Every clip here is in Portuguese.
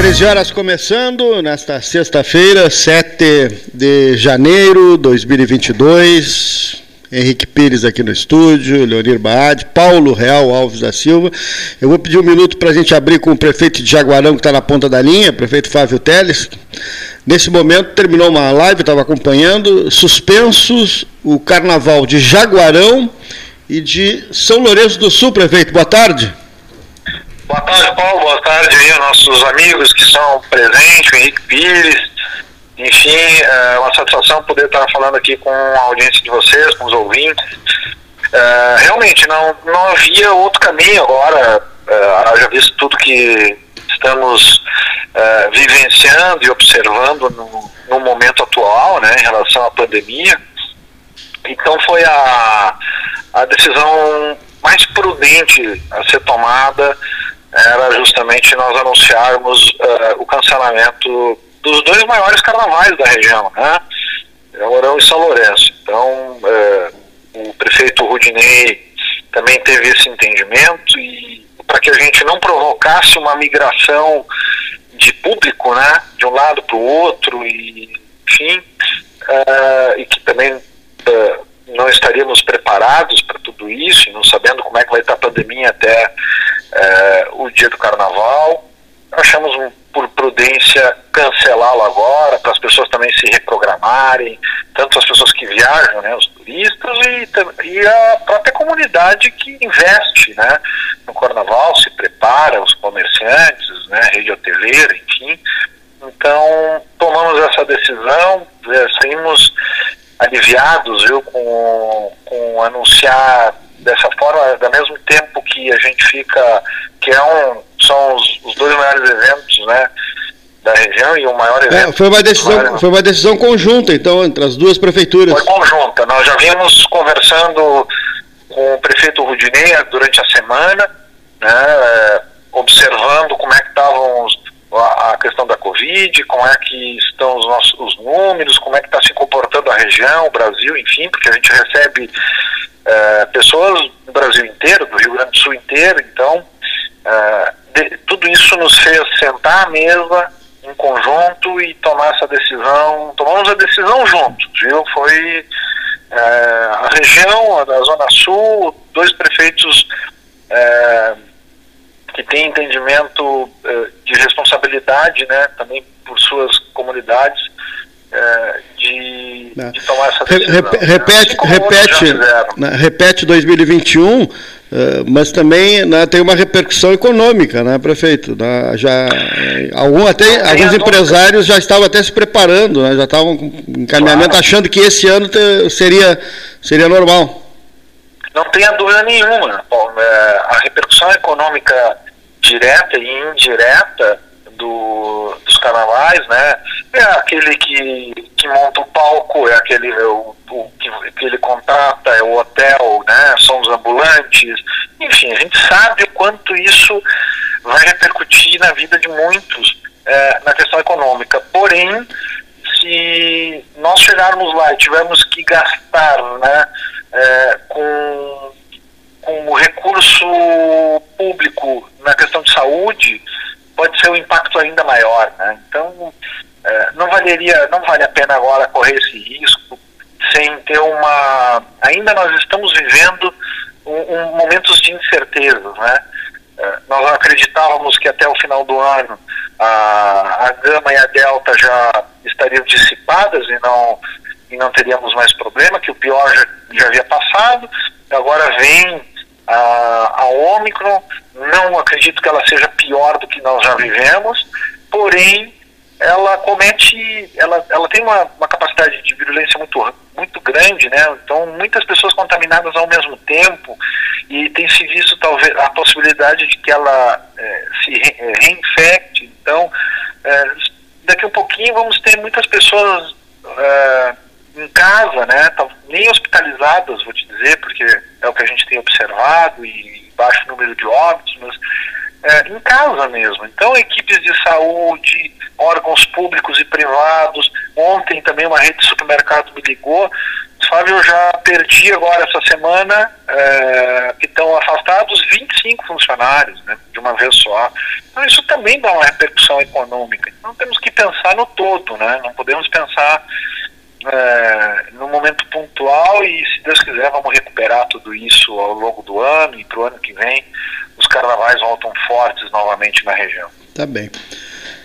13 horas começando nesta sexta-feira, 7 de janeiro de 2022. Henrique Pires aqui no estúdio, Leonir Baade, Paulo Real Alves da Silva. Eu vou pedir um minuto para a gente abrir com o prefeito de Jaguarão, que está na ponta da linha, prefeito Fábio Teles. Nesse momento terminou uma live, estava acompanhando, suspensos o carnaval de Jaguarão e de São Lourenço do Sul, prefeito. Boa tarde. Boa tarde, Paulo. Boa tarde aí aos nossos amigos que são presentes, o Henrique Pires. Enfim, é uma satisfação poder estar falando aqui com a audiência de vocês, com os ouvintes. É, realmente, não, não havia outro caminho agora, é, já visto tudo que estamos é, vivenciando e observando no, no momento atual, né, em relação à pandemia. Então foi a, a decisão mais prudente a ser tomada era justamente nós anunciarmos uh, o cancelamento dos dois maiores carnavais da região, né? Mourão e São Lourenço. Então, uh, o prefeito Rudinei também teve esse entendimento e para que a gente não provocasse uma migração de público, né, de um lado para o outro e enfim, uh, e que também uh, não estaríamos preparados para tudo isso, não sabendo como é que vai estar a pandemia até é, o dia do carnaval. Achamos por prudência cancelá-lo agora, para as pessoas também se reprogramarem, tanto as pessoas que viajam, né, os turistas, e, e a própria comunidade que investe né, no carnaval, se prepara, os comerciantes, né, rede hoteleira, enfim. Então, tomamos essa decisão, é, saímos aliviados viu, com, com anunciar dessa forma, ao mesmo tempo que a gente fica, que é um, são os, os dois maiores eventos, né, da região e o maior é, evento. É, foi uma decisão, foi uma decisão conjunta, então, entre as duas prefeituras. Foi conjunta. Nós já vimos conversando com o prefeito Rudinei durante a semana, né, observando como é que estavam os, a, questão da Covid, como é que estão os nossos os números, como é que está se comportando a região, o Brasil, enfim, porque a gente recebe é, pessoas do Brasil inteiro, do Rio Grande do Sul inteiro, então é, de, tudo isso nos fez sentar à mesa em conjunto e tomar essa decisão, tomamos a decisão juntos, viu? Foi é, a região, a Zona Sul, dois prefeitos é, que têm entendimento é, de responsabilidade, né, também por suas comunidades, é, de, né. de, tomar essa decisão. Repete, né? repete, né, repete 2021, uh, mas também né, tem uma repercussão econômica, né, prefeito? Né, já, eh, algum, até, alguns empresários já estavam até se preparando, né, já estavam com encaminhamento claro. achando que esse ano seria, seria normal. Não tenha dúvida nenhuma. Bom, é, a repercussão econômica direta e indireta do, dos carnavais, né? É aquele que, que monta o palco, é aquele é o, o que, que, ele contrata, é o hotel, né? São os ambulantes. Enfim, a gente sabe o quanto isso vai repercutir na vida de muitos é, na questão econômica. Porém, se nós chegarmos lá e tivermos que gastar, né? É, com com o recurso público na questão de saúde, pode ser um impacto ainda maior. Né? Então, é, não valeria, não vale a pena agora correr esse risco sem ter uma. Ainda nós estamos vivendo um, um momentos de incerteza, né? É, nós acreditávamos que até o final do ano a, a gama e a delta já estariam dissipadas e não e não teríamos mais problema, que o pior já, já havia passado. Agora vem a, a Omicron, não acredito que ela seja pior do que nós já vivemos, porém ela comete, ela, ela tem uma, uma capacidade de virulência muito, muito grande, né? Então muitas pessoas contaminadas ao mesmo tempo e tem se visto talvez a possibilidade de que ela é, se é, reinfecte. Então é, daqui a um pouquinho vamos ter muitas pessoas é, em casa, né? Nem hospitalizadas, vou te dizer, porque é o que a gente tem observado e baixo número de óbitos, mas é, em casa mesmo. Então, equipes de saúde, órgãos públicos e privados. Ontem também uma rede de supermercado me ligou. Fábio, eu já perdi agora essa semana, é, que estão afastados 25 funcionários, né, de uma vez só. Então isso também dá uma repercussão econômica. Então temos que pensar no todo, né? Não podemos pensar é, no momento pontual e, se Deus quiser, vamos recuperar tudo isso ao longo do ano e para o ano que vem os carnavais voltam fortes novamente na região. Tá bem.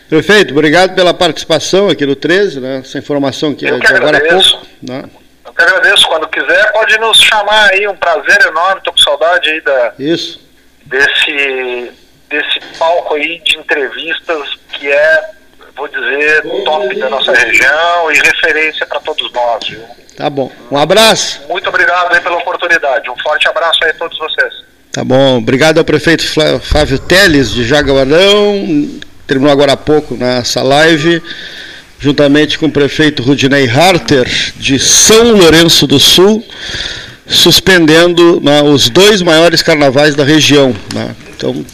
Prefeito, obrigado pela participação aqui no 13, né? Essa informação que Eu é que agora agradeço. pouco. Né? Eu que agradeço. Quando quiser, pode nos chamar aí. Um prazer enorme. Estou com saudade aí da, Isso. desse, desse palco aí de entrevistas que é, vou dizer, top da nossa região e referência para todos nós. Viu? Tá bom. Um abraço. Muito obrigado aí pela oportunidade. Um forte abraço aí a todos vocês. Tá bom. Obrigado ao prefeito Flá- Flávio Teles, de Jaguarão. Terminou agora há pouco nessa live, juntamente com o prefeito Rudinei Harter, de São Lourenço do Sul, suspendendo né, os dois maiores carnavais da região. né. Então,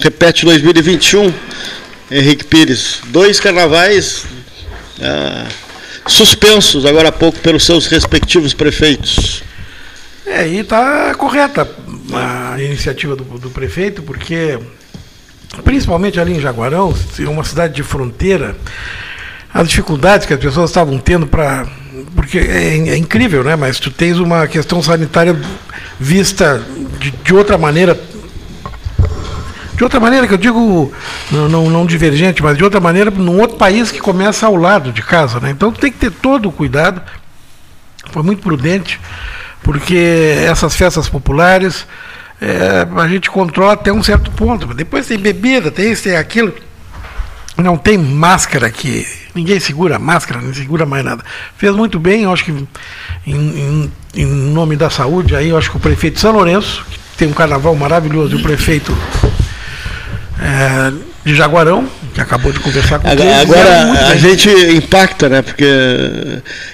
repete 2021, Henrique Pires. Dois carnavais ah, suspensos agora há pouco pelos seus respectivos prefeitos. É, e está correta a iniciativa do, do prefeito, porque, principalmente ali em Jaguarão, uma cidade de fronteira, as dificuldades que as pessoas estavam tendo para. Porque é, é incrível, né? Mas tu tens uma questão sanitária vista de, de outra maneira. De outra maneira, que eu digo, não, não, não divergente, mas de outra maneira, num outro país que começa ao lado de casa. Né? Então tem que ter todo o cuidado. Foi muito prudente porque essas festas populares é, a gente controla até um certo ponto. Depois tem bebida, tem isso, tem aquilo. Não tem máscara aqui. Ninguém segura máscara, nem segura mais nada. Fez muito bem, eu acho que em, em- em nome da saúde, aí eu acho que o prefeito de São Lourenço, que tem um carnaval maravilhoso, e o prefeito é, de Jaguarão, que acabou de conversar com Agora, eles, agora a gente impacta, né? Porque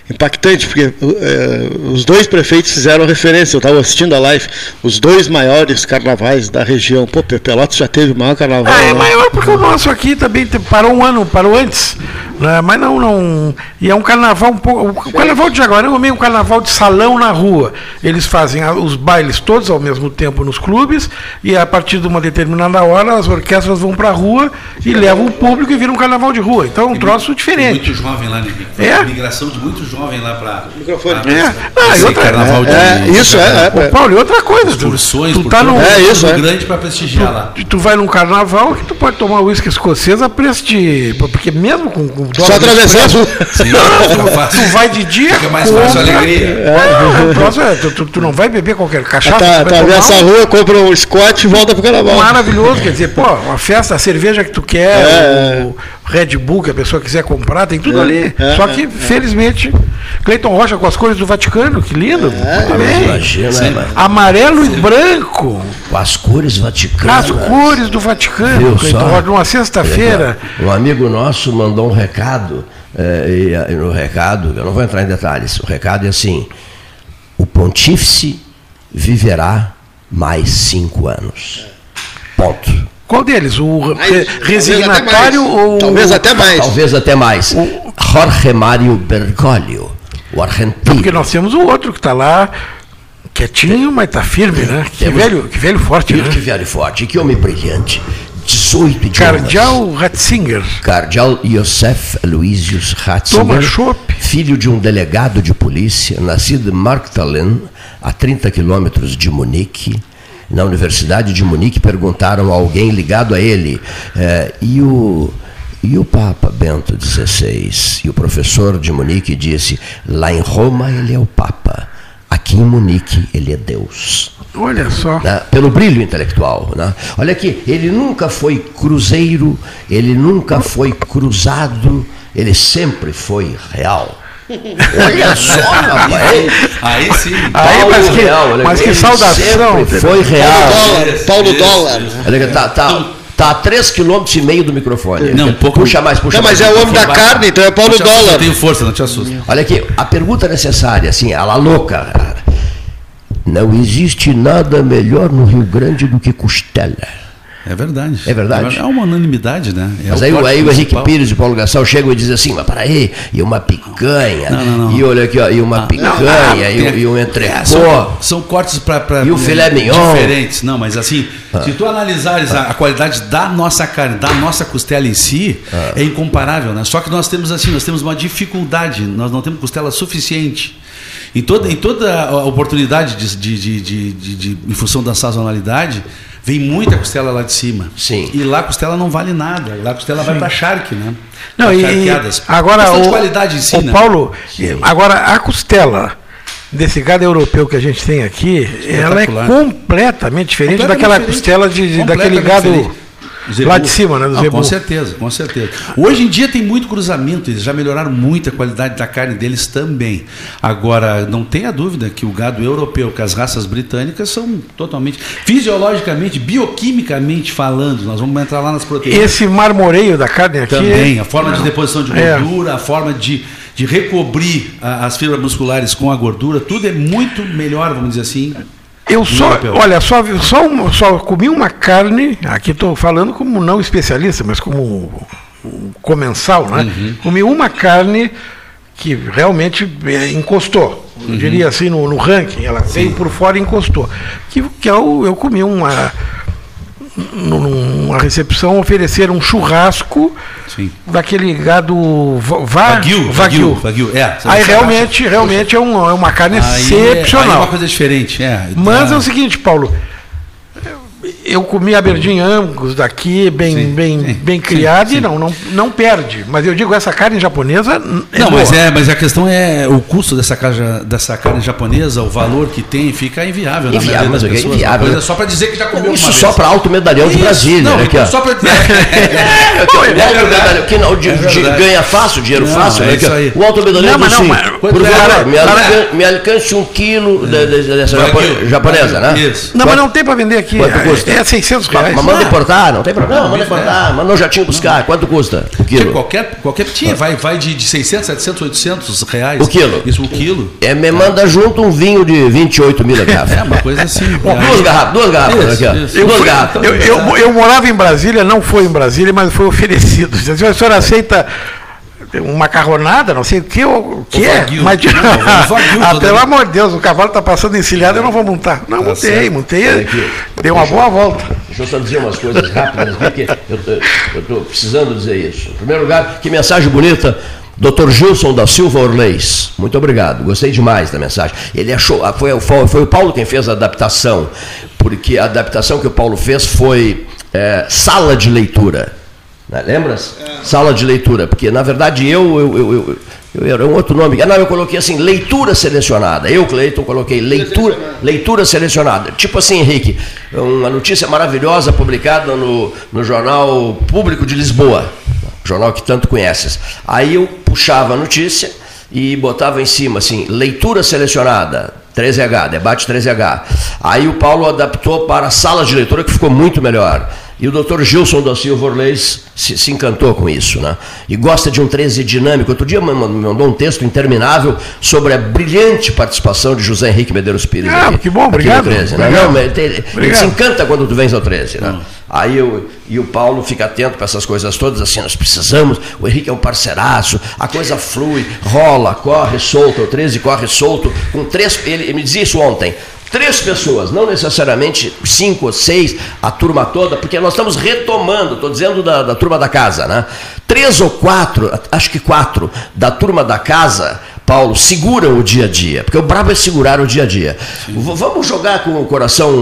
impactante, porque eh, os dois prefeitos fizeram referência. Eu estava assistindo a live, os dois maiores carnavais da região. Pô, Pelotas já teve o maior carnaval. Ah, é né? maior porque o nosso aqui também parou um ano, parou antes. né? Mas não, não. E é um carnaval um pouco. O carnaval de Jaguarão é meio um carnaval de salão na rua. Eles fazem os bailes todos ao mesmo tempo nos clubes, e a partir de uma determinada hora as orquestras vão para a rua e levam o público e vira um carnaval de rua. Então é um troço diferente. Muito jovem lá, né? É? A migração de muito jovem lá para. Microfone. É. Ah, e outra- carnaval de. É, isso, é, é. Ô, Paulo, e outra coisa, tu, Excursões tu por tá num, É isso, é. grande para prestigiar lá. tu, tu vai num carnaval que tu pode tomar uísque escocês a preço de. Porque mesmo com, com Só atravessar a expresso, rua. Sim, tu, tu vai de dia. Fica mais fácil a alegria. É, o troço é, tu, tu- tu não vai beber qualquer cachaça. Tá, tu vai atravessa a tomar um rua, compra um Scott e volta pro carnaval. Maravilhoso, quer dizer, pô, uma festa, a cerveja que tu quer, É. o Red Bull que a pessoa quiser comprar, tem tudo É, ali. é, Só que, felizmente, Cleiton Rocha com as cores do Vaticano, que lindo. É. Imagina, mano. Amarelo e branco. Com as cores vaticanas. As cores do Vaticano, Viu Cleiton só? Rocha, numa sexta-feira. Um amigo nosso mandou um recado, eh, e, eh, no recado, eu não vou entrar em detalhes, o recado é assim: o pontífice viverá mais cinco anos. Ponto. Qual deles? O talvez resignatário até mais. ou. Talvez até mais. Talvez até mais. Jorge Mário Bergoglio, o argentino. Porque nós temos o outro que está lá, quietinho, mas está firme, né? Que Temos- velho, que velho forte, Que né? que velho forte, que homem brilhante. 18 idiomas. Cardeal Ratzinger. Cardeal Yosef Aloysius Ratzinger, Toma chopp. filho de um delegado de polícia, nascido em Marktalen, a 30 quilômetros de Munique. Na Universidade de Munique perguntaram a alguém ligado a ele, eh, e, o, e o Papa Bento XVI? E o professor de Munique disse, lá em Roma ele é o Papa, aqui em Munique ele é Deus Olha só. né, pelo brilho intelectual. Né? Olha aqui, ele nunca foi cruzeiro, ele nunca foi cruzado, ele sempre foi real. Olha só, rapaz. Aí sim. Aí, Paulo mas que- Real, mas que saudação, sempre foi real. Dólar, Paulo Dólar. Olha aqui, tá, tá, tá a 3 km e meio do microfone. Não, um pouco- Puxa mais, puxa Não, mas mais. é o homem da carne, então é Paulo Não assusta, Dólar. Eu tenho força, não te assusta. Olha aqui, a pergunta necessária, assim, ela louca. Não existe nada melhor no Rio Grande do que costela. É verdade. É verdade. É uma unanimidade, né? É Mas o aí, corte aí o Henrique. Pires e o Paulo Gastão chegam e dizem assim, mas peraí, e uma picanha, Não, não, não. e olha aqui, ó, e uma picanha, e, Tem- e um É, entrecô. são, são cortes para E o filé mignon. diferentes. Não, mas assim, se tu analisares a, a qualidade da nossa carne, da nossa costela em si, é incomparável, né? Só que nós temos assim, nós temos uma dificuldade, nós não temos costela suficiente. Em toda, em toda a oportunidade de, de, de, de- de- de- em função da sazonalidade, vem muita costela lá de cima. Sim. E lá a costela não vale nada. Lá a costela vai para charque, né? Não, Pra e, charqueadas. agora o, qualidade em si, o né? Paulo, agora a costela desse gado europeu que a gente tem aqui, ela é completamente diferente Completamente daquela diferente. costela de, de- daquele gado diferente. Zebu. lá de cima, né, do Zebu. Com certeza, com certeza. Hoje em dia tem muito cruzamento, eles já melhoraram muito a qualidade da carne deles também. Agora, não tenha dúvida que o gado europeu, que as raças britânicas são totalmente, fisiologicamente, bioquimicamente falando, nós vamos entrar lá nas proteínas. Esse marmoreio da carne aqui. Também, a forma de deposição de É. gordura, a forma de, de recobrir a- as fibras musculares com a gordura, tudo é muito melhor, vamos dizer assim. Eu só, europeu. olha, só, só, uma- só comi uma carne, aqui estou falando como não especialista, mas como um comensal, né? Uhum. Comi uma carne que realmente eh, encostou, Uhum. eu diria assim, no, no ranking, ela veio por fora e encostou. Que, que eu, eu comi uma, numa recepção, ofereceram um churrasco Sim. daquele gado va, va- Wagyu, Wagyu, Wagyu, é. Aí realmente, realmente é, um- é uma carne Aí é- Aí é excepcional. uma coisa diferente, é. Mas é o seguinte, Paulo. Eu comi Aberdeen Angus daqui, bem, Sim, bem, sim, bem criado, sim. e não, não, não perde. Mas eu digo, essa carne japonesa é Não, boa. mas, é, mas a questão é o custo dessa, caja, dessa carne japonesa, o valor que tem, fica inviável. na Inviável, mas é pessoas. Inviável. só para dizer que já comeu Isso uma só para alto medalhão de Brasília, não, né? Só para É, ó, o alto verdade. medalhão, que não, de- É de- ganha fácil, dinheiro Não, fácil, é né? Isso aí. O alto medalhão Não, mas diz não, assim, mas- por é? favor, me, alcance um quilo de- de- dessa japonesa, né? Isso. Não, mas não tem para vender aqui. Quanto É, custa? é 600 Mas reais. mas manda Ah, importar, não tem problema, Não, manda é. importar, manda um jatinho buscar. Quanto custa o quilo? qualquer, qualquer tinha, vai, vai de, de 600, 700, 800 reais. O quilo? Isso, o quilo. É, me manda junto um vinho de 28 mil a garrafa. É uma coisa assim. Duas garrafas, duas garrafas Isso, aqui, ó. isso. Eu, duas fui- garrafas. eu, eu, eu morava em Brasília, não foi em Brasília, mas foi oferecido. A senhora aceita uma macarronada, não sei o que, o que O é. Mas, Não, Wagyu ah, pelo amor de Deus, o cavalo está passando encilhado, eu não vou montar. Não, Tá montei, montei. Dei uma boa volta. Deixa eu só dizer umas coisas rápidas aqui, que eu estou precisando dizer isso. Em primeiro lugar, que mensagem bonita. Dr. Gilson da Silva Orleis, muito obrigado, gostei demais da mensagem. Ele achou, ah, foi, foi, foi o Paulo quem fez a adaptação, porque a adaptação que o Paulo fez foi é, sala de leitura. Né? Lembras? Sala de leitura, porque na verdade eu, eu, eu, eu, eu era um outro nome. Ah, não, eu coloquei assim, leitura selecionada. Eu, Cleiton, coloquei leitura, leitura selecionada. Tipo assim, Henrique, uma notícia maravilhosa publicada no, no Jornal Público de Lisboa, jornal que tanto conheces. Aí eu puxava a notícia e botava em cima assim, leitura selecionada, 13H, debate 13H. Aí o Paulo adaptou para a sala de leitura, que ficou muito melhor. E o doutor Gilson da Silva Orleis se, se encantou com isso, né? E gosta de um 13 dinâmico. Outro dia me mandou um texto interminável sobre a brilhante participação de José Henrique Medeiros Pires. Ah, que bom, obrigado. 13, né? Obrigado. Não, ele, ele se encanta quando tu vens ao 13, né? Aí eu, e o Paulo fica atento para essas coisas todas, assim, nós precisamos, o Henrique é um parceiraço, a coisa flui, rola, corre solto, o 13 corre solto, com três, ele, ele me dizia isso ontem, três pessoas, não necessariamente cinco ou seis, a turma toda, porque nós estamos retomando, estou dizendo da, da turma da casa, né? Três ou quatro, acho que quatro, da turma da casa, Paulo, seguram o dia a dia, porque o brabo é segurar o dia a dia. Vamos jogar com o coração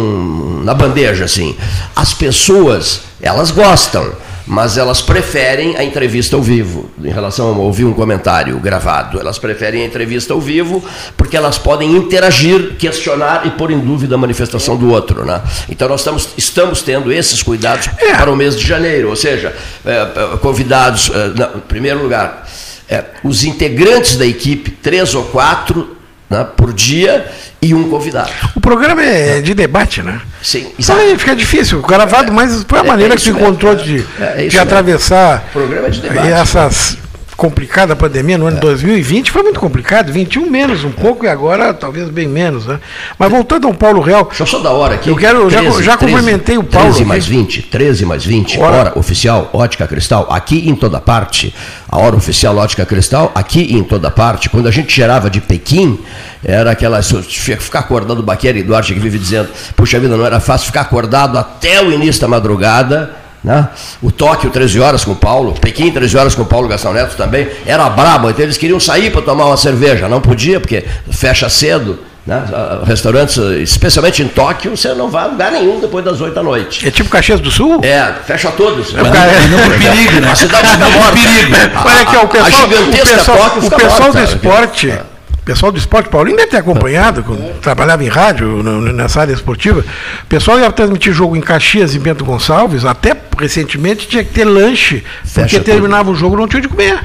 na bandeja, assim. As pessoas, elas gostam, mas elas preferem a entrevista ao vivo, em relação a ouvir um comentário gravado. Elas preferem a entrevista ao vivo porque elas podem interagir, questionar e pôr em dúvida a manifestação do outro. Né? Então nós estamos, estamos tendo esses cuidados É. para o mês de janeiro, ou seja, eh, eh, convidados, eh, na- em primeiro lugar, é, os integrantes da equipe, três ou quatro né, por dia, e um convidado. O programa é de debate, né? Sim, Então aí fica difícil, gravado, mas foi a É, maneira é que mesmo. encontrou de, É, é de atravessar Programa de debate. essas, complicada a pandemia no ano é. 2020, foi muito complicado, 21 menos um pouco e agora talvez bem menos, né? Mas voltando ao Paulo Real. Deixa eu só dar hora aqui. Eu quero, 13, já, já 13, cumprimentei o Paulo. 13 mais 20, 13 mais 20, hora. hora oficial, ótica cristal, aqui em toda parte. A hora oficial ótica cristal, aqui em toda parte. Quando a gente gerava de Pequim, era aquela. Ficar acordado, o Baqueri Duarte que vive dizendo, puxa vida, não era fácil ficar acordado até o início da madrugada né? O Tóquio, 13 horas com o Paulo, Pequim, 13 horas com o Paulo Gastão Neto também, era brabo, então eles queriam sair para tomar uma cerveja, não podia, porque fecha cedo. Né? Restaurantes, especialmente em Tóquio, você não vai a lugar nenhum depois das 8 da noite. É tipo Caxias do Sul? É, fecha todos. É, é, não por perigo, né? A cidade fica morta. Perigo. Olha aqui, o pessoal, a gigantesca o pessoal, Tóquio o pessoal morta, do esporte. É o pessoal do esporte, Paulinho deve ter acompanhado, quando trabalhava em rádio, nessa área esportiva. O pessoal ia transmitir jogo em Caxias e Bento Gonçalves, até recentemente tinha que ter lanche, Fecha porque tudo. terminava o jogo não tinha de comer.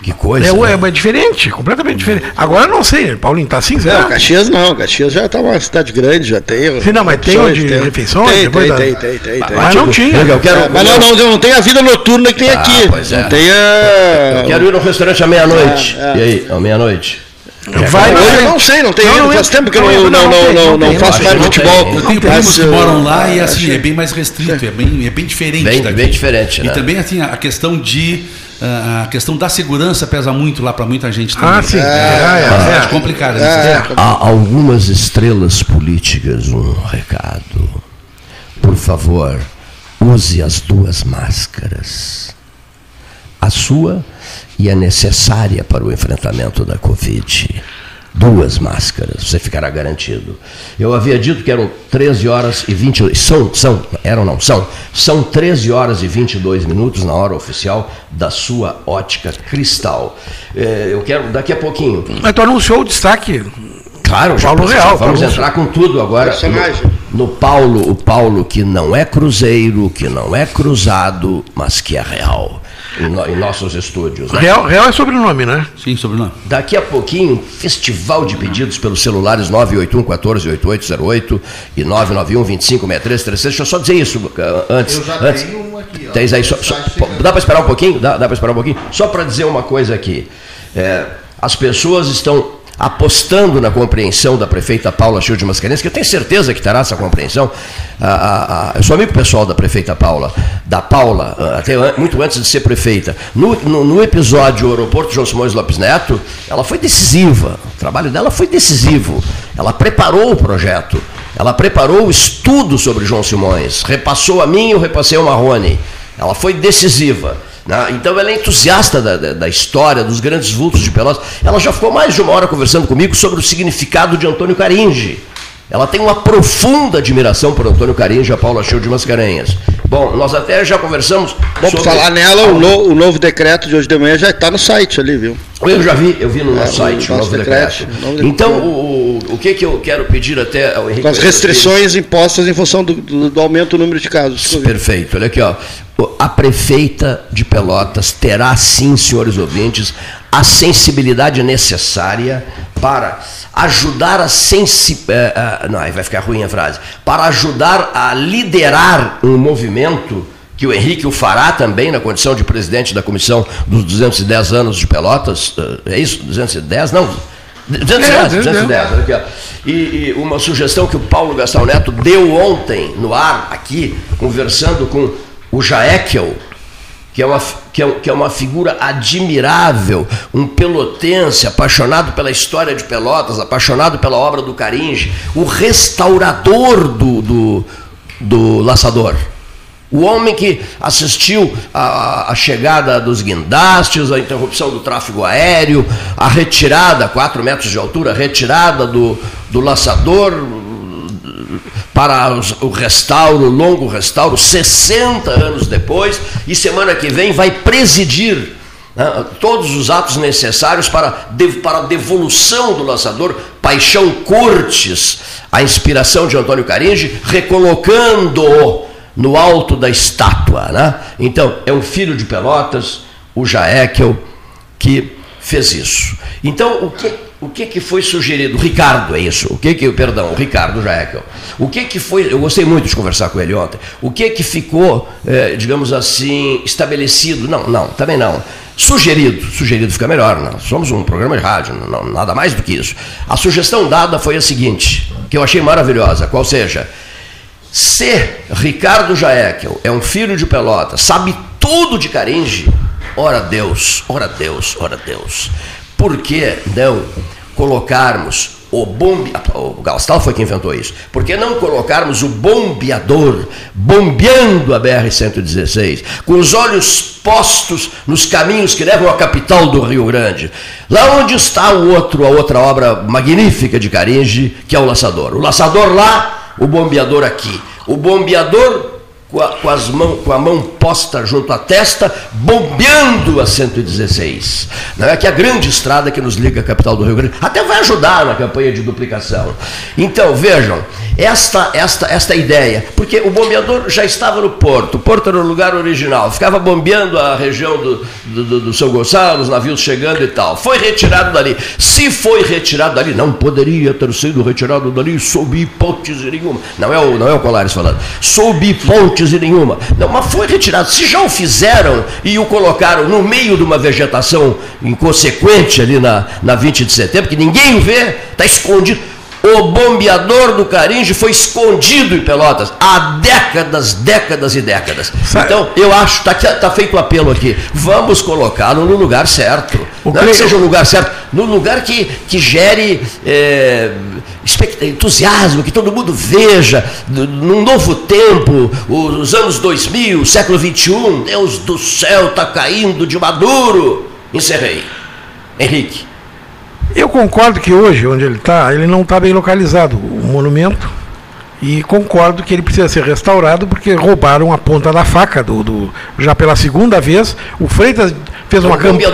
Que coisa. É, né? é, é diferente, completamente diferente. Agora não sei, Paulinho, tá assim, Não, Caxias não, Caxias já tá uma cidade grande, já tem. Sim, não, mas tem onde tem, refeições? Tem, tem, da... tem, tem, tem, tem, Mas não tinha. Eu quero, é, mas não, não, não, tem a vida noturna que tem ah, aqui. Pois é. Não tem a... Eu quero ir no restaurante à meia-noite. É, é. E aí, à meia-noite? Vai, eu não sei, não tem não, faz tempo que eu não, não, não, não, não, faço mais futebol. Eu tenho primos que moram lá e assim, é bem mais restrito, é bem, é bem diferente bem. Bem diferente, E né? também assim, a questão de a questão da segurança pesa muito lá para muita gente também. Ah, sim. É, é, é, é complicado. É, Há algumas estrelas políticas, um recado. Por favor, use as duas máscaras. A sua e é necessária para o enfrentamento da Covid. Duas máscaras, você ficará garantido. Eu havia dito que eram 13 horas e 22. São, são, eram não, são. São 13 horas e 22 minutos na hora oficial da sua ótica cristal. É, eu quero, daqui a pouquinho. Mas tu anunciou o destaque Claro, Paulo já, Real. Vamos entrar com tudo agora no, no, Paulo, o Paulo que não é cruzeiro, que não é cruzado, mas que é real em, no, em nossos estúdios. Né? Real, Real é sobrenome, né? Sim, sobrenome. Daqui a pouquinho, festival de pedidos pelos celulares 981 14 8808 e 991 25 6336. Deixa eu só dizer isso antes. Eu já antes. tenho uma aqui. Ó. Tens aí, só, só, dá para esperar um pouquinho? Dá, dá para esperar um pouquinho? Só para dizer uma coisa aqui. É, as pessoas estão apostando na compreensão da prefeita Paula Childe Mascarenhas, que eu tenho certeza que terá essa compreensão. Ah, ah, ah, eu sou amigo pessoal da prefeita Paula, da Paula, ah, até muito antes de ser prefeita. No, no, no episódio Aeroporto João Simões Lopes Neto, ela foi decisiva, o trabalho dela foi decisivo. Ela preparou o projeto, ela preparou o estudo sobre João Simões, repassou a mim eu repassei ao Marrone. Ela foi decisiva. Né? Então ela é entusiasta da, da, da, história, dos grandes vultos de Pelotas. Ela já ficou mais de uma hora conversando comigo sobre o significado de Antônio Caringe. Ela tem uma profunda admiração por Antônio Caringe e a Paula Show de Mascarenhas. Bom, nós até já conversamos. Bom, sobre... falar nela, o, no, o, novo decreto de hoje de manhã já está no site ali, viu? Eu já vi, eu vi no é, nosso site o, novo decreto. decreto. Então, o, o que, que eu quero pedir até ao Henrique? Com as restrições impostas em função do, do, do aumento do número de casos. Perfeito, olha aqui, ó a prefeita de Pelotas terá sim, senhores ouvintes, a sensibilidade necessária para ajudar a sensibilidade. não, aí vai ficar ruim a frase. Para ajudar a liderar um movimento que o Henrique o fará também na condição de presidente da comissão dos 210 anos de Pelotas. É isso? 210? Não. 210, 210, aqui, ó. E, e uma sugestão que o Paulo Gastão Neto deu ontem no ar, aqui, conversando com o Jaekel, que é, uma, que, é, que é uma figura admirável, um pelotense, apaixonado pela história de Pelotas, apaixonado pela obra do Caringe, o restaurador do, do, do laçador. O homem que assistiu à, chegada dos guindastes, a interrupção do tráfego aéreo, a retirada, 4 metros de altura, retirada do, do laçador, para o restauro, o longo restauro, 60 anos depois, e semana que vem vai presidir né, todos os atos necessários para, para a devolução do lançador Paixão Cortes, a inspiração de Antônio Caringe, recolocando-o no alto da estátua. Né? Então, é um filho de Pelotas, o Jaekel, que fez isso. Então, o que o que, que foi sugerido? Ricardo, é isso. O que que, perdão, Ricardo Jaekel. O que que foi, eu gostei muito de conversar com ele ontem. O que que ficou, eh, digamos assim, estabelecido? Não, não, também não. Sugerido, sugerido fica melhor, não. somos um programa de rádio, não, nada mais do que isso. A sugestão dada foi a seguinte, que eu achei maravilhosa, qual seja, se Ricardo Jaekel é um filho de Pelota, sabe tudo de Caringe, ora Deus, ora Deus, ora Deus por que não colocarmos o bombeador, o Gastal foi quem inventou isso, por que não colocarmos o bombeador bombeando a BR-116, com os olhos postos nos caminhos que levam à capital do Rio Grande, lá onde está o outro, a outra obra magnífica de Caringe, que é o laçador. O laçador lá, o bombeador aqui. O bombeador com a, com, as mão, com a mão posta junto à testa, bombeando a 116. Não é que a grande estrada que nos liga à capital do Rio Grande até vai ajudar na campanha de duplicação. Então, vejam, esta, esta, esta ideia, porque o bombeador já estava no porto, o porto era o lugar original, ficava bombeando a região do, do, do São Gonçalo, os navios chegando e tal. Foi retirado dali. Se foi retirado dali, não poderia ter sido retirado dali sob hipótese nenhuma. Não é o, não é o Colares falando. Sob hipótese nenhuma. Não, mas foi retirado. Se já o fizeram e o colocaram no meio de uma vegetação inconsequente ali na, na 20 de setembro, que ninguém vê, está escondido. O bombeador do Caringe foi escondido em Pelotas há décadas, décadas e décadas. Então, eu acho, está tá feito o apelo aqui, vamos colocá-lo no lugar certo. O Não é que seja o lugar certo, no lugar que, que gere é, entusiasmo, que todo mundo veja, num novo tempo, os anos 2000, século 21, Deus do céu está caindo de maduro. Encerrei. Henrique. Eu concordo que hoje, onde ele está, ele não está bem localizado, o monumento, e concordo que ele precisa ser restaurado porque roubaram a ponta da faca do, do já pela segunda vez. O Freitas fez uma campanha.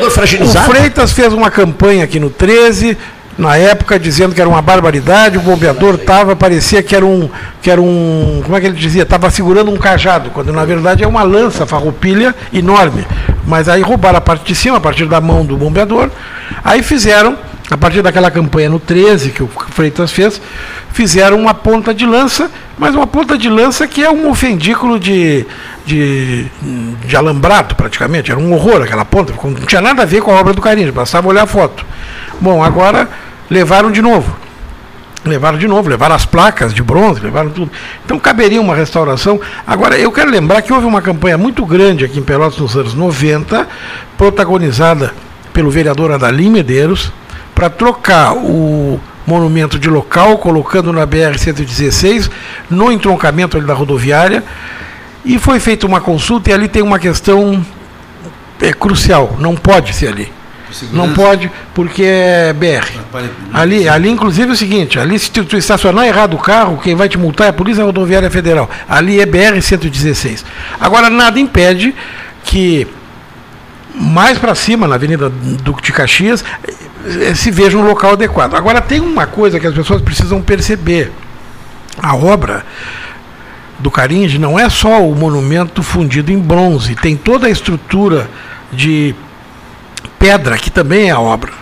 O Freitas fez uma campanha aqui no 13, na época, dizendo que era uma barbaridade, o bombeador estava, parecia que era um, que era um, como é que ele dizia, estava segurando um cajado, quando na verdade é uma lança farroupilha enorme. Mas aí roubaram a parte de cima, a partir da mão do bombeador, aí fizeram a partir daquela campanha no 13 que o Freitas fez, fizeram uma ponta de lança, mas uma ponta de lança que é um ofendículo de, de, de alambrado, praticamente. Era um horror aquela ponta, não tinha nada a ver com a obra do Carinho, bastava olhar a foto. Bom, agora levaram de novo. Levaram de novo, levaram as placas de bronze, levaram tudo. Então caberia uma restauração. Agora, eu quero lembrar que houve uma campanha muito grande aqui em Pelotas nos anos 90, protagonizada pelo vereador Adalim Medeiros, para trocar o monumento de local, colocando na BR-116, no entroncamento ali da rodoviária, e foi feita uma consulta e ali tem uma questão é, crucial, não pode ser ali. Não pode, porque é BR. Ali, ali, inclusive, é o seguinte: ali, se tu, tu estacionar errado o carro, quem vai te multar é a Polícia Rodoviária Federal. Ali é BR-116. Agora, nada impede que mais para cima, na Avenida Duque de Caxias, se veja um local adequado. Agora, tem uma coisa que as pessoas precisam perceber: a obra do Caringe não é só o monumento fundido em bronze, tem toda a estrutura de pedra, que também é a obra.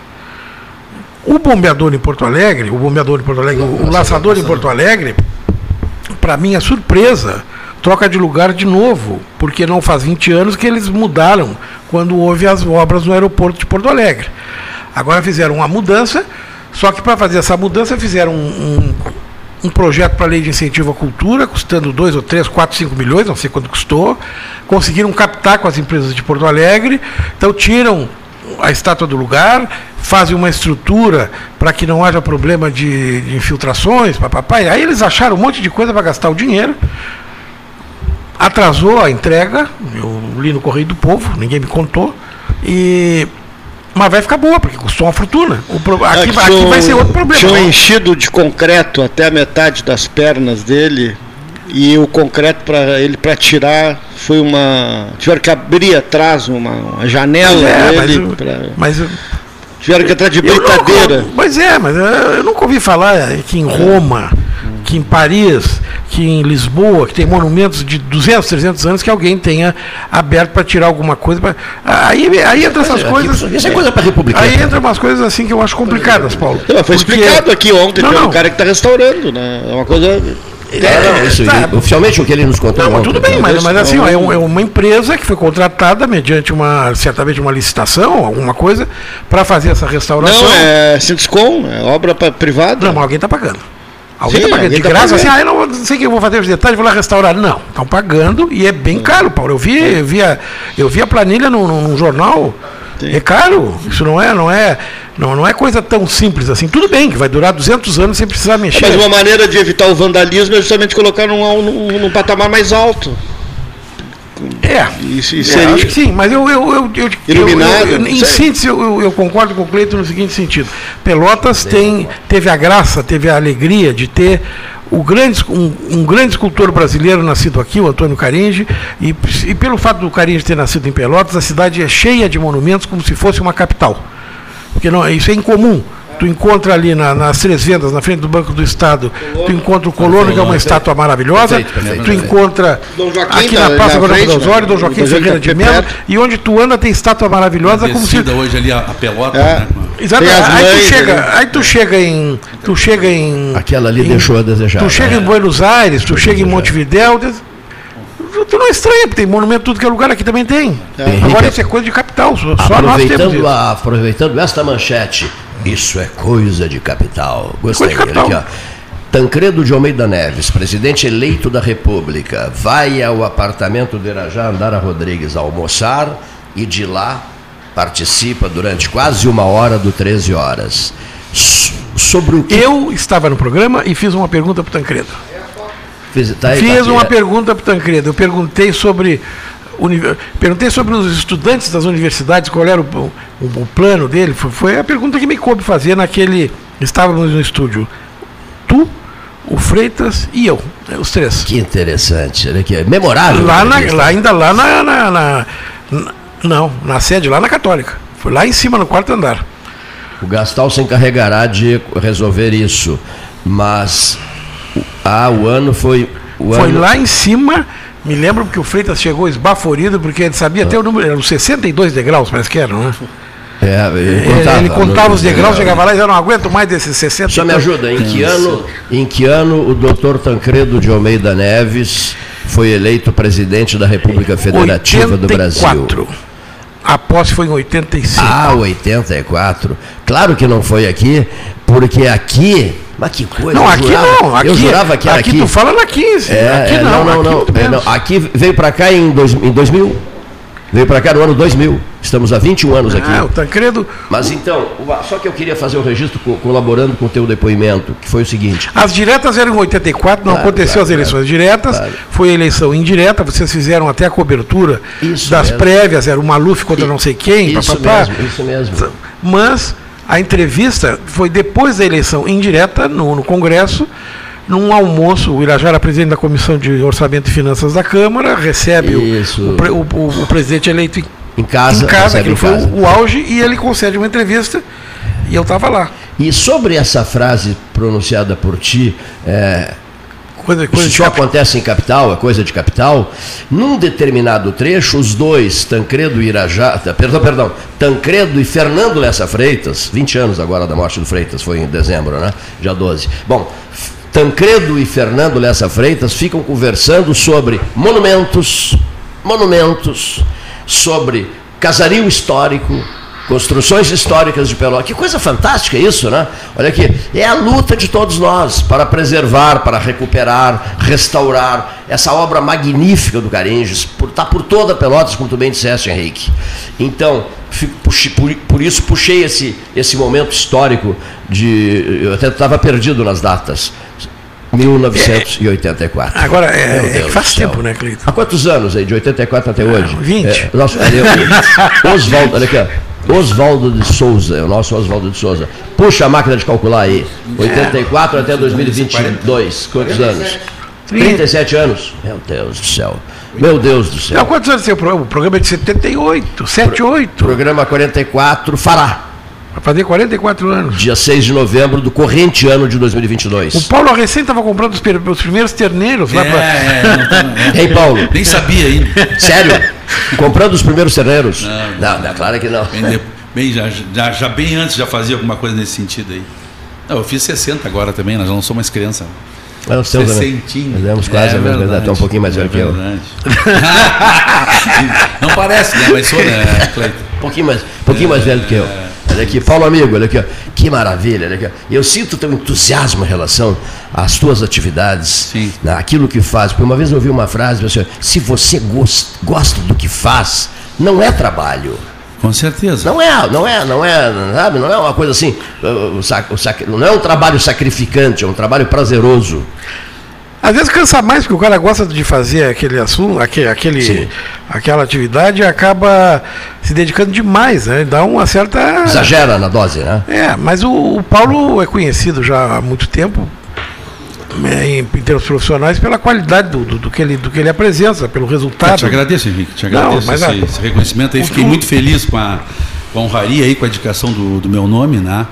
O bombeador em Porto Alegre, o bombeador em Porto Alegre, o, o laçador em Porto Alegre, para minha surpresa, troca de lugar de novo, porque não faz 20 anos que eles mudaram quando houve as obras no aeroporto de Porto Alegre. Agora fizeram uma mudança, só que para fazer essa mudança fizeram um, um, um projeto para a lei de incentivo à cultura, custando 2 ou 3, 4, 5 milhões, não sei quanto custou. Conseguiram captar com as empresas de Porto Alegre, então tiram a estátua do lugar, fazem uma estrutura para que não haja problema de, de infiltrações, papai. Aí eles acharam um monte de coisa para gastar o dinheiro. Atrasou a entrega, eu li no Correio do Povo, ninguém me contou. E mas vai ficar boa, porque custou uma fortuna. O pro... aqui, é aqui vai ser outro problema. Tinha enchido de concreto até a metade das pernas dele e o concreto para ele para tirar foi uma tiveram que abrir atrás uma, uma janela é, dele mas, pra... mas tiveram que atrás de brincadeira mas é mas eu nunca ouvi falar que em Roma que que em Paris, que em Lisboa, que tem monumentos de 200, 300 anos, que alguém tenha aberto para tirar alguma coisa. Pra... Aí, aí entra essas Aqui, coisas. Isso é coisa para republicana. Aí entra umas coisas assim que eu acho complicadas, Paulo. Não, foi Porque- explicado aqui ontem Não, pelo não. cara que está restaurando, né? É uma coisa. É, não, isso, tá. oficialmente o que ele nos contou. Não, mas tudo bem, né? mas, mas assim, ó, é, um- é uma empresa que foi contratada mediante uma, certamente uma licitação, alguma coisa, para fazer essa restauração. Não, é Sinduscom, é obra privada. Não, mas alguém está pagando. Alguém Sim, está pagando. De tá graça, assim, ah, eu não, sei o que eu vou fazer os detalhes, vou lá restaurar. Não, estão pagando e é bem caro, Paulo. Eu vi, eu vi, a, eu vi a planilha num, num jornal. É caro, isso não é, não é, não, não é coisa tão simples assim. Tudo bem que vai durar 200 anos sem precisar mexer. Mas uma maneira de evitar o vandalismo é justamente colocar num, num, num patamar mais alto. É. Isso, É, isso seria. acho que sim, mas eu, eu, eu, eu- Iluminado, eu- eu- em síntese, eu, eu- eu concordo com o Cleiton no seguinte sentido. Pelotas tem, teve a graça, teve a alegria de ter o grande, um, um grande escultor brasileiro nascido aqui, o Antônio Caringe, e, e pelo fato do Caringe ter nascido em Pelotas, a cidade é cheia de monumentos como se fosse uma capital. Porque não, isso é incomum. Tu encontra ali na- nas Três Vendas, na frente do Banco do Estado, tu encontra o Colono, que é uma estátua maravilhosa. Perfeito, perfeito, tu encontra aqui tá na Praça Governador frente, Osório, né? Dom Joaquim Ferreira de tá Mello, perto. e onde tu anda tem estátua maravilhosa, como se hoje ali a, a pelota, É. né? As Aí tu chega, aí tu chega em, tu chega em Aquela ali em- deixou a desejar. Tu chega né? em Buenos Aires, tu chega em. Montevidéu, tu- não estranha, porque tem monumento tudo que é lugar aqui também tem. Henrique, Agora isso é coisa de capital, só, só nós temos Aproveitando, isso. a- aproveitando esta manchete, isso é coisa de capital. Gostei. Coisa de capital. Aqui, ó. Tancredo de Almeida Neves, presidente eleito da República, vai ao apartamento do Irajá Andara Rodrigues almoçar e de lá participa durante quase uma hora do 13 horas. Sobre o que Eu estava no programa e fiz uma pergunta para o Tancredo. fez, tá aí, tá Fiz uma é. pergunta para o Tancredo. Eu perguntei sobre. Perguntei sobre os estudantes das universidades, qual era o, o- o plano dele. Foi, foi a pergunta que me coube fazer naquele. Estávamos no estúdio. Tu, o Freitas e eu, né, os três. Que interessante, olha aqui, é memorável. Lá, na- lá ainda lá na, na- na- Não, na sede, lá na Católica. Foi lá em cima, no quarto andar. O Gastal se encarregará de resolver isso, mas ah, o ano foi o Foi ano, lá em cima. Me lembro que o Freitas chegou esbaforido, porque ele sabia até o número. Eram 62 degraus, parece que eram, né? É, ele Ele contava, ele contava no- os degraus, chegava lá e eu não aguento mais desses 60. Só me ajuda, em que ano, em que ano o doutor Tancredo de Almeida Neves foi eleito presidente da República Federativa do Brasil? 84. A posse foi em 85. Ah, 84. Claro que não foi aqui, porque aqui. Mas que coisa. não, aqui jurava- não. Aqui, eu jurava que era aqui aqui. tu fala na 15. É, aqui é, não, não, não, aqui não, é, não. Aqui veio para cá em, dois, em 2000. Veio para cá no ano 2000. Estamos há 21 anos aqui. Ah, o Tancredo. Mas então, só que eu queria fazer o registro co- colaborando com o teu depoimento, que foi o seguinte. As diretas eram em 84, não Claro, aconteceu claro, as eleições claro. diretas, foi eleição indireta, vocês fizeram até a cobertura Isso das mesmo. prévias, era o Maluf contra não sei quem, Isso papapá. mesmo, isso mesmo. Mas a entrevista foi depois da eleição indireta no, no Congresso, num almoço. O Irajá era presidente da Comissão de Orçamento e Finanças da Câmara, recebe o- o, o- o- presidente eleito em, Em casa, em casa, em foi casa. o, o auge, e ele concede uma entrevista e eu estava lá. E sobre essa frase pronunciada por ti, é, Coisa, coisa isso só cap- acontece em capital, é coisa de capital. Num determinado trecho, os dois, Tancredo e Irajá, tá, perdão, perdão, Tancredo e Fernando Lessa Freitas, 20 anos agora da morte do Freitas, foi em dezembro, né? Dia 12. Bom, Tancredo e Fernando Lessa Freitas ficam conversando sobre monumentos, monumentos, sobre casario histórico, construções históricas de Pelotas. Que coisa fantástica isso, né? Olha aqui, é a luta de todos nós para preservar, para recuperar, restaurar essa obra magnífica do Caringes, por, tá por toda Pelotas, como tu bem disseste, Henrique. Então, por, por isso puxei esse, esse momento histórico de. Eu até estava perdido nas datas. 1984. Agora, é, é, faz tempo, né, Cleiton? Há quantos anos aí? De 84 até hoje? 20. É, Oswaldo, olha aqui. Oswaldo de Souza, é o nosso Oswaldo de Souza. Puxa a máquina de calcular aí. 84 até 2022. Quantos anos? 37 anos. Meu Deus do céu. Meu Deus do Não, céu. quantos anos tem o programa? O programa é de 78, 78. Programa 44 fará. Vai fazer 44 anos. Dia 6 de novembro do corrente ano de 2022. O Paulo recém estava comprando os, os primeiros terneiros lá É, pra... é, não tá- é. Ei, Paulo, Nem sabia ainda. sério? Comprando os primeiros terneiros? Não, não, claro que não. Bem, bem, já, já, já bem antes já fazia alguma coisa nesse sentido aí. Não, eu fiz 60 agora também, nós já não somos mais criança. Nós temos, né? Sessentinho. Nós quase a mesma idade, até um pouquinho mais velho que eu. verdade. não parece, né? Mas sou, né, Cleiton? Um pouquinho mais, um pouquinho mais velho que eu. Olha aqui, Paulo amigo, olha aqui, ó. que maravilha, olha aqui. ó. Eu sinto teu entusiasmo em relação às tuas atividades, Sim. né, aquilo que faz. Porque uma vez eu ouvi uma frase, assim, se você gos- gosta do que faz, não é trabalho. Com certeza. Não é, não é, não é, sabe, não é uma coisa assim, não é um trabalho sacrificante, é um trabalho prazeroso. Às vezes cansa mais, porque o cara gosta de fazer aquele assunto, aquele, aquele, Sim. aquela atividade e acaba se dedicando demais, né? Dá uma certa. Exagera na dose, né? É, mas o, o Paulo é conhecido já há muito tempo né, em, em termos profissionais pela qualidade do, do, do que ele, do que ele apresenta, pelo Ah, resultado. te agradeço, Henrique. Te Não, agradeço mas esse, a- esse reconhecimento aí. Fiquei muito feliz com a, com a honraria aí, com a indicação do, do meu nome, né?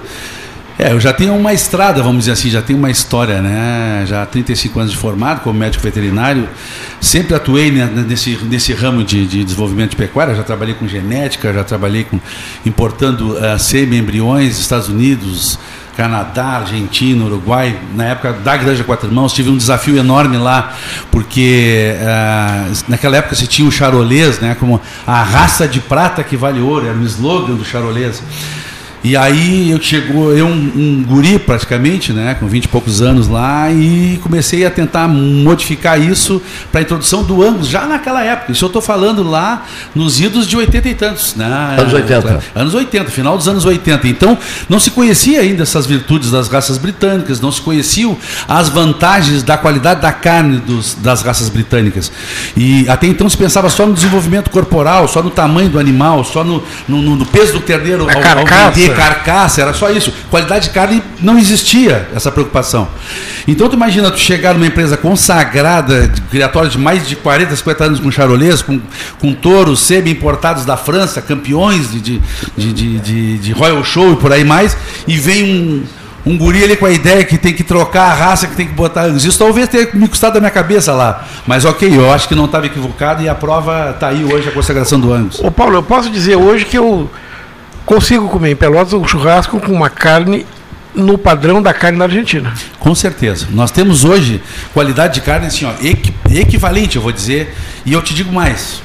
É, eu já tenho uma estrada, vamos dizer assim, já tenho uma história, né? Já há 35 anos de formado como médico veterinário. Sempre atuei nesse, nesse ramo de, de desenvolvimento de pecuária. Já trabalhei com genética, já trabalhei com importando uh, semi-embriões dos Estados Unidos, Canadá, Argentina, Uruguai. Na época da Granja Quatro Irmãos, tive um desafio enorme lá, porque ah, naquela época se tinha o charolês, né, como a raça de prata que vale ouro, era o slogan do charolês. E aí eu chegou, eu um, um guri praticamente, né, com 20 e poucos anos lá, e comecei a tentar modificar isso para a introdução do Angus, já naquela época. Isso eu estou falando lá nos idos de 80 e tantos. Né? Anos 80. Anos 80, final dos anos 80. Então, não se conhecia ainda essas virtudes das raças britânicas, não se conheciam as vantagens da qualidade da carne dos, das raças britânicas. E até então se pensava só no desenvolvimento corporal, só no tamanho do animal, só no, no, no- peso do terneiro A ao, ao carcaça. vender carcaça, era só isso. Qualidade de carne não existia essa preocupação. Então tu imagina tu chegar numa empresa consagrada, de- criatória de mais de 40, 50 anos com charolês, com, com touros semi-importados da França, campeões de, de, de, de, de- Royal Show e por aí mais, e vem um, um guri ali com a ideia que tem que trocar a raça, que tem que botar Angus. Isso talvez tenha me custado da minha cabeça lá. Mas ok, eu acho que não estava equivocado e a prova está aí hoje, a consagração do Angus. Ô Paulo, eu posso dizer hoje que eu consigo comer em Pelotas um churrasco com uma carne no padrão da carne da Argentina. Com certeza. Nós temos hoje qualidade de carne assim, ó, equi- equivalente, eu vou dizer, e eu te digo mais.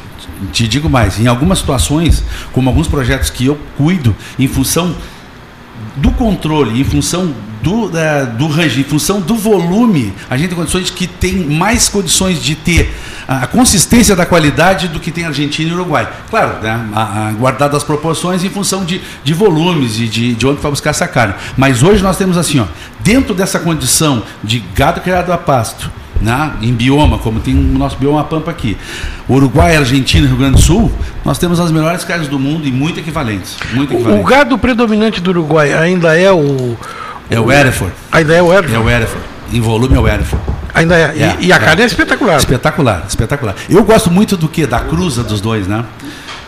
Te digo mais, em algumas situações, como alguns projetos que eu cuido, em função do controle, em função do, da- do range, em função do volume, a gente tem condições que tem mais condições de ter a, consistência da qualidade do que tem Argentina e Uruguai. Claro, né, guardado as proporções em função de, de volumes e de, de onde vai buscar essa carne. Mas hoje nós temos assim, ó, dentro dessa condição de gado criado a pasto, né, em bioma, como tem o nosso bioma pampa aqui, Uruguai, Argentina e Rio Grande do Sul, nós temos as melhores carnes do mundo e muito equivalentes. Muito O, o equivalentes. gado predominante do Uruguai ainda é o. É o Hereford. Ainda é o É Hereford. o Hereford. Em volume é o Hereford. Ainda é. E- É, e, a é. carne é espetacular. Espetacular, espetacular. Eu gosto muito do que? Da cruza dos dois, né?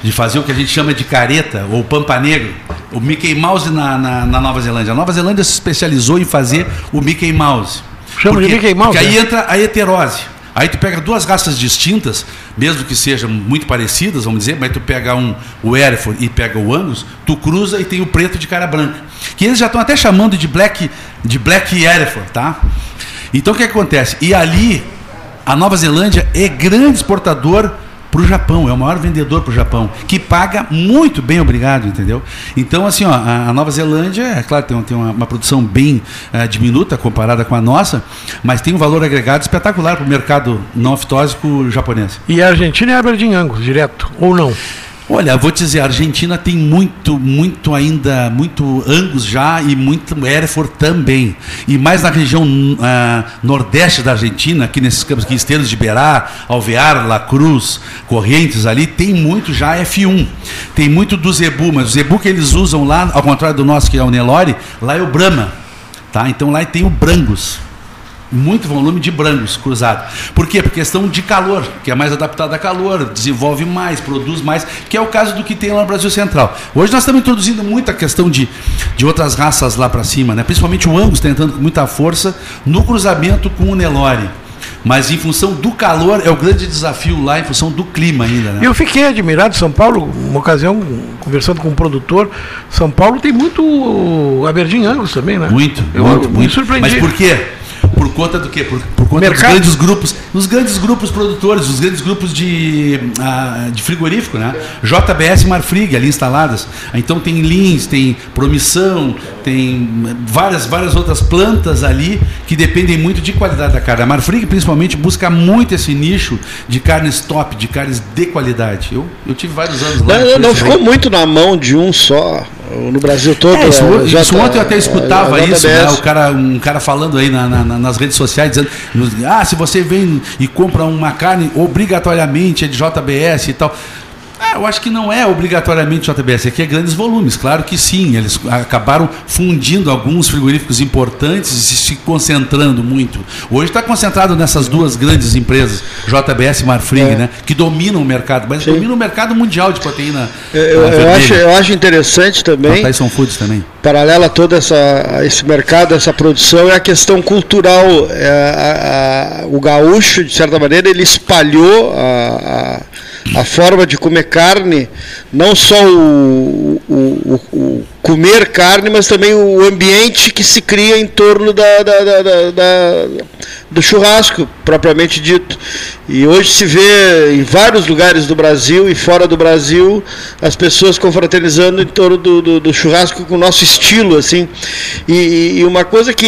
De fazer o que a gente chama de careta, ou pampa negro. O Mickey Mouse na, na, na Nova Zelândia. A Nova Zelândia se especializou em fazer o Mickey Mouse. Chama de Porque- Mickey Mouse, Porque aí né? entra a heterose. Aí tu pega duas raças distintas, mesmo que sejam muito parecidas, vamos dizer, mas tu pega um, o Hereford e pega o Angus, tu cruza e tem o preto de cara branca. Que eles já estão até chamando de Black, de Black Hereford, tá? Então o que acontece? E ali, a Nova Zelândia é grande exportador para o Japão, é o maior vendedor para o Japão, que paga muito bem, obrigado, entendeu? Então, assim, ó, a, Nova Zelândia, é claro, tem, tem uma, uma produção bem eh, diminuta comparada com a nossa, mas tem um valor agregado espetacular para o mercado não aftósico japonês. E a Argentina é Aberdeen Angus, direto. Ou não? Olha, vou te dizer, a Argentina tem muito, muito ainda, muito Angus já e muito Hereford também. E mais na região ah, nordeste da Argentina, aqui nesses campos aqui, Esteiros de Berá, Alvear, La Cruz, Correntes ali, tem muito já F1. Tem muito do Zebu, mas o Zebu que eles usam lá, ao contrário do nosso que é o Nelore, lá é o Brahma. Tá? Então lá tem o Brangus. Muito volume de brancos cruzado. Por quê? Por questão de calor, que é mais adaptado a calor, desenvolve mais, produz mais, que é o caso do que tem lá no Brasil Central. Hoje nós estamos introduzindo muita questão de, de outras raças lá para cima, né? principalmente o Angus tentando com muita força no cruzamento com o Nelore. Mas em função do calor, é o grande desafio lá, em função do clima ainda. Né? Eu fiquei admirado, São Paulo, uma ocasião, conversando com um produtor, São Paulo tem muito Aberdeen Angus também, né? Muito, eu, muito, eu me muito. surpreendi. Mas por quê? Por conta do quê? Por, por conta Mercado. dos grandes grupos, os grandes grupos produtores, os grandes grupos de, ah, de frigorífico, né? JBS Marfrig ali instaladas. Então tem Lins, tem Promissão, tem várias, várias outras plantas ali que dependem muito de qualidade da carne. A Marfrig principalmente busca muito esse nicho de carnes top, de carnes de qualidade. Eu, eu tive vários anos lá. Não, não ficou muito na mão de um só. No Brasil todo. É, isso, a isso J- ontem eu até escutava a isso, né? O cara, um cara falando aí na- na- nas redes sociais, dizendo, ah, se você vem e compra uma carne, obrigatoriamente é de JBS e tal. Ah, eu acho que não é obrigatoriamente JBS, aqui é grandes volumes, claro que sim. Eles acabaram fundindo alguns frigoríficos importantes e se concentrando muito. Hoje está concentrado nessas duas grandes empresas, JBS e Marfrig, É. né? Que dominam o mercado, mas Sim. dominam o mercado mundial de proteína. Eu, ah, eu acho, eu acho interessante também. A Tyson Foods também. Paralela a todo essa, esse mercado, essa produção, é a questão cultural. É, a- a- o gaúcho, de certa maneira, ele espalhou a, a, a forma de comer carne, não só o, o, o- o comer carne, mas também o ambiente que se cria em torno da, da- da- da- do churrasco, propriamente dito. E hoje se vê em vários lugares do Brasil e fora do Brasil as pessoas confraternizando em torno do, do- do churrasco com o nosso estilo, assim. E, e uma coisa que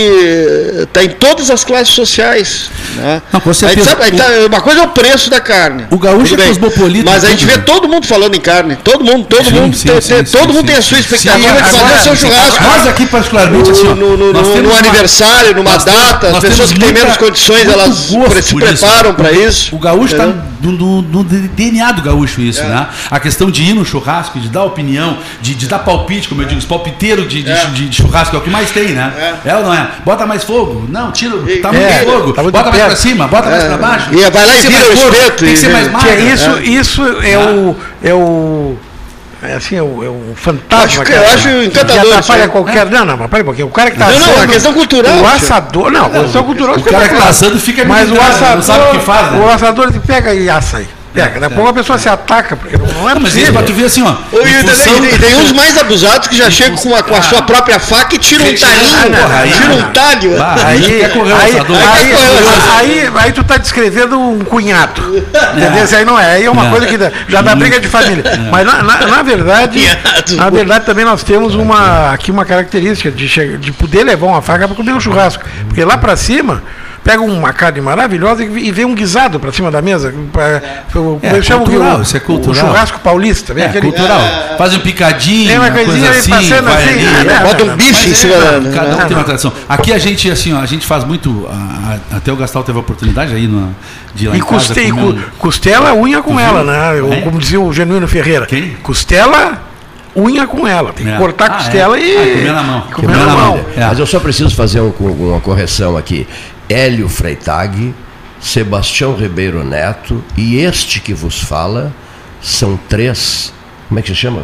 está em todas as classes sociais. Né? Não, com certeza. sabe- tá- uma coisa é o preço da carne. O gaúcho é cosmopolita Mas a gente vê todo mundo falando em carne. Todo mundo, todo Sim, mundo, sim, tem, sim, todo mundo tem a sua expectativa fazer o seu churrasco. Nós aqui, particularmente, assim, ó, no, no, no- temos no uma- aniversário, numa data, as pessoas que têm menos condições, elas se preparam para isso. O gaúcho está no, no- no DNA do gaúcho isso, né? A questão de ir no churrasco, de dar opinião, de, de dar palpite, como eu digo, os palpiteiros de, de, É. de- de churrasco é o que mais tem, né? É. ou não é? Bota mais fogo. Não, tira, tá muito É, fogo. tá muito bota mais pra cima, bota mais pra baixo. E vai lá e vira o espeto Tem que ser mais magro. é isso, É. isso é, o. É o. É assim, é o, é o fantasma. Acho que- cara, eu acho que encantador isso atrapalha qualquer. Não, não, mas peraí um pouquinho. O cara que tá Não, não, assando- é questão cultural, O assador. Não, a questão cultural. O é cara que tá claro. assando fica Mas o assador. não sabe o que faz, né? O assador ele pega e assa aí. Pega. Daqui a pouco a pessoa se ataca, porque não não é mas possível. pra tu ver assim, ó. E tem, função- tem- tem uns mais abusados que já chegam com a, com a sua própria faca e tiram um talinho, tira um talho. Aí, Aí aí, tu tá descrevendo um cunhado. Entendeu? Isso aí não é. Aí é uma É. coisa que já dá briga de família. Mas na, na- na verdade, Cunhado. na verdade também nós temos uma aqui uma característica de, de poder levar uma faca para comer um churrasco. Porque lá para cima pega uma carne maravilhosa e vem um guisado para cima da mesa. Pra, o- É, cultural, o- isso é o cultural. churrasco paulista. Vem É, aquele, cultural. Faz um picadinho, Tem uma uma coisa coisinha aí assim, passando vai assim, ali. ah, né? não, Bota um bife em Mas cima é, da. Cada um né? tem uma tradição. Aqui a gente, assim, ó, a gente faz muito. a- a- até o Gastal teve a oportunidade aí no, de ir lá E em casa custe, e comer cu- costela, unha com ela, né? Eu- É? Como dizia o Genuíno Ferreira. Quem? Costela, unha com ela. Tem que É. cortar a Ah, costela é. e. Ah, comer na mão. e Comer na mão. É. Mas eu só preciso fazer um- uma correção aqui. Hélio Freitag, Sebastião Ribeiro Neto e este que vos fala são três, como é que se chama?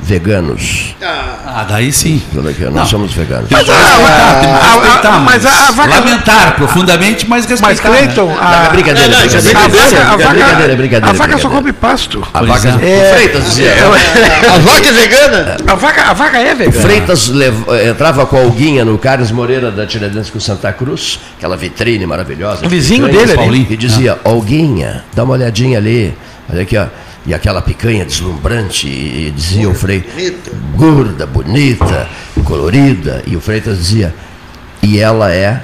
Veganos. Ah, daí sim. Olha aqui, nós Não. somos veganos. Mas, a- mas a- a vaca- Lamentar profundamente, mas respeitar. Mas, Cleiton, né? a, É brincadeira, Não, não, isso é a brincadeira. vaca, a brincadeira, vaca, brincadeira, brincadeira, a vaca só brincadeira. come pasto. A Pois vaca, é. o Freitas dizia. A vaca é vegana? A vaca, a vaca é O vegana. Freitas lev- eh, entrava com a Alguinha no Carlos Moreira da Tiradentes com Santa Cruz, aquela vitrine maravilhosa. O vizinho dele ali. E dizia, Alguinha, dá uma olhadinha ali. Olha aqui, ó. E aquela picanha deslumbrante, e dizia o Frei, gorda, bonita, colorida. E o Freitas dizia, e ela é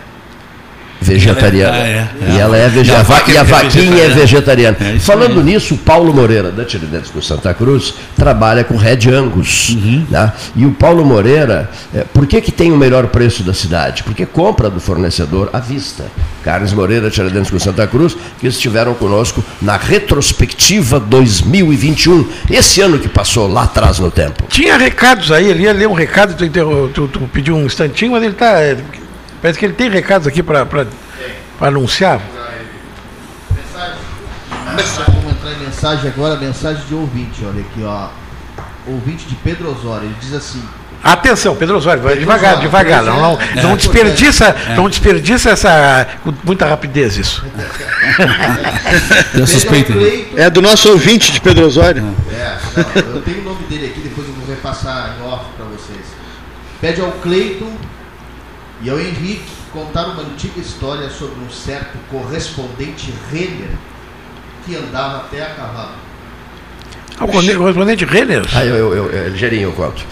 vegetariana. E ela é- é, é. E ela é a vegetariana. E a é vaquinha é vegetariana. É Falando nisso, o Paulo Moreira, da Tiradentes com Santa Cruz, trabalha com Red Angus. Uhum. né? E o Paulo Moreira, por que, que tem o melhor preço da cidade? Porque compra do fornecedor à vista. Carlos Moreira, Tiradentes com Santa Cruz, que estiveram conosco na retrospectiva 2021, esse ano que passou lá atrás no tempo. Tinha recados aí, ele ia ler um recado, tu, tu- tu pediu um instantinho, mas ele tá. É, Parece que ele tem recados aqui para para anunciar? Vamos entrar em mensagem agora, mensagem de ouvinte, olha aqui, ó. Ouvinte de Pedro Osório, ele diz assim, Atenção, Pedro Osório, vai Pedro devagar, Osório, devagar. Não, não, é, não é, desperdiça, não desperdiça essa. com muita rapidez isso. Eu suspeito. É do nosso ouvinte de Pedro Osório. É, não, eu tenho o nome dele aqui, depois eu vou repassar em off para vocês. Pede ao Cleiton e ao Henrique contar uma antiga história sobre um certo correspondente Renner que andava até a cavalo. Ah, O correspondente Renner. Ah, eu, eu, eu, eu, ligeirinho eu conto.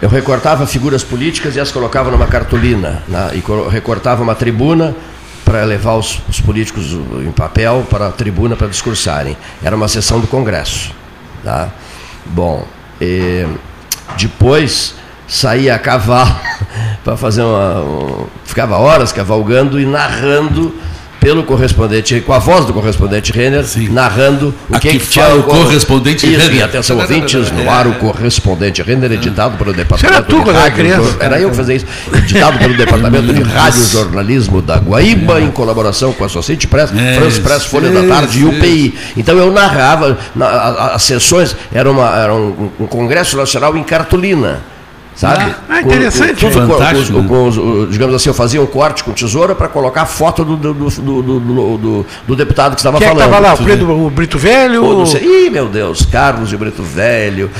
Eu recortava figuras políticas e as colocava numa cartolina. na- e co- recortava uma tribuna para levar os, os políticos em papel para a tribuna para discursarem. Era uma sessão do Congresso. Tá? Bom, e depois saía a cavalo para fazer uma. um- ficava horas cavalgando e narrando pelo correspondente, com a voz do correspondente Renner, narrando o Aqui que, que tinha o correspondente Isso, Renner. e atenção, ouvintes, no ar o correspondente Renner, editado pelo Departamento era tu de era Rádio. Jor- Era eu que fazia isso. Editado pelo Departamento de Rádio Jornalismo da Guaíba, em colaboração com a Society Press, É, France Press, Folha da Tarde e. UPI. Então eu narrava, na- a- a- as sessões, era, uma, era um, um congresso nacional em cartolina. Sabe? Ah, interessante. Com, com- Fantástico, com- com os- o- digamos assim, eu fazia um corte com tesoura para colocar a foto do, do, do, do, do- do- do deputado que estava Quem é falando. estava lá? O, Preto, o Brito Velho? Sei. Ih, meu Deus, Carlos de Brito Velho,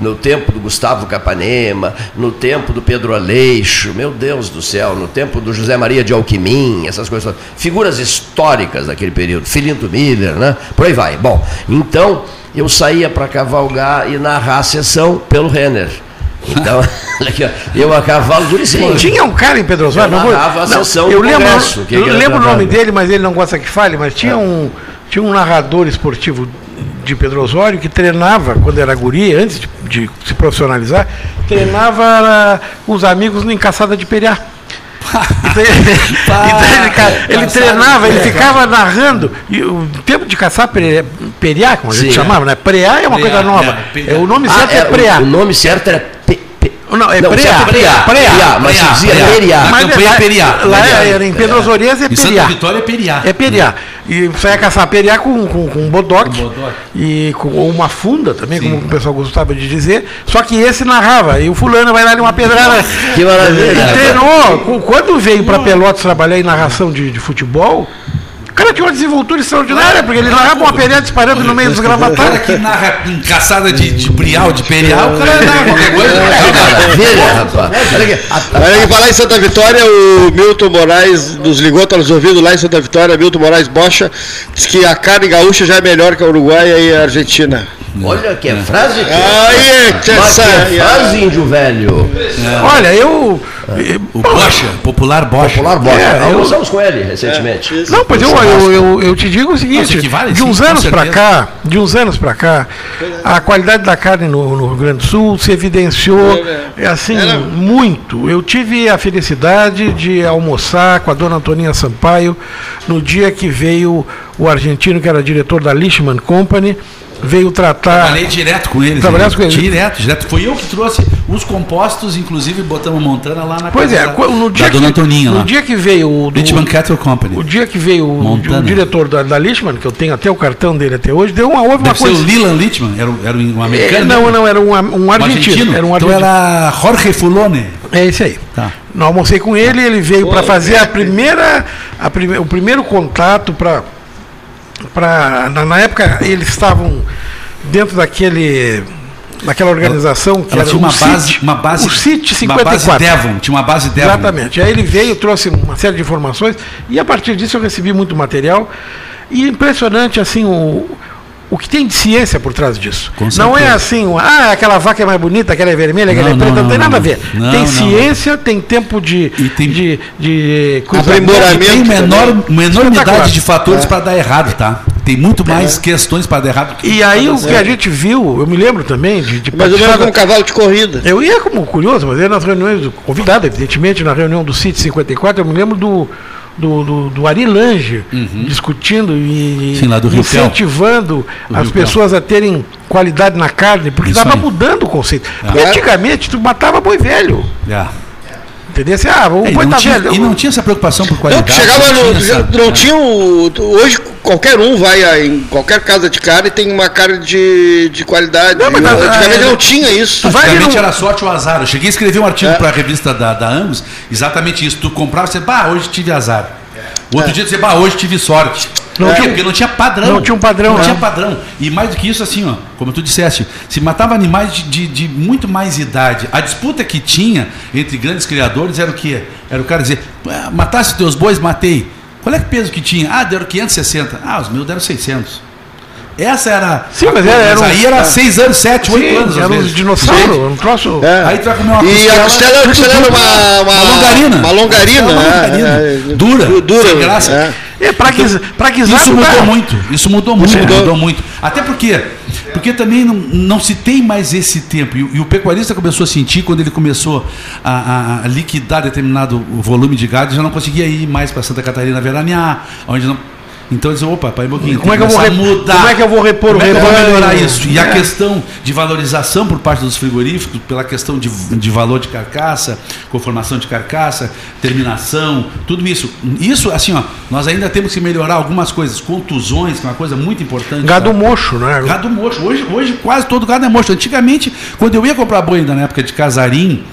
no tempo do Gustavo Capanema, no tempo do Pedro Aleixo, meu Deus do céu, no tempo do José Maria de Alquimim, essas coisas. Figuras históricas daquele período, Filinto Miller, né? Por aí vai. Bom, então eu saía para cavalgar e narrar a sessão pelo Renner. Então, eu a cavalo duríssimo. Tinha um cara em Pedro Osório, Eu não vou- a sessão eu do lembro, Congresso, eu lembro o nome dele, mas ele não gosta que fale, mas tinha um tinha um narrador esportivo de Pedro Osório que treinava quando era guri, antes de, de se profissionalizar, treinava ah, os amigos em caçada de periá. Então, ele, então ele ele treinava, ele ficava narrando. E o tempo de caçar pere- periá, como a gente Sim, chamava, né? Preá é uma Preá, coisa nova. é. É, o nome Ah, certo é, era- preá. o, o nome certo era Não, é Não, preá. é preá. Preá. Mas se dizia periá. Mas campanha lá, é periá. Lá Periá. era em Pedro Osorias é Em Santa periá. Vitória é periá. É periá. E saia caçar periá com, com, com bodoque, e com ou uma funda também, como o pessoal gostava de dizer. Só que esse narrava. E o fulano vai dar uma pedrada. Que maravilha. Treinou. Cu- Quando veio para Pelotas trabalhar em narração de, de futebol, cara tinha uma desenvoltura extraordinária, porque ele narrava uma periá disparando no meio dos O cara que narra em caçada de, de brial, de perial, o cara narra qualquer coisa. Rapaz. Olha aqui, falar em Santa Vitória, o Milton Moraes nos ligou, está nos ouvindo lá em Santa Vitória, Milton Moraes Bocha, diz que a carne gaúcha já é melhor que a uruguaia e a argentina. Olha que é frase. Aí, que essa, que é frase, índio velho. Olha, eu. O Bocha, popular Bocha. Popular Bocha. É, eu- Almoçamos com ele recentemente. Não, pois eu, eu, eu, eu te digo o seguinte, de uns anos para cá, de uns anos para cá, a qualidade da carne no, no Rio Grande do Sul se evidenciou é, assim Era- muito. Eu tive a felicidade de almoçar com a dona Antoninha Sampaio no dia que veio o argentino que era diretor da Lishman Company, veio tratar Trabalhei direto com eles. Trabalhasse né? com eles? Direto, direto. Foi eu que trouxe os compostos, inclusive botamos Montana lá na Pois é, casa qu- no dia da dona que, Antoninha no lá. dia que veio o do- Richmond Cattle Company. o dia que veio o, o diretor da, da Lishman, que eu tenho até o cartão dele até hoje, deu uma houve uma Deve ser coisa o Leland Littman, era, era um É, americano. não, né? não, era um, um Um argentino. Era um Então argentino. era Jorge Fulone. É esse aí. Tá. Não almocei com ele, ele veio para fazer a primeira, a prime, o primeiro contato para. Para na, na época eles estavam dentro daquele. daquela organização que Ela era tinha uma o base, CIT, uma base, o CIT uma base 54. Devon, tinha uma base Devon. Exatamente. Aí ele veio, trouxe uma série de informações e a partir disso eu recebi muito material. E impressionante assim o, o que tem de ciência por trás disso. Não é assim, ah, aquela vaca é mais bonita, aquela é vermelha, aquela Não, é preta, não, não, tem nada a ver. Não, tem não. ciência, tem tempo de, E tem- de, de Aprimoramento. Tem menor, uma enormidade de fatores para dar errado, tá? Tem muito mais questões para dar errado. que E aí o que a gente viu, eu me lembro também de, de ou menos participar como um cavalo de corrida. Eu ia como curioso, mas ia nas reuniões, do- convidado, evidentemente, na reunião do CIT 54, eu me lembro do, do, do, do Ari Lange discutindo e Uhum. Sim, incentivando as Rio pessoas a terem qualidade na carne, porque estava mudando o conceito. Porque Claro. antigamente tu matava boi velho. É. entendeu? Assim, ah, o É, e, boi não tá tinha, velho. e não tinha essa preocupação por Não, qualidade. tu chegava no. tinha essa- não tinha o. Hoje qualquer um vai em qualquer casa de carne e tem uma carne de, de qualidade. Não, mas tá- Antigamente é- não tinha isso. Antigamente era sorte ou azar. Eu cheguei a escrever um artigo É. para a revista da, da Angus, exatamente isso. Tu comprava, você, bah, hoje tive azar. O outro dia você, bah, hoje tive sorte. Não quê? tinha- Porque não tinha padrão. não tinha um padrão, Não né? tinha padrão. E mais do que isso, assim, ó, como tu disseste, se matava animais de, de- de muito mais idade. A disputa que tinha entre grandes criadores era o quê? Era o cara dizer, "Ah, matasse teus bois, matei. Qual é que peso que tinha? Ah, deram 560. Ah, os meus deram 600. Essa era. Sim, mas era- era aí era 6 anos, 7, 8 Sim, anos. era uns dinossauros, um troço. É. Aí tu vai comer uma E a costela, era uma, uma, uma longarina. Uma longarina. Uma é, longarina. é, Dura, du- dura. sem graça. é. É, pra que, pra que Isso exato, mudou tá? muito. Isso mudou muito. mudou. Mudou muito. Até porque, porque também não, não se tem mais esse tempo. E, o- e o pecuarista começou a sentir quando ele começou a, a- a liquidar determinado volume de gado, já não conseguia ir mais para Santa Catarina veranear, onde não. Então ele disse, opa, pai, um pouquinho. Como é que eu vou re- mudar. como é que eu vou repor Como o é que eu vou rebanho? melhorar isso? E a É. questão de valorização por parte dos frigoríficos, pela questão de, de valor de carcaça, conformação de carcaça, terminação, tudo isso. Isso, assim, ó, nós ainda temos que melhorar algumas coisas. Contusões, que é uma coisa muito importante. Gado tá? mocho, né? Gado mocho. Hoje, hoje quase todo gado é mocho. Antigamente, quando eu ia comprar boi ainda na época de Casarim,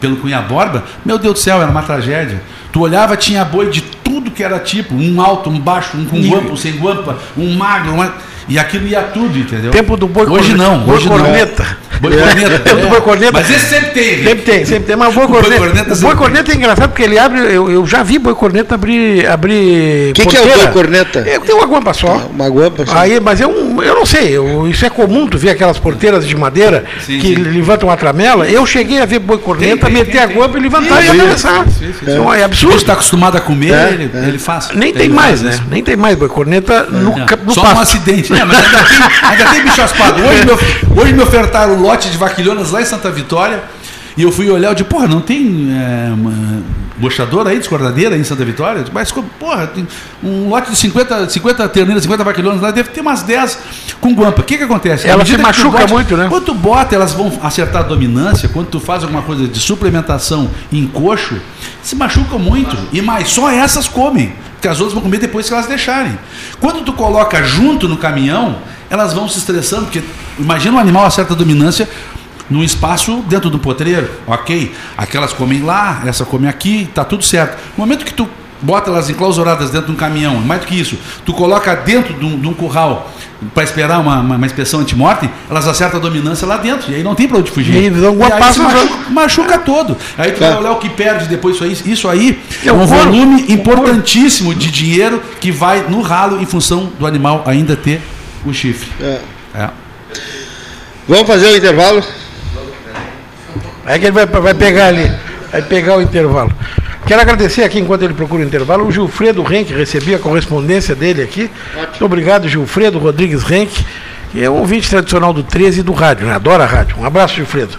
pelo Cunha Borba, meu Deus do céu, era uma tragédia. Tu olhava, tinha boi de tudo que era tipo, um alto, um baixo, um com guampa, um sem guampa, um magro, uma... e aquilo ia tudo, entendeu? Tempo do boi Hoje corne- não, boi hoje corneta. Boi corneta. É. boi corneta. Mas esse sempre teve. Sempre tem, sempre tem. Mas o boi O boi corneta, corneta o boi sempre corneta é engraçado porque ele abre. Eu, eu já vi boi corneta abrir. abrir Que que é o boi corneta? É, tem uma guampa só. Uma guampa. assim. Aí, mas é um, eu não sei, eu- isso é comum, tu ver aquelas porteiras de madeira Sim, que sim. levantam a tramela. Eu cheguei a ver boi corneta, Tem, tem, meter a tem, guampa e levantar Sim, e sim. atravessar. Então, é Se absurdo. está acostumado a comer, É, ele, é. ele faz. Nem tem mais, né? isso. Nem tem mais boi corneta no, Não, ca- no só um acidente. É, mas ainda tem, ainda tem bicho aspado. Hoje me, hoje me ofertaram lote de vaquilhonas lá em Santa Vitória. E eu fui olhar, eu disse, porra, não tem é, uma bochadora aí, descordadeira aí em Santa Vitória? Disse, Mas, porra, tem um lote de 50, 50 terneiras, 50 vaquilhonas lá, deve ter umas 10 com guampa. O que que acontece? Ela se machuca bota- muito, né? Quando tu bota, elas vão acertar a dominância. Quando tu faz alguma coisa de suplementação em coxo, se machucam muito. E mais, só essas comem. Porque as outras vão comer depois que elas deixarem. Quando tu coloca junto no caminhão, elas vão se estressando. Porque imagina um animal acerta a dominância num espaço dentro do potreiro. Ok? Aquelas comem lá, essa come aqui, tá tudo certo. No momento que tu bota elas enclausuradas dentro de um caminhão, mais do que isso, tu coloca dentro de um, de um curral para esperar uma, uma, uma inspeção antimortem, elas acertam a dominância lá dentro, e aí não tem para onde fugir. E dão aí guapaço se já- machuca, machuca todo. Aí tu É. vai olhar o que perde depois isso aí. Isso aí é, É um volume importantíssimo de dinheiro que vai no ralo em função do animal ainda ter o chifre. É. É. Vamos fazer o intervalo? É que ele vai, vai pegar ali, vai pegar o intervalo. Quero agradecer aqui, enquanto ele procura o intervalo, o Gilfredo Renck, recebi a correspondência dele aqui. Muito obrigado, Gilfredo Rodrigues Renck, que é um ouvinte tradicional do 13 e do rádio, né? Adora rádio. Um abraço, Gilfredo.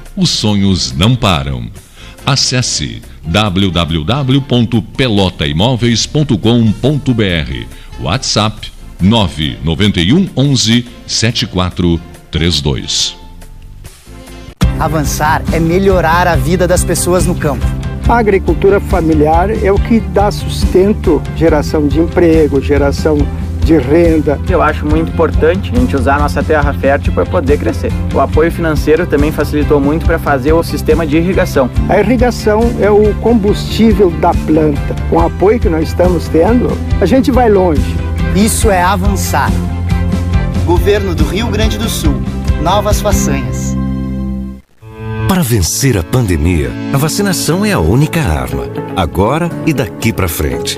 os sonhos não param. Acesse www.pelotaimoveis.com.br WhatsApp 991 11 7432 Avançar é melhorar a vida das pessoas no campo. A agricultura familiar é o que dá sustento, geração de emprego, geração de renda. Eu acho muito importante a gente usar a nossa terra fértil para poder crescer. O apoio financeiro também facilitou muito para fazer o sistema de irrigação. A irrigação é o combustível da planta. Com o apoio que nós estamos tendo, a gente vai longe. Isso é avançar. Governo do Rio Grande do Sul. Novas façanhas. Para vencer a pandemia, a vacinação é a única arma, agora e daqui para frente.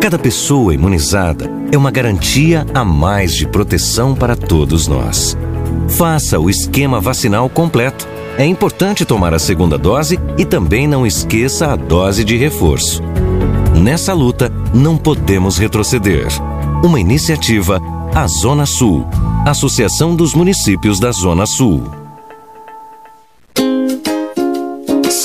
Cada pessoa imunizada é uma garantia a mais de proteção para todos nós. Faça o esquema vacinal completo. É importante tomar a segunda dose e também não esqueça a dose de reforço. Nessa luta, não podemos retroceder. Uma iniciativa A Zona Sul, Associação dos Municípios da Zona Sul.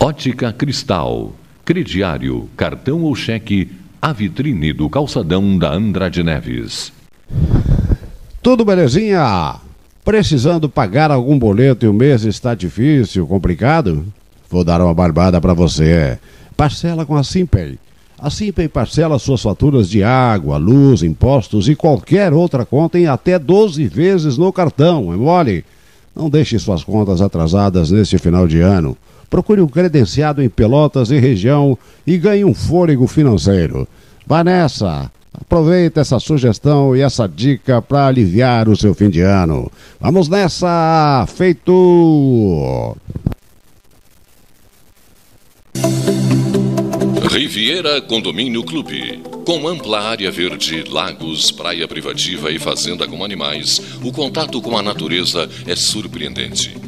Ótica Cristal, crediário, cartão ou cheque, a vitrine do calçadão da Andrade Neves. Tudo belezinha? Precisando pagar algum boleto e o mês está difícil, complicado? Vou dar uma barbada para você. Parcela com a Simpay. A Simpay parcela suas faturas de água, luz, impostos e qualquer outra conta em até 12 vezes no cartão, é mole? Não deixe suas contas atrasadas neste final de ano. Procure um credenciado em Pelotas e região e ganhe um fôlego financeiro. Vá nessa! Aproveita essa sugestão e essa dica para aliviar o seu fim de ano. Vamos nessa! Feito! Riviera Condomínio Clube. Com ampla área verde, lagos, praia privativa e fazenda com animais, o contato com a natureza é surpreendente.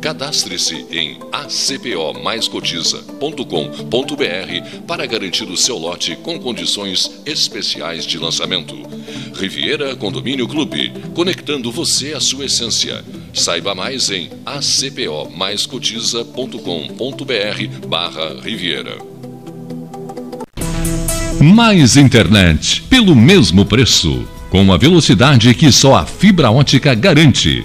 Cadastre-se em acpomaiscotiza.com.br para garantir o seu lote com condições especiais de lançamento. Riviera Condomínio Clube, conectando você à sua essência. Saiba mais em acpomaiscotiza.com.br barra Riviera. Mais internet pelo mesmo preço, com a velocidade que só a fibra ótica garante.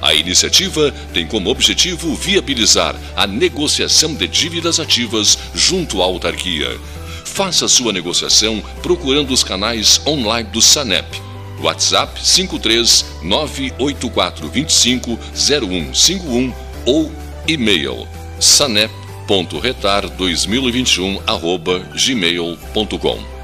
A iniciativa tem como objetivo viabilizar a negociação de dívidas ativas junto à autarquia. Faça sua negociação procurando os canais online do Sanep. WhatsApp 53 98425 0151 ou e-mail sanep.retar2021 arroba gmail.com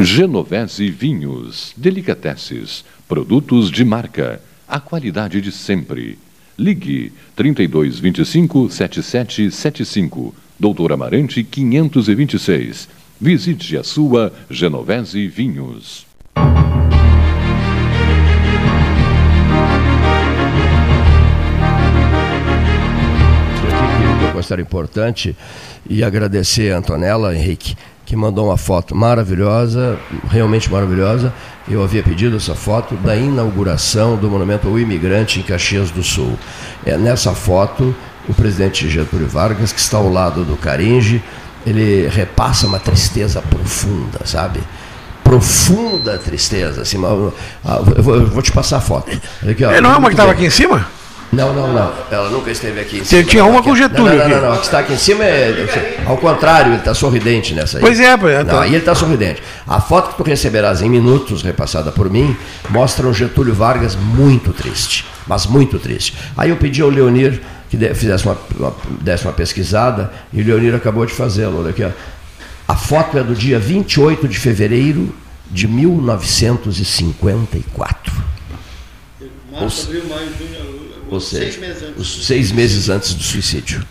Genovese Vinhos, Delicateces, produtos de marca, a qualidade de sempre. Ligue 3225 7775, Doutor Amarante 526. Visite a sua Genovese Vinhos. Considero importante e agradecer a Antonella, Henrique, que mandou uma foto maravilhosa, realmente maravilhosa. Eu havia pedido essa foto da inauguração do Monumento ao Imigrante em Caxias do Sul. É nessa foto o presidente Getúlio Vargas, que está ao lado do Caringe, ele repassa uma tristeza profunda, sabe? Profunda tristeza. Assim, eu, vou, te passar a foto. Aqui, ó. É, não é uma que estava aqui em cima? Não, não, não. Ela nunca esteve aqui em Tinha- cima. tinha uma com Aqui- Getúlio Não, não, não, não. A que está aqui em cima é. Ao contrário, ele está sorridente nessa aí. Pois é, pois é, Não, tá. aí ele está sorridente. A foto que tu receberás em minutos, repassada por mim, mostra um Getúlio Vargas muito triste. Mas muito triste. Aí eu pedi ao Leonir que fizesse uma, uma- desse uma pesquisada, e o Leonir acabou de fazê-lo. Olha aqui, ó. A foto é do dia 28 de fevereiro de 1954. Março, abril, maio, junho, Ou seja, seis meses antes. os seis meses antes do suicídio.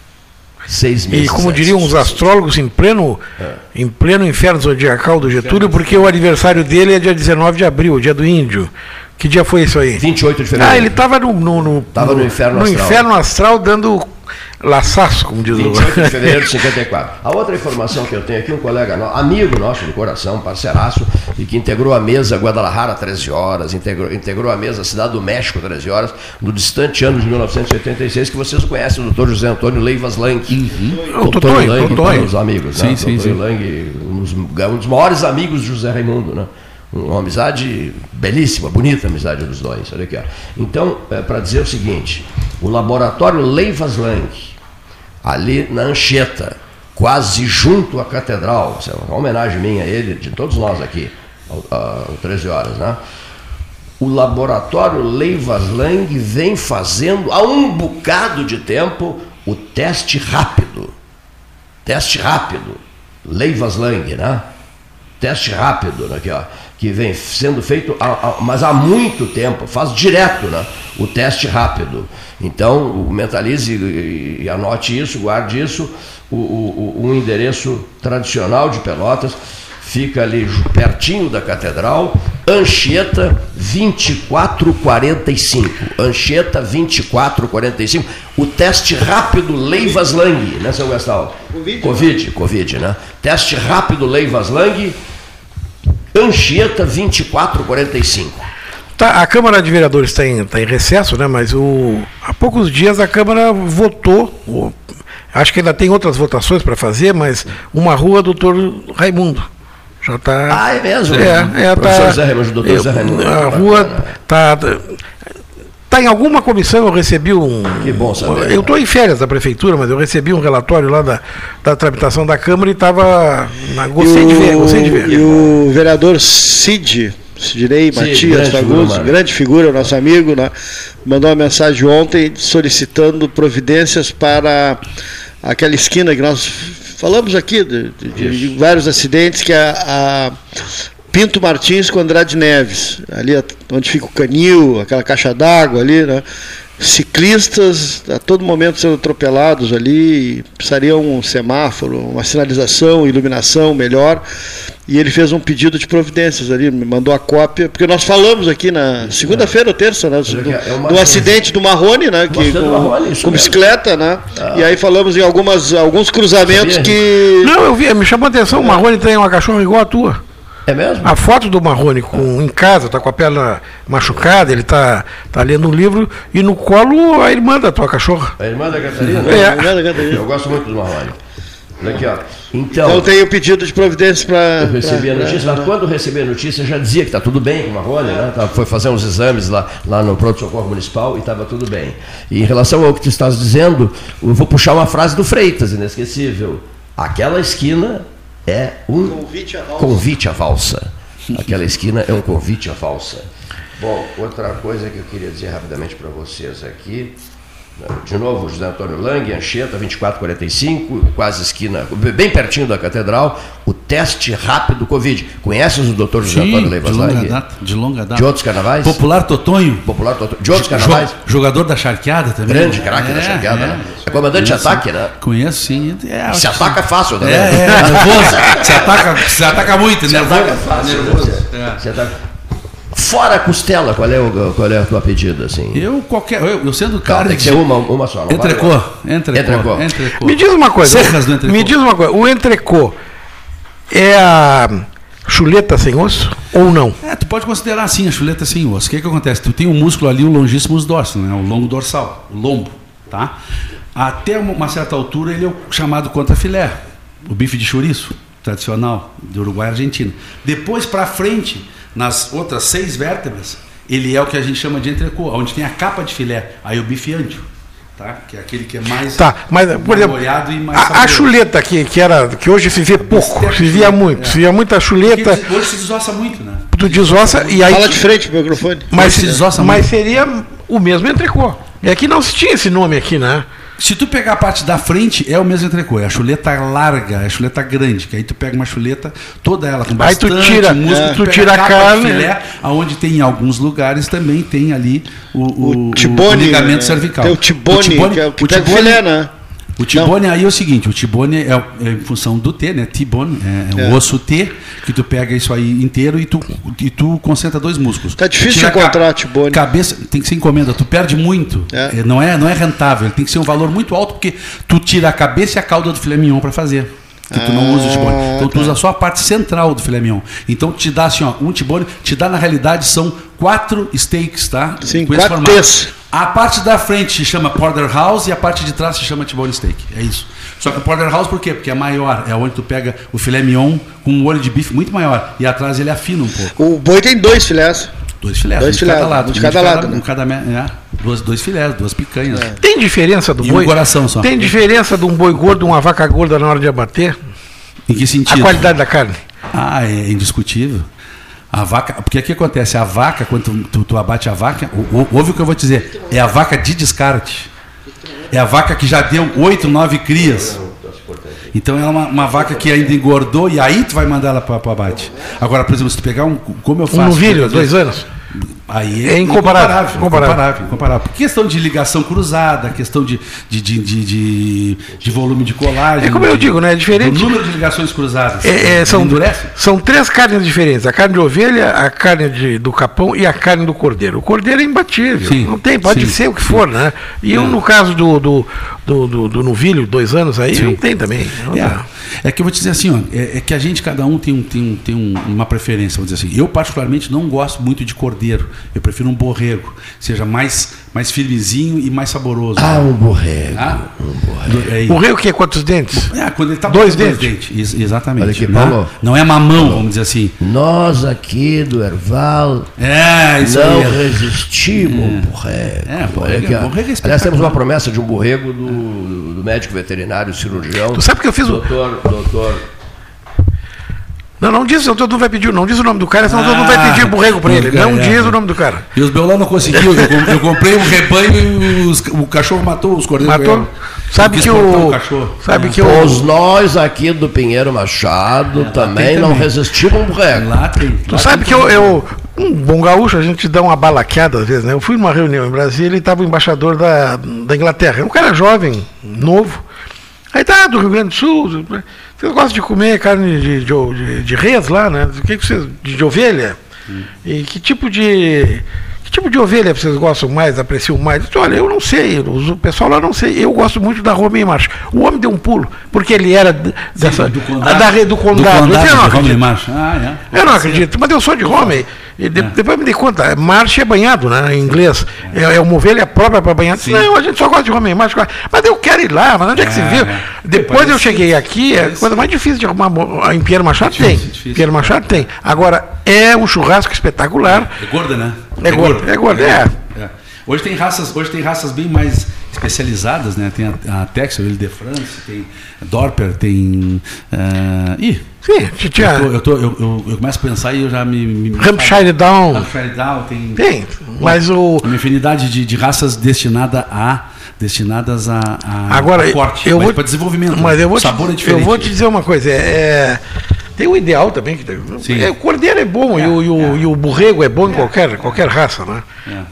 Seis meses. E como diriam os astrólogos, em pleno, É. em pleno inferno zodiacal do Getúlio, porque o aniversário dele é dia 19 de abril, dia do índio. Que dia foi isso aí? 28 de fevereiro. Ah, ele estava no, no, no, Tava no inferno no astral. inferno astral dando laçaço, como diz o 28 de fevereiro de 54. A outra informação que eu tenho aqui, um colega, amigo nosso de coração, parceiraço, e que integrou a mesa Guadalajara 13 horas, integrou, integrou a mesa Cidade do México 13 horas, no distante ano de 1986, que vocês conhecem, o doutor José Antônio Leivas Lang. O Totonho, Lang, para os amigos, Sim, né? sim, sim. Lang, um dos, é um dos maiores amigos de José Raimundo, né? Uma amizade belíssima, bonita amizade dos dois. Olha aqui, ó. Então, é para dizer o seguinte: o laboratório Leivas Lang, ali na Anchieta, quase junto à catedral, é uma homenagem minha a ele, de todos nós aqui, ao 13 horas, né? O laboratório Leivas Lang vem fazendo há um bocado de tempo o teste rápido. Teste rápido. Leivas Lang, né? Teste rápido, né, aqui, ó, que vem sendo feito, há- há- mas há muito tempo, faz direto né, o teste rápido. Então, mentalize e, e anote isso, guarde isso. O, o, o- endereço tradicional de Pelotas fica ali pertinho da catedral, Anchieta 2445. Anchieta 2445. O teste rápido Leivas Lang, né, São Gastão? Covid, Covid, Covid, né? Teste rápido Leivas Lang, Anchieta 2445. Tá, a Câmara de Vereadores está em, tá em recesso, né? Mas o, há poucos dias a Câmara votou, o- Acho que ainda tem outras votações para fazer, mas uma rua, doutor Raimundo. Já está. Ah, é mesmo? É, é Professor tá, Raimundo, doutor Zé Raimundo. A rua está. Está em alguma comissão, eu recebi um. Que bom saber. Eu estou em férias da prefeitura, mas eu recebi um relatório lá da, da tramitação da Câmara e estava. Gostei de ver, gostei de ver. E o vereador Cid, Sidney Matias grande figura, Fagundes, grande figura, nosso amigo, né, mandou uma mensagem ontem solicitando providências para aquela esquina que nós falamos aqui, de, de- de vários acidentes, que a, a Pinto Martins com Andrade Neves, ali onde fica o canil, aquela caixa d'água ali, né? Ciclistas a todo momento sendo atropelados ali, precisariam um semáforo, uma sinalização, iluminação melhor. E ele fez um pedido de providências ali, me mandou a cópia, porque nós falamos aqui na segunda-feira ou terça, né? Do, é uma- do acidente do Marrone, né? Que, com, Marrone, com bicicleta, né? Ah. E aí falamos em algumas, alguns cruzamentos Sabia? que. Não, eu vi, me chamou a atenção, o Marrone tem uma cachorra igual a tua. É mesmo? A foto do Marrone com, em casa, tá com a perna machucada, ele tá, tá lendo um livro, e no colo a irmã da tua cachorra. A irmã da Catarina? É. A irmã da Catarina. Eu gosto muito do Marrone. Aqui, ó. Então, Então tem o pedido de providências para. eu recebi a notícia, mas quando eu recebi a notícia já dizia que está tudo bem com o Marrone, né? Tá- Foi fazer uns exames lá, lá no pronto-socorro municipal e estava tudo bem. E em relação ao que tu estás dizendo, eu vou puxar uma frase do Freitas, inesquecível. Aquela esquina é um Convite à valsa. convite à valsa. Aquela esquina é um convite à valsa. Bom, outra coisa que eu queria dizer rapidamente para vocês aqui. De novo, José Antônio Lang, Anchieta, 2445, quase esquina, bem pertinho da catedral, o teste rápido Covid. Conheces o doutor José Sim, Antônio Leivas de longa Lang? data, de longa data. De outros carnavais? Popular Totonho. Popular Totonho. De outros carnavais? Jogador da charqueada também. Grande craque da charqueada, né? É comandante de Conheço, ataque, né? Conheço, sim. É, Se ataca fácil, né? É, é, nervoso. Se ataca, se ataca muito, Se nervoso. ataca fácil. Nervoso. né? Se ataca- Fora a costela, qual é, o, qual é a tua pedida, assim? Eu, qualquer, eu, eu sendo Não, cara. tem que ser uma, uma só. Entrecô. Entrecô. Entrecô. Entrecô. Me diz uma coisa. Serras do entrecô. Me diz uma coisa. O entrecô é a chuleta sem osso ou não? É, tu pode considerar assim a chuleta sem osso. O que, que acontece? Tu tem um músculo ali, o longíssimos dorso, né? o longo dorsal, o lombo. Tá? Até uma, certa altura ele é o chamado contrafilé, o bife de chouriço, tradicional, do Uruguai e Argentina. Depois para frente, nas outras seis vértebras, ele é o que a gente chama de entrecô, onde tem a capa de filé, aí o bife ândio. Tá? Que é aquele que é mais Tá, mas, por exemplo, molhado e mais a, a chuleta que, que, era, que hoje se vê pouco, Bistec se via muito, é. se via muita chuleta, Porque Hoje se desossa muito, né? tu desossa e aí. Fala de frente pro microfone. Mas, se desossa mas muito. seria o mesmo entrecô. É que não se tinha esse nome aqui, né? Se tu pegar a parte da frente, é o mesmo entrecô. É a chuleta larga, é a chuleta grande. Que aí tu pega uma chuleta, toda ela com Aí tu bastante tira- músculo, é. tu pega tira a carne, filé, aonde tem em alguns lugares também tem ali o, o, o- Tibone, o ligamento né? cervical. Tem o tibone, que é o que o tibone- filé, né? O tibone aí é o seguinte, o tibone é, é em função do T, né? Tibone, é, É. o osso T, que tu pega isso aí inteiro e tu, e tu concentra dois músculos. Tá difícil ca- encontrar tibone. Cabeça, tem que ser encomenda, tu perde muito. É. É, não, é, não é rentável, tem que ser um valor muito alto, porque tu tira a cabeça e a cauda do filé mignon para fazer. Que tu não usa o tibone. Então tu tá. usa só a parte central do filé mignon. Então te dá assim, ó, um tibone, te dá na realidade são quatro steaks, tá? Sim, Com esse quatro formato. T's. A parte da frente se chama porterhouse e a parte de trás se chama T-bone steak. É isso. Só que o porterhouse por quê? Porque é maior, é onde tu pega o filé mignon com um olho de bife muito maior e atrás ele afina um pouco. O boi tem dois filés. Dois filés, Dois um de filés, cada lado, um de um cada lado, um né? cada é, duas, dois filés, duas picanhas. Tem diferença do E boi? um coração só. Tem diferença de um boi gordo e uma vaca gorda na hora de abater? Em que sentido? A qualidade da carne. Ah, é indiscutível. A vaca, porque o que acontece? A vaca, quando tu, tu, tu abate a vaca, o- o- ouve o que eu vou te dizer, é a vaca de descarte. É a vaca que já deu oito, nove crias. Então ela é uma, uma vaca que ainda engordou e aí tu vai mandar ela para o abate. Agora, por exemplo, se tu pegar um. Como eu faço? Um novilho, dois anos. Aí É incomparável, incomparável, incomparável, incomparável. Por questão de ligação cruzada, questão de, de, de, de, volume de colagem. É como eu digo, né? É diferente. do número de ligações cruzadas. É, é, são, são três carnes diferentes: a carne de ovelha, a carne de- do capão e a carne do cordeiro. O cordeiro é imbatível. Não tem, pode ser o que for, né? E eu, É. no caso do, do, do, do- do novilho, dois anos aí, não tem também. Não. É, que eu vou te dizer assim, ó, é, é que a gente, cada um tem, um, tem, um, tem um- uma preferência, vamos dizer assim. Eu, particularmente, não gosto muito de cordeiro, Eu prefiro um borrego, seja mais, mais firmezinho e mais saboroso. Ah, um borrego. Ah? Um borrego. É, O rei o quê? Quantos dentes? é, quando ele tá Dois com dentes? Ex- exatamente. Olha aqui, né? Paulo. Não é mamão, vamos dizer assim. Nós aqui do Erval É, isso não aí. resistimos ao borrego. É, borrego é- borrego é Aliás, temos uma promessa de um borrego do, do médico veterinário cirurgião. Tu sabe que eu fiz o- Doutor, doutor. Não, não diz, o não vai pedir, não diz o nome do cara, senão o doutor não vai Ah, pedir borrego pra ele. Não é. diz o nome do cara. E os Beolão não conseguiu. Eu, eu comprei um rebanho e os- o cachorro matou os cordeiros. Matou? Sabe Quis que o- cachorro. sabe É. que Todos nós aqui do Pinheiro Machado também tem não também. resistimos ao borrego. Lá tem. Tu sabe que eu, eu, um bom gaúcho, a gente dá uma balaqueada às vezes, né? Eu fui numa reunião em Brasília e estava o embaixador da, da Inglaterra. Um cara jovem, novo. Aí tá, do Rio Grande do Sul. Vocês gostam de comer carne de, de, de, res lá, né? O que, que vocês. De, de ovelha? E que tipo de. Que tipo de ovelha vocês gostam mais, apreciam mais? Eu disse, Olha, eu não sei, o pessoal lá não sei. Eu gosto muito da Romem Marcha. O homem deu um pulo, porque ele era dessa, do condado. da, re- do condado. Do Eu condado "Eu não acredito." Marsh. Ah, é. Eu não acredito, mas eu sou de Rome. E de- depois me dei conta, marcha é banhado, né? Em inglês. É, é uma ovelha própria para banhar. Não, a gente só gosta de Rome marcha. Mas eu quero ir lá, mas onde é que se É, viu? é. Depois eu cheguei aqui, é coisa mais difícil de arrumar mo- em Pierre Machado tem. difícil. Pierre Machado tem. Agora, é um churrasco espetacular. É gorda, né? É gorda, é gorda, é. É. Hoje tem raças, hoje tem raças bem mais especializadas, né? Tem a, a Texel, Ile de France, tem Dorper, tem. Uh, ih, Sim, tinha- eu, tô- eu, tô- eu, eu- eu começo a pensar e eu já me. me me- Hampshire Down. Hampshire Down tem. Tem, mas o. Uma infinidade de, de raças destinada a destinadas a, a Agora, a corte, eu vou, para desenvolvimento. Mas eu vou, sabor te, é diferente. eu vou te dizer uma coisa. É, é- tem o ideal também. Que, é, o cordeiro é bom e, o, e, o, e o borrego é bom em qualquer, qualquer raça, né?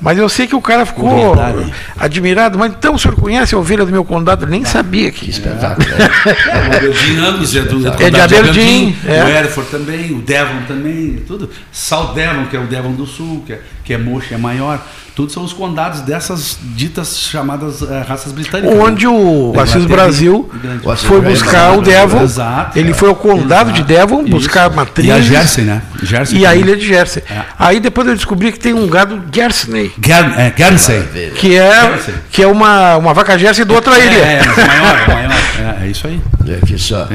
Mas eu sei que o cara ficou Verdade. admirado. Mas então o senhor conhece a ovelha do meu condado? Eu nem sabia que. espetáculo. O Aberdeen Angus é do, do É de Aberdeen, é. O Hereford também, o Devon também, tudo. South Devon, que é o Devon do Sul, que é, que é mocho, é maior. Tudo são os condados dessas ditas chamadas eh, raças britânicas. Onde né? o Da Assis Brasil grande. foi buscar o Devon. Exato. Ele foi ao condado de Exato. Devon Isso. buscar matriz. E a Jersey, né? Jersey E a também. ilha de Jersey. Aí depois eu descobri que tem um gado Guernsey. Guer- é. Que é, que é uma, uma vaca Jersey de outra ilha. É, é, maior, é maior. É, é isso aí. Olha aqui só.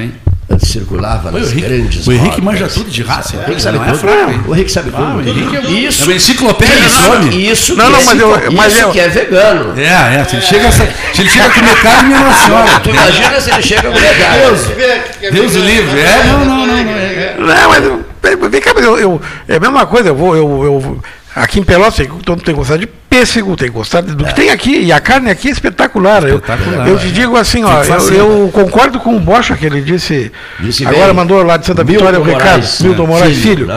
Antes circulava nas o Henrique- grandes o Henrique rodas. manja tudo de raça, O Henrique sabe não é tudo. fraco, hein? o Henrique sabe tudo. Ah, o Henrique é- isso, é uma enciclopédia isso, homem. Isso, Não, que não, é, mas eu- isso mas eu- que é vegano. É, é. Se ele chega, se ele chega a comer carne, minha nossa senhora. Tu imagina se ele chega a comer carne. Deus, Deus o livre. É, não, não, não. não é. Não, mas eu- vem cá, mas eu, eu- é a mesma coisa, eu vou, eu, eu- aqui em Pelotas, todo mundo tem que gostar de pêssego, tem que gostar do que tem aqui, e a carne aqui é espetacular. Eu- Espetacular, eu, é. te digo assim, ó, eu, eu concordo com o Bocha que ele disse, Disse agora bem. mandou lá de Santa Vitória o recado, Moraes, Milton né? Moraes Filho,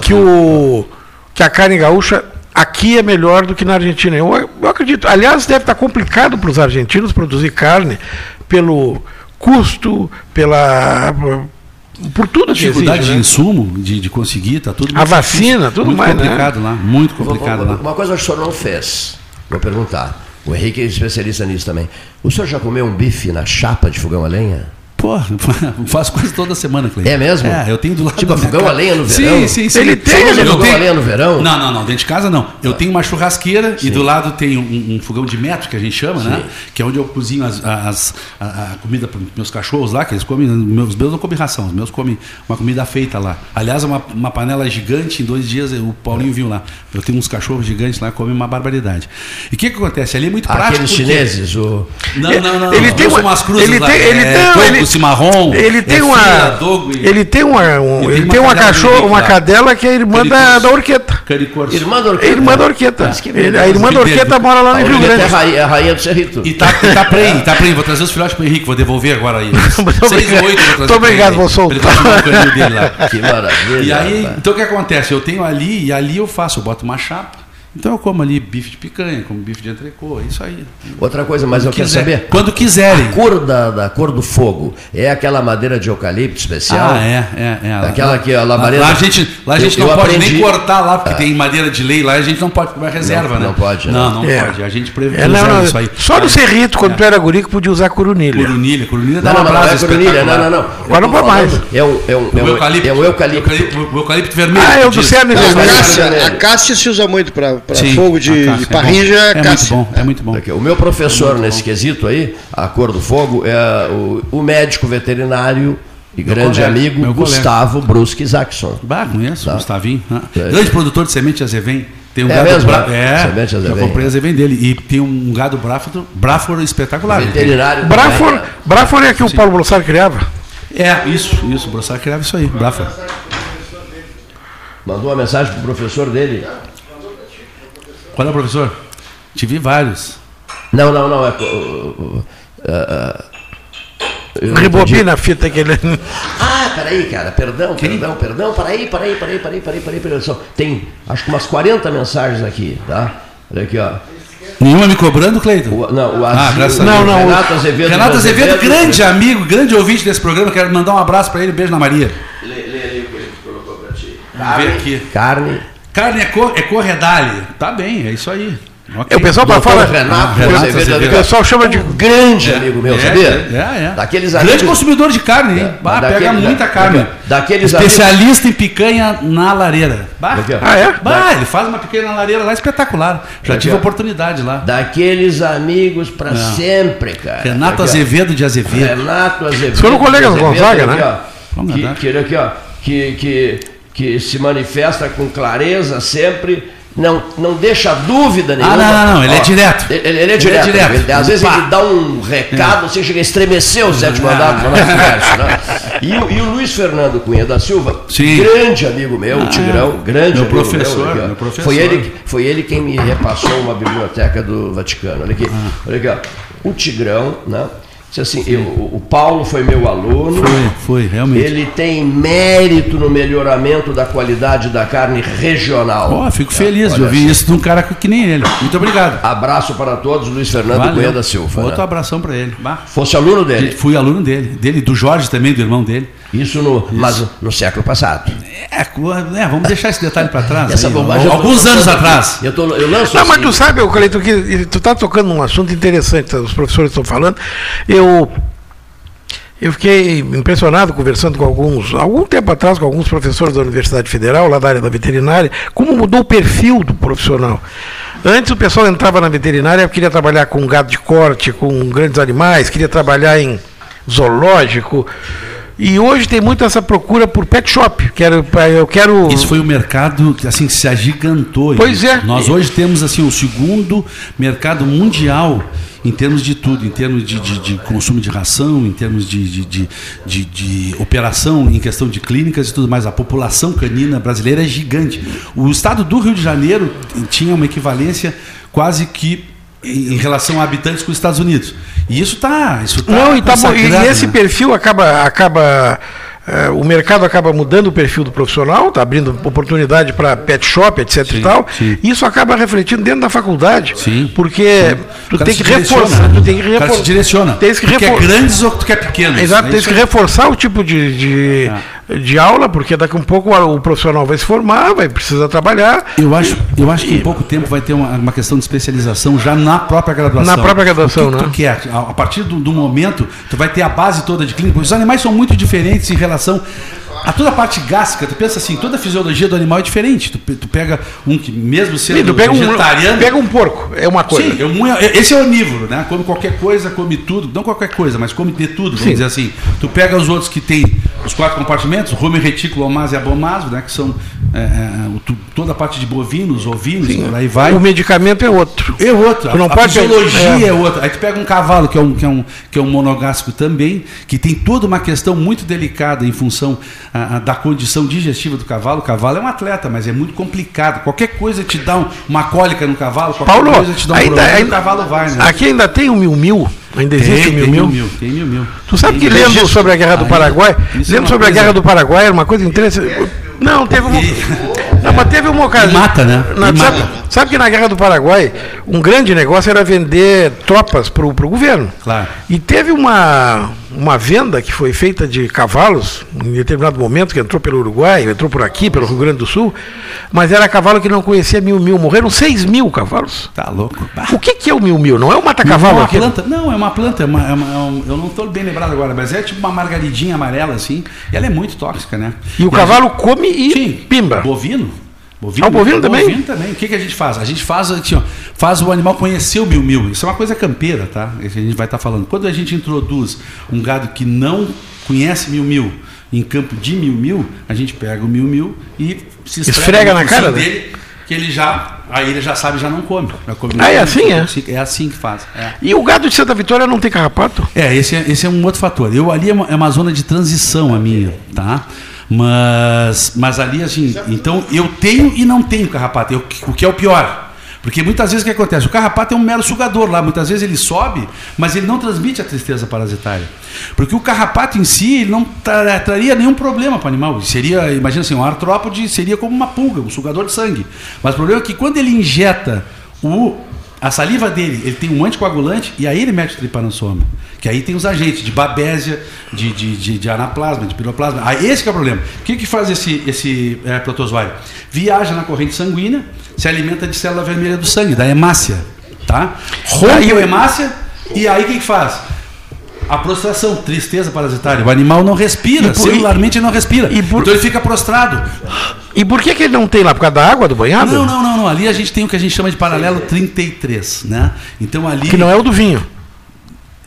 que, o, que a carne gaúcha aqui é melhor do que na Argentina. Eu, eu acredito. Aliás, deve estar complicado para os argentinos produzir carne pelo custo, pela por tudo Dificuldade existe, de né? insumo, de, de conseguir, tá tudo A muito vacina, difícil. tudo muito mais, né? complicado lá, muito complicado Uma- lá. Uma coisa que o senhor não fez, vou perguntar. O Henrique é especialista nisso também. O senhor já comeu um bife na chapa de fogão a lenha? Pô, faço quase toda semana, Cleiton. É mesmo? É, eu tenho do lado Tipo, fogão a lenha no Sim, verão? sim, sim. Ele Eu tem, ele tenho- fogão a lenha no verão? Não, não, não, dentro de casa não. Eu tenho uma churrasqueira e do lado tem um, um fogão de metro, que a gente chama, né? Que é onde eu cozinho as, as- a, a comida para meus cachorros lá, que eles comem. Meus, os meus não comem ração, os meus comem uma comida feita lá. Aliás, uma, uma panela gigante, em dois dias o Paulinho viu lá. Eu tenho uns cachorros gigantes lá, comem uma barbaridade. E o que, que acontece? Ali é muito prático. Aqueles porque- chineses, o... Não, não, não. Ele não. tem umas cruzes ele lá. tem- ele é, ele- cimarrão. Ele tem é uma. e- Ele tem uma. um- Ele tem ele uma tem uma de uma cadela que é irmã da, da Orqueta. Caricurso. Irmã da É Orqueta. irmã da Orqueta. Ele- a irmã da Orqueta mora lá no Rio Orqueta Grande. é a rainha, do Cerrito. E tá, e tá preen, tá preen. Vou trazer os filhotes pro Henrique, vou devolver agora aí. Seis ou oito vou trazer Muito pra obrigado, ele, vou soltar. pra lá. Que maravilha. E aí, então o que acontece? Eu tenho ali, e ali eu faço, eu boto uma chapa. Então eu como ali bife de picanha, como bife de entrecô, é isso aí. Outra coisa, mas eu quero Quiser. saber. Quando quiserem. A cor da, da cor do fogo é aquela madeira de eucalipto especial? Ah, é, é, é. Aquela que a labareda- lá a gente, lá a gente Eu- não eu pode aprendi- nem cortar lá, porque tem madeira de lei lá, a gente não pode comer reserva, Não- né? não pode, né? Não, não É. pode. A gente prevê É, não, não, isso aí. Só no Cerrito, quando tu era guri, que podia usar corunilha. Corunilha, corunilha dá Não, uma não, não, brasa é coronilha, não, não, não. Agora não Eu pode mais. É um, é um, é O eucalipto. é. O eucalipto, o eucalipto vermelho. Ah, é o que do cerne vermelho. Cássia, a Cássia se usa muito para Sim, fogo de, de parrija, é, é muito bom, é muito bom. O meu professor nesse quesito aí, a cor do fogo, é o, o médico veterinário e Meu grande colega, amigo meu Gustavo Brusque Isaacson. Bah, conheço, Tá. Gustavinho. né? É. Grande produtor de semente Azevém. Tem um É gado mesmo, bra- né? É, Semente eu Azevém. comprei Azevém dele. E tem um gado Braford, Braford espetacular. Veterinário Brafor, Brafor é que o Paulo Brossard criava. É, isso, isso. O Brossard criava isso aí, Braford. Mandou uma mensagem pro professor dele. Qual é o professor? Tive vários. Não, não, não. É, o- ah, ah, eu não Rebobina a fita que ele. Ah, peraí, cara, perdão, perdão, perdão, peraí, peraí, peraí, peraí, peraí, peraí, peraí. Só Tem acho que umas 40 mensagens aqui, tá? Olha aqui, ó. Nenhuma me cobrando, Cleiton? O, não, o Ah, Azil, graças a o Deus. Renato Azevedo. Renato do Azevedo, grande amigo, grande ouvinte desse programa. Quero mandar um abraço pra ele, beijo na Maria. Lê, lê ali o que ele colocou pra ti. Aqui. Carne. Carne é, cor, é corredale. Tá bem, é isso aí. Ok. É, o pessoal Doutor fora. Renato o Azevedo, o pessoal chama de. Grande amigo meu, É, sabia? É, é. Daqueles Grande amigos- consumidor de carne, hein? Bah, daquele- pega muita da- carne. daqueles Especialista em picanha na lareira. Bah, Aqui, ó. Ah, é? bah, ele faz uma picanha na lareira lá espetacular. Já Aqui, tive ó. oportunidade lá. Daqueles amigos pra É. sempre, cara. Renato Aqui, ó. Azevedo de Azevedo. Renato Azevedo. Foram colegas Gonzaga, aqui, né? ó, Vamos que, andar. que, aqui, ó, que, que, que se manifesta com clareza sempre. Não, não deixa dúvida nenhuma. não, não, não, ele é direto. Ele, ele é Ele é direto. direto. às vezes Pá. ele dá um recado, você chega a estremecer o sétimo Ah. andar do nosso verso, né? E, o- e o Luiz Fernando Cunha da Silva, Sim. grande amigo meu, o Tigrão, grande meu amigo professor, ó. meu professor. Foi ele, foi ele quem me repassou uma biblioteca do Vaticano. Olha aqui, Ah. olha aqui ó. o Tigrão, né? Disse assim, eu- o Paulo foi meu aluno. Foi, foi, realmente. Ele tem mérito no melhoramento da qualidade da carne regional. Ó, fico feliz de ouvir só. isso de um cara que nem ele. Muito obrigado. Abraço para todos, Luiz Fernando Valeu. Cunha da Silva. Outro né? abração pra ele. Bah. Fosse aluno dele. Fui aluno dele. Dele, do Jorge também, do irmão dele. Isso no, Mas no século passado. É, é, vamos deixar esse detalhe pra trás. Essa aí, bobagem eu tô alguns lançando anos atrás. Eu, tô, eu lanço Não, mas assim. tu sabe, Cleiton, que tu tá tocando num assunto interessante, os professores estão falando. Eu, eu fiquei impressionado conversando com alguns, algum tempo atrás, com alguns professores da Universidade Federal, lá da área da veterinária, como mudou o perfil do profissional. Antes o pessoal entrava na veterinária, queria trabalhar com gado de corte, com grandes animais, queria trabalhar em zoológico. E hoje tem muito essa procura por pet shop. Quero, eu quero. Isso foi um mercado que assim, se agigantou. Pois é. Nós hoje temos assim o segundo mercado mundial em termos de tudo, em termos de, de- de consumo de ração, em termos de, de, de- de- de operação, em questão de clínicas e tudo mais. A população canina brasileira é gigante. O estado do Rio de Janeiro tinha uma equivalência quase que em relação a habitantes com os Estados Unidos. E isso está. Isso tá Não, e, tá e esse né? perfil acaba. acaba eh, o mercado acaba mudando o perfil do profissional, está abrindo oportunidade para pet shop, etc e tal. E isso acaba refletindo dentro da faculdade. Porque tu O cara tem se que direciona, reforçar. né? Tu tem que reforçar. direciona. Tens que Tu quer grandes ou tu quer pequenos? Exato, É tem que reforçar o tipo de, de, de aula, porque daqui a um pouco o profissional vai se formar, vai precisar trabalhar. Eu acho, eu acho que em pouco tempo vai ter uma, uma questão de especialização já na própria graduação. Na própria graduação, o que né? tu quer? A, a partir do, do momento, tu vai ter a base toda de clínica. Os animais são muito diferentes em relação a toda a parte gástrica. Tu pensa assim, toda a fisiologia do animal é diferente. Tu, tu pega um que, mesmo sendo Sim, tu pega um, vegetariano... pega um porco, é uma coisa. Sim, é um- é- esse é onívoro, né? Come qualquer coisa, come tudo. Não qualquer coisa, mas come de tudo, vamos Sim. dizer assim. Tu pega os outros que tem os quatro compartimentos, rumen, retículo, omaso e abomaso, né? Que são é, é, toda a parte de bovinos, ovinos, por aí vai. O medicamento é outro. É outro. Tu não a, pode- a fisiologia é. é. outra. Aí tu pega um cavalo, que é um, que, é um, que é um monogástrico também, que tem toda uma questão muito delicada em função ah, ah, da condição digestiva do cavalo. O cavalo é um atleta, mas é muito complicado. Qualquer coisa te dá um- uma cólica no cavalo, qualquer Paulo, coisa te dá um ainda, problema, ainda- o cavalo vai, né? aqui ainda tem o mil mil, ainda existe tem, o mil tem mil. mil, tem mil mil. Tu sabe Tem que lendo sobre a Guerra do Paraguai, é lendo uma sobre a coisa- Guerra do Paraguai era uma coisa interessante. Não, teve uma. Não, mas teve uma ocasião. E mata, né? Na- sabe, mata. sabe que na Guerra do Paraguai, um grande negócio era vender tropas para o governo. Claro. E teve uma, uma venda que foi feita de cavalos, em determinado momento, que entrou pelo Uruguai, entrou por aqui, pelo Rio Grande do Sul, mas era cavalo que não conhecia mil mil. Morreram seis mil cavalos. Tá louco. O que, que é o mil mil? Não é o mata-cavalo é uma aqui? planta, não, é uma planta, é uma- é uma- é um- eu não estou bem lembrado agora, mas é tipo uma margaridinha amarela assim, e ela é muito tóxica, né? E o a cavalo come e Sim, pimba. Bovino? Ah, o bovino também? Bovino também. O que, que a gente faz? A gente faz, assim, faz o animal conhecer o mil-mil. Isso é uma coisa campeira, tá? A gente vai estar falando. Quando a gente introduz um gado que não conhece mil-mil em campo de mil-mil, a gente pega o mil-mil e se Esfrega na no cara dele, que ele já, aí ele já sabe, já não come. Já come Ah, é assim, é? É assim que faz. é. E o gado de Santa Vitória não tem carrapato? É, esse é, esse é um outro fator. Eu ali é uma, é uma zona de transição a minha, tá? Mas, mas ali, assim, então eu tenho e não tenho carrapato, eu- o que é o pior. Porque muitas vezes o que acontece? O carrapato é um mero sugador lá, muitas vezes ele sobe, mas ele não transmite a tristeza parasitária. Porque o carrapato em si ele não tra- traria nenhum problema para o animal. Seria, imagina assim, um artrópode seria como uma pulga, um sugador de sangue. Mas o problema é que quando ele injeta o a saliva dele, ele tem um anticoagulante e aí ele mete o tripanossoma. Que aí tem os agentes de babésia, de, de, de, de anaplasma, de piroplasma. Aí esse que é o problema. O que, que faz esse, esse é, protozoário? Viaja na corrente sanguínea, se alimenta de célula vermelha do sangue, da hemácia. Tá? Rompe a hemácia e aí o que, que faz? A prostração, tristeza parasitária. O animal não respira, por- celularmente ele não respira. Então ele fica prostrado. E por que, que ele não tem lá? Por causa da água do banhado? Não, não, não, não. Ali a gente tem o que a gente chama de paralelo 33, né? Então ali. Que não é o do vinho.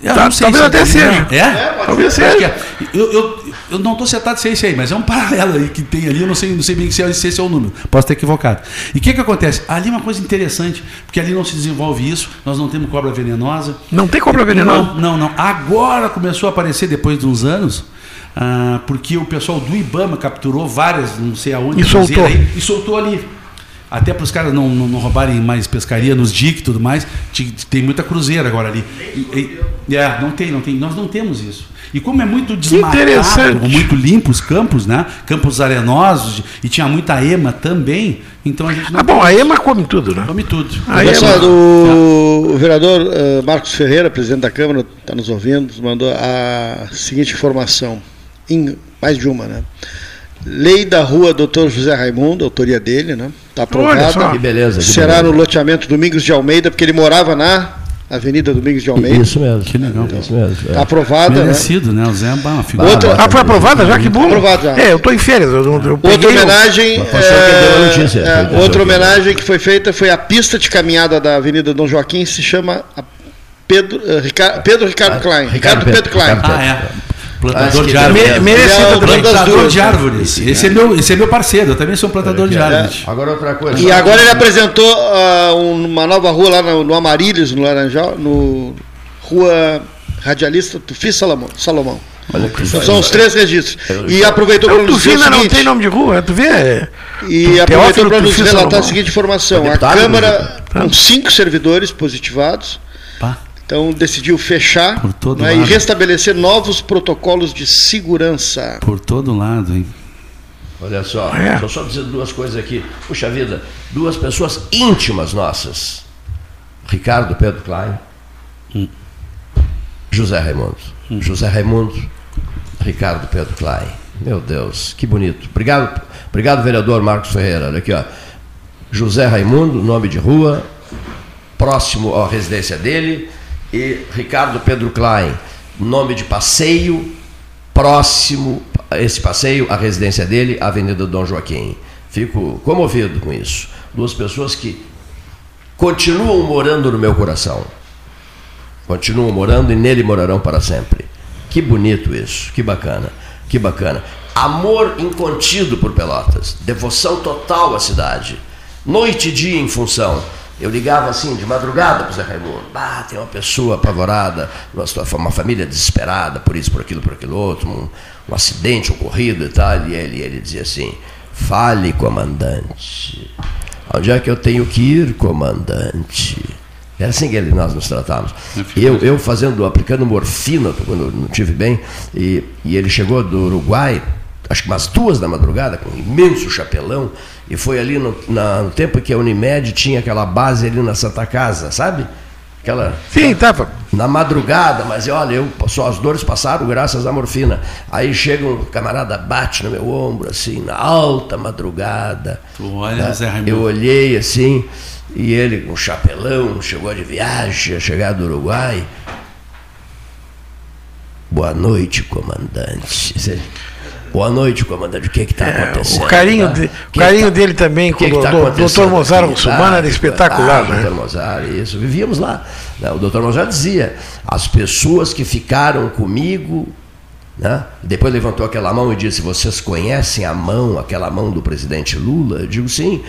Eu Tá- talvez até é, seja. É? É, Talvez acho seja. é. Eu, eu, eu não estou acertado se é esse aí, mas é um paralelo aí que tem ali. Eu não sei, não sei bem se esse é o número. Posso estar equivocado. E o que, que acontece? Ali é uma coisa interessante, porque ali não se desenvolve isso. Nós não temos cobra venenosa. Não tem cobra venenosa? Não, não, não. Agora começou a aparecer depois de uns anos. ah, porque o pessoal do Ibama capturou várias, não sei aonde, E soltou. aí, e soltou ali. Até para os caras não, não, não roubarem mais pescaria nos diques e tudo mais, tem muita cruzeira agora ali. E- e- é, não tem, não tem. Nós não temos isso. E como é muito desmatado, muito limpo os campos, né? Campos arenosos, e tinha muita ema também, então a gente não Ah, bom, a ema come tudo, né? Come tudo. Engraçado, o, o vereador eh, Marcos Ferreira, presidente da Câmara, está nos ouvindo, mandou a seguinte informação, em mais de uma, né? Lei da rua Dr. José Raimundo, autoria dele, né? Está aprovada. Que beleza, que Será beleza. no loteamento Domingos de Almeida, porque ele morava na Avenida Domingos de Almeida. Isso mesmo. Que legal. Isso mesmo. é. Está aprovada, né? Merecido, né? O Zé é uma figura. Outra- Ah, foi aprovada já? Que bom. Aprovado já. É, eu tô em férias. Eu, eu Outra homenagem, é, é, outra homenagem que foi feita foi a pista de caminhada da Avenida Dom Joaquim, se chama Pedro, eh, Rica- Pedro Ricardo Klein. Ricardo, Pedro, Klein. Ricardo Ah, é. Acho Plantador que de árvores. me- merecido Ele é Plantador de árvores. Esse é, meu, esse é meu parceiro, eu também sou um plantador de árvores. Agora outra coisa. E agora ele apresentou um- uma nova rua lá no, no Amarílios, no Laranjal, no Rua Radialista Tufi Salomão. Salomão. São os três registros. E aproveitou para nos dizer o Tufina não tem nome de rua, tu vê? É, e aproveitou para nos relatar a seguinte informação. A Câmara, com cinco servidores positivados. Então decidiu fechar Por todo né, e restabelecer novos protocolos de segurança. Por todo lado, hein? Olha só, É. deixa eu só dizer duas coisas aqui. Puxa vida, duas pessoas íntimas nossas. Ricardo Pedro Klein, José Raimundo. José Raimundo, Ricardo Pedro Klein. Meu Deus, que bonito. Obrigado, obrigado vereador Marcos Ferreira. Olha aqui, ó. José Raimundo, nome de rua, próximo à residência dele, e Ricardo Pedro Klein, nome de passeio, próximo a esse passeio, à residência dele, Avenida Dom Joaquim. Fico comovido com isso. Duas pessoas que continuam morando no meu coração. Continuam morando e nele morarão para sempre. Que bonito isso, que bacana, que bacana. Amor incontido por Pelotas, devoção total à cidade. Noite e dia em função. Eu ligava assim de madrugada para o Zé Raimundo. Ah, tem uma pessoa apavorada, uma, família desesperada por isso, por aquilo, por aquilo outro, um, um acidente ocorrido e tal. E ele, ele dizia assim: Fale, comandante. Onde é que eu tenho que ir, comandante? Era assim que ele- nós nos tratávamos. Eu, eu fazendo, aplicando morfina quando não tive bem, e, e ele chegou do Uruguai, acho que umas duas da madrugada, com um imenso chapelão, e foi ali no, na- no tempo que a Unimed tinha aquela base ali na Santa Casa, sabe? Aquela, Sim, tava. na madrugada, mas olha, eu, só as dores passaram graças à morfina. Aí chega um camarada, bate no meu ombro, assim, na alta madrugada. Olha, Né? Zé Raimundo. Eu olhei assim, e ele com um chapelão, chegou de viagem, chegado do Uruguai. Boa noite, comandante. Boa noite, comandante. O que está acontecendo? É, O carinho, tá? de- O que carinho tá- dele também o com o tá do- do- acontecendo Dr. Mozart aqui? Russumano era espetacular, Ah, né? Dr. Mozart, isso. Vivíamos lá. O doutor Mozart dizia, as pessoas que ficaram comigo, né? depois levantou aquela mão e disse, vocês conhecem a mão, aquela mão do presidente Lula? Eu digo, sim,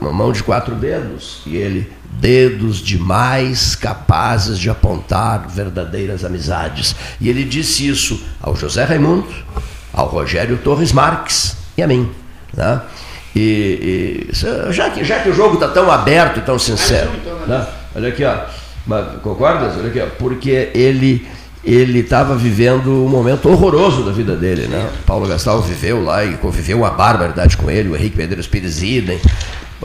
uma mão de quatro dedos. E ele, dedos demais capazes de apontar verdadeiras amizades. E ele disse isso ao José Raimundo, ao Rogério Torres Marques e a mim. Né? E, e já, que, já que o jogo está tão aberto e tão sincero, né? olha aqui, ó, mas concordas? Olha aqui, ó, porque ele ele estava vivendo um momento horroroso da vida dele, né? Paulo Gastal viveu lá e conviveu uma barbaridade com ele, o Henrique Medeiros Pires idem.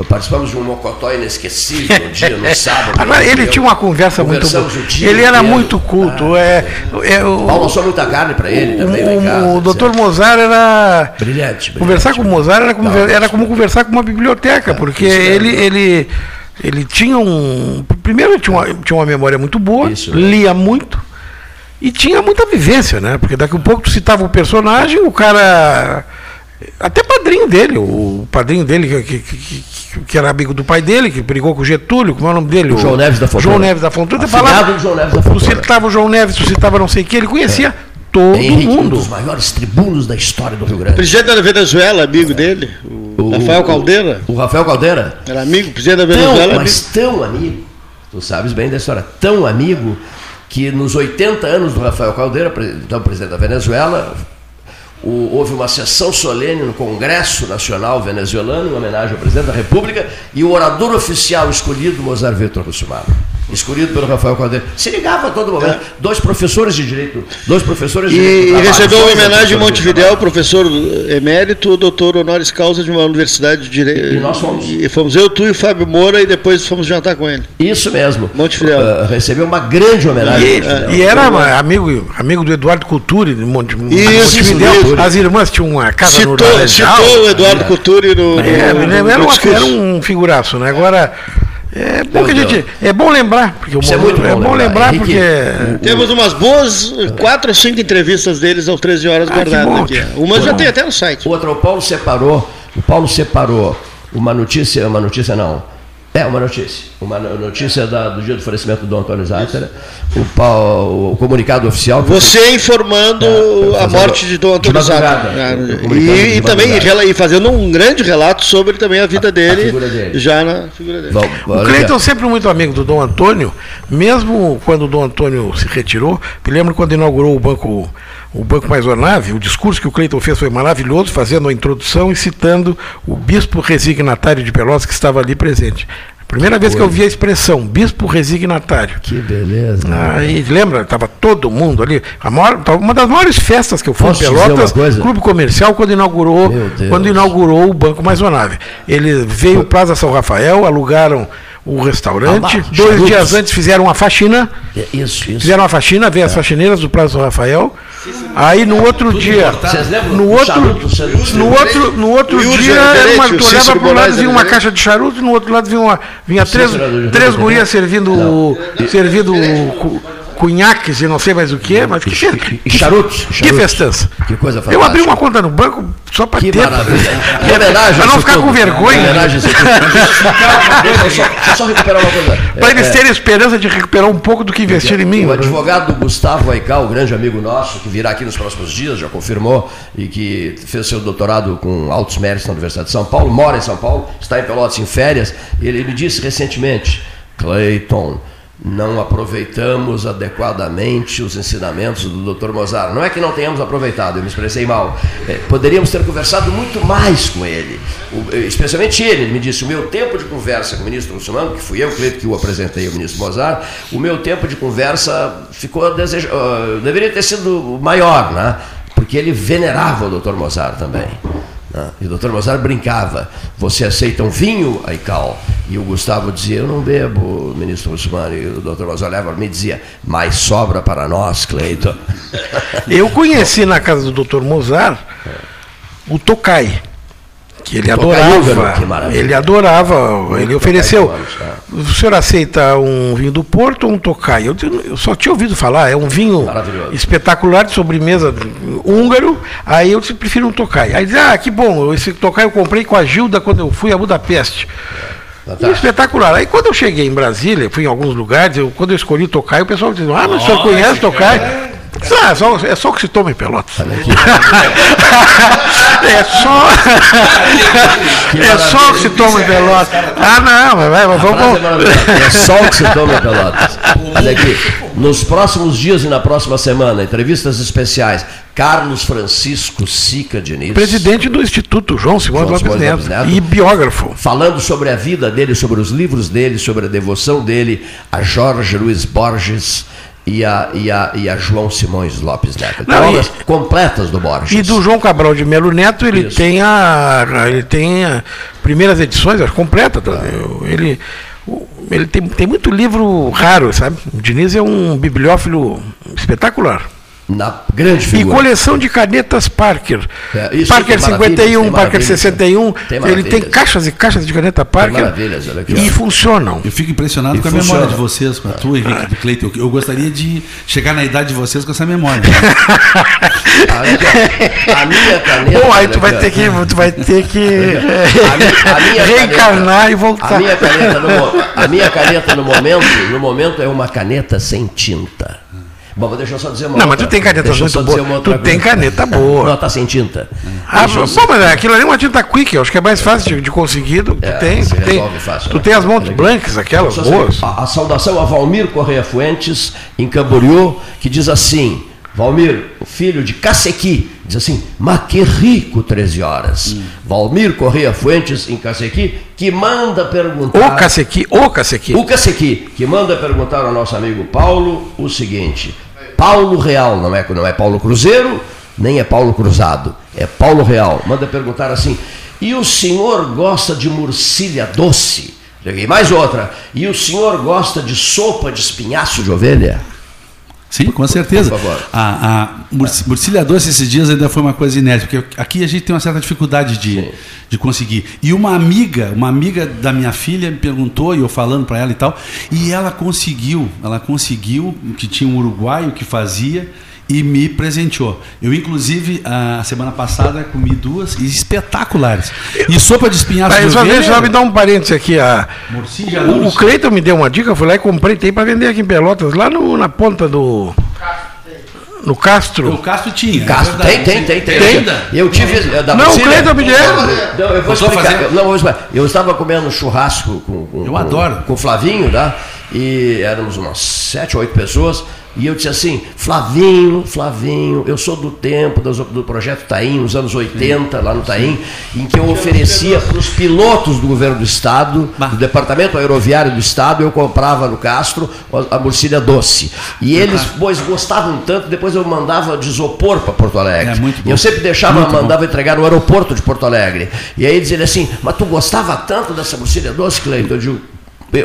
Participamos de um mocotó inesquecível um dia no sábado. Agora, ele Eu- tinha uma conversa muito boa. Ele era inteiro. muito culto. é, é, o, Paulo passou muita carne para ele também lá em casa. o, doutor Mozart era. Brilhante, Conversar com o Mozart era como, era como conversar com uma biblioteca, porque ele, ele, ele tinha um. Primeiro, ele tinha uma, tinha uma memória muito boa, lia muito e tinha muita vivência, né? Porque daqui a pouco tu citava o personagem, o cara. Até padrinho dele, o padrinho dele, que, que, que- que era amigo do pai dele, que brigou com o Getúlio, como é o nome dele? O João Neves da Fontoura. João Neves da Fontoura. Falava- do João Neves da Fontoura. citava o João Neves, citava não sei o que, ele conhecia todo Henrique, um mundo. dos maiores tribunos da história do Rio Grande. Presidente da Venezuela, amigo dele, o, Rafael Caldeira. O Rafael Caldeira? Era amigo, presidente da Tão, Venezuela. mas tão amigo, tu sabes bem da história, tão amigo que nos 80 anos do Rafael Caldeira, então presidente da Venezuela, o- houve uma sessão solene no Congresso Nacional Venezuelano, em homenagem ao presidente da República, e o orador oficial escolhido, Mozart Vitor Russumano, escolhido pelo Rafael Caldeira. Se ligava a todo momento. Dois professores de direito, dois professores de É. E, direito. e recebeu uma homenagem em Montevidéu, professor emérito, doutor honoris causa de uma universidade de direito. E nós fomos. E fomos eu, tu e o Fábio Moura, e depois fomos jantar com ele. Isso mesmo. Montevidéu. Uh, recebeu uma grande homenagem. E, e era uma- amigo, amigo do Eduardo Culturi, de Monte, Isso, Montevidéu. isso. As irmãs tinham uma casa no Citou, Laranjal. citou o Eduardo Couture no, É, no, no, era, no uma- era um figuraço, né? Agora, é bom que a gente. É bom lembrar, porque o Isso é muito bom é bom lembrar. lembrar, Henrique, porque. Temos umas boas quatro ou cinco entrevistas deles às 13 horas Ah, guardadas aqui. Uma já Bom. tem até no site. Outra, o Paulo separou, o Paulo separou uma notícia, uma notícia não. É, uma notícia. Uma no- notícia da- do dia do falecimento do Antônio Zaitera. O, Paulo- o comunicado oficial. Você informando É, a morte de Dom Antônio de madrugada. Zato. É, E, e também e fazendo um grande relato sobre também a vida dele, figura dele. já na figura dele. O Cleiton é sempre muito amigo do Dom Antônio, mesmo quando o Dom Antônio se retirou. Me lembro quando inaugurou o banco, o banco Maisonave, o discurso que o Cleiton fez foi maravilhoso, fazendo a introdução e citando o bispo resignatário de Pelotas que estava ali presente. Primeira vez que eu vi a expressão bispo resignatário. Que beleza. Aí, lembra? Estava todo mundo ali. Maior, uma das maiores festas que eu fui Posso em Pelotas? Clube Comercial, quando inaugurou, quando inaugurou o Banco Maisonave. Ele veio Plaza São Rafael, alugaram o restaurante. Ah, Dois dias antes fizeram uma faxina. É, Isso, isso. Fizeram uma faxina, veio as faxineiras do Plaza São Rafael. Aí no outro dia, no outro, charuto? no outro, no outro Yuri dia, era uma, o tu olhava para um lado vinha uma Gerente. caixa de charuto, e no outro lado vinha, uma, vinha três, três gurias servindo, servindo cunhaques e não sei mais o que, mas que, que, E charutos. que charutos. festança. Que coisa Eu fantástica. abri uma conta no banco só para Que ter. maravilha. Que homenagem. Para não ficar com vergonha. Homenagem. Deixa eu só- eu recuperar uma coisa. Para eles É, terem esperança de recuperar um pouco do que investiram em mim. O né? advogado Gustavo Aical, grande amigo nosso, que virá aqui nos próximos dias, já confirmou, e que fez seu doutorado com altos méritos na Universidade de São Paulo, mora em São Paulo, está em Pelotas em férias, ele me disse recentemente, Clayton, não aproveitamos adequadamente os ensinamentos do Dr. Mozart. Não é que não tenhamos aproveitado, eu me expressei mal. É, poderíamos ter conversado muito mais com ele. O- especialmente ele, ele me disse, o meu tempo de conversa com o ministro Russumano, que fui eu, Cleito, que o apresentei ao ministro Mozart, o meu tempo de conversa ficou ah, deveria ter sido maior, né? Porque ele venerava o Dr. Mozart também. Né? E o Dr. Mozart brincava, você aceita um vinho, Aical? E o Gustavo dizia, eu não bebo, ministro Russumano. E o Dr. Mozart olhava para mim e dizia, mas sobra para nós, Cleiton. Eu conheci na casa do Dr. Mozart o Tokai, que ele adorava. que. Ele adorava, ele ofereceu. O senhor aceita um vinho do Porto ou um Tokai? Eu, eu só tinha ouvido falar, é um vinho espetacular de sobremesa húngaro. Aí eu disse, prefiro um Tokai. Aí disse, ah, que bom, esse Tokai eu comprei com a Gilda quando eu fui a Budapeste. E espetacular. Aí quando eu cheguei em Brasília, fui em alguns lugares, eu, quando eu escolhi Tokai, o pessoal disse, ah, mas o senhor conhece Tokai? Ah, só, é só o que se toma em Pelotas. é só. é só o que se toma em Pelotas. Ah, não, mas vai, é vamos. É só o que se toma em Pelotas. Olha aqui. Nos próximos dias e na próxima semana, entrevistas especiais. Carlos Francisco Sica Diniz. Presidente do Instituto João Simões João Lopes Neto. Lopes Neto. E biógrafo. Falando sobre a vida dele, sobre os livros dele, sobre a devoção dele a Jorge Luiz Borges e a, e a, e a João Simões Lopes Neto. Tem Não, e- obras completas do Borges. E do João Cabral de Melo Neto, ele Isso. tem a. Ele tem a primeiras edições, acho, completa. tá? Eu- Ele, ele tem, tem muito livro raro, sabe? O Diniz é um bibliófilo espetacular. Na grande E figura. coleção de canetas Parker. É, isso Parker tem maravilhas, 51, tem Parker maravilhas, 61. tem ele tem caixas e caixas de caneta Parker. maravilhas, olha aqui, e ó. funcionam. Eu fico impressionado E com a funciona. memória de vocês, com a tua, Henrique, do Cleiton. Eu, eu gostaria de chegar na idade de vocês com essa memória. A minha caneta. Bom, aí tu vai ter que, tu vai ter que A minha- a minha reencarnar caneta- e voltar. A minha, caneta no, a minha caneta no momento, no momento é uma caneta sem tinta. Bom, deixa eu só dizer uma Não, mas outra- tu tem canetas deixa muito boas. outra Tu tem caneta boa. Não, tá sem tinta. Ah, bom, mas aquilo ali é uma tinta quick, acho que é mais fácil de, de conseguir. Tu É, tem, tu tem, fácil, tu né? tem as montes blancas, aquelas Só boas. assim, A, a saudação a Valmir Correia Fuentes, em Camboriú, que diz assim: Valmir, o filho de Cacequi, diz assim, mas que rico 13 horas. Hum. Valmir Correia Fuentes, em Cacequi, que manda perguntar. O Cacequi, o Cacequi. O Cacequi, que manda perguntar ao nosso amigo Paulo o seguinte: Paulo Real, não é, não é Paulo Cruzeiro, nem é Paulo Cruzado, é Paulo Real. Manda perguntar assim: e o senhor gosta de murcilha doce? E mais outra: e o senhor gosta de sopa de espinhaço de ovelha? Sim, com certeza. Por favor. A, a murci- murcilha doce esses dias ainda foi uma coisa inédita, porque aqui a gente tem uma certa dificuldade de, de conseguir. E uma amiga, uma amiga da minha filha me perguntou, e eu falando para ela e tal, e ela conseguiu, ela conseguiu, que tinha um uruguaio que fazia e me presenteou. Eu, inclusive, a semana passada comi duas espetaculares. E sopa de espinhaço Aí, de só, ovelha, deixa eu me dar um parênteses aqui. A, o, o Cleiton me deu uma dica, eu fui lá e comprei, tem para vender aqui em Pelotas, lá no, na ponta do. No Castro. O Castro tinha. é Castro, verdade. tem, tem, tem, tem. Tem ainda? Eu tive. eh, Da Não, o Cleiton me deu. Não, eu vou explicar. fazer? Eu, não, vou explicar. eu estava comendo churrasco com, com, Eu com- adoro. com o Flavinho, tá? E éramos umas sete, oito pessoas. E eu disse assim, Flavinho, Flavinho, eu sou do tempo das- do projeto Taim, nos anos 80, lá no Taim, em que eu oferecia para os pilotos do governo do Estado, do Departamento Aeroviário do Estado, eu comprava no Castro a a murcilha doce. E eles, pois, gostavam tanto, depois eu mandava de isopor para Porto Alegre. É, muito E eu bom. sempre deixava, Muito bom. mandava entregar no aeroporto de Porto Alegre. E aí dizia assim, mas tu gostava tanto dessa murcilha doce, Cleiton? Eu digo,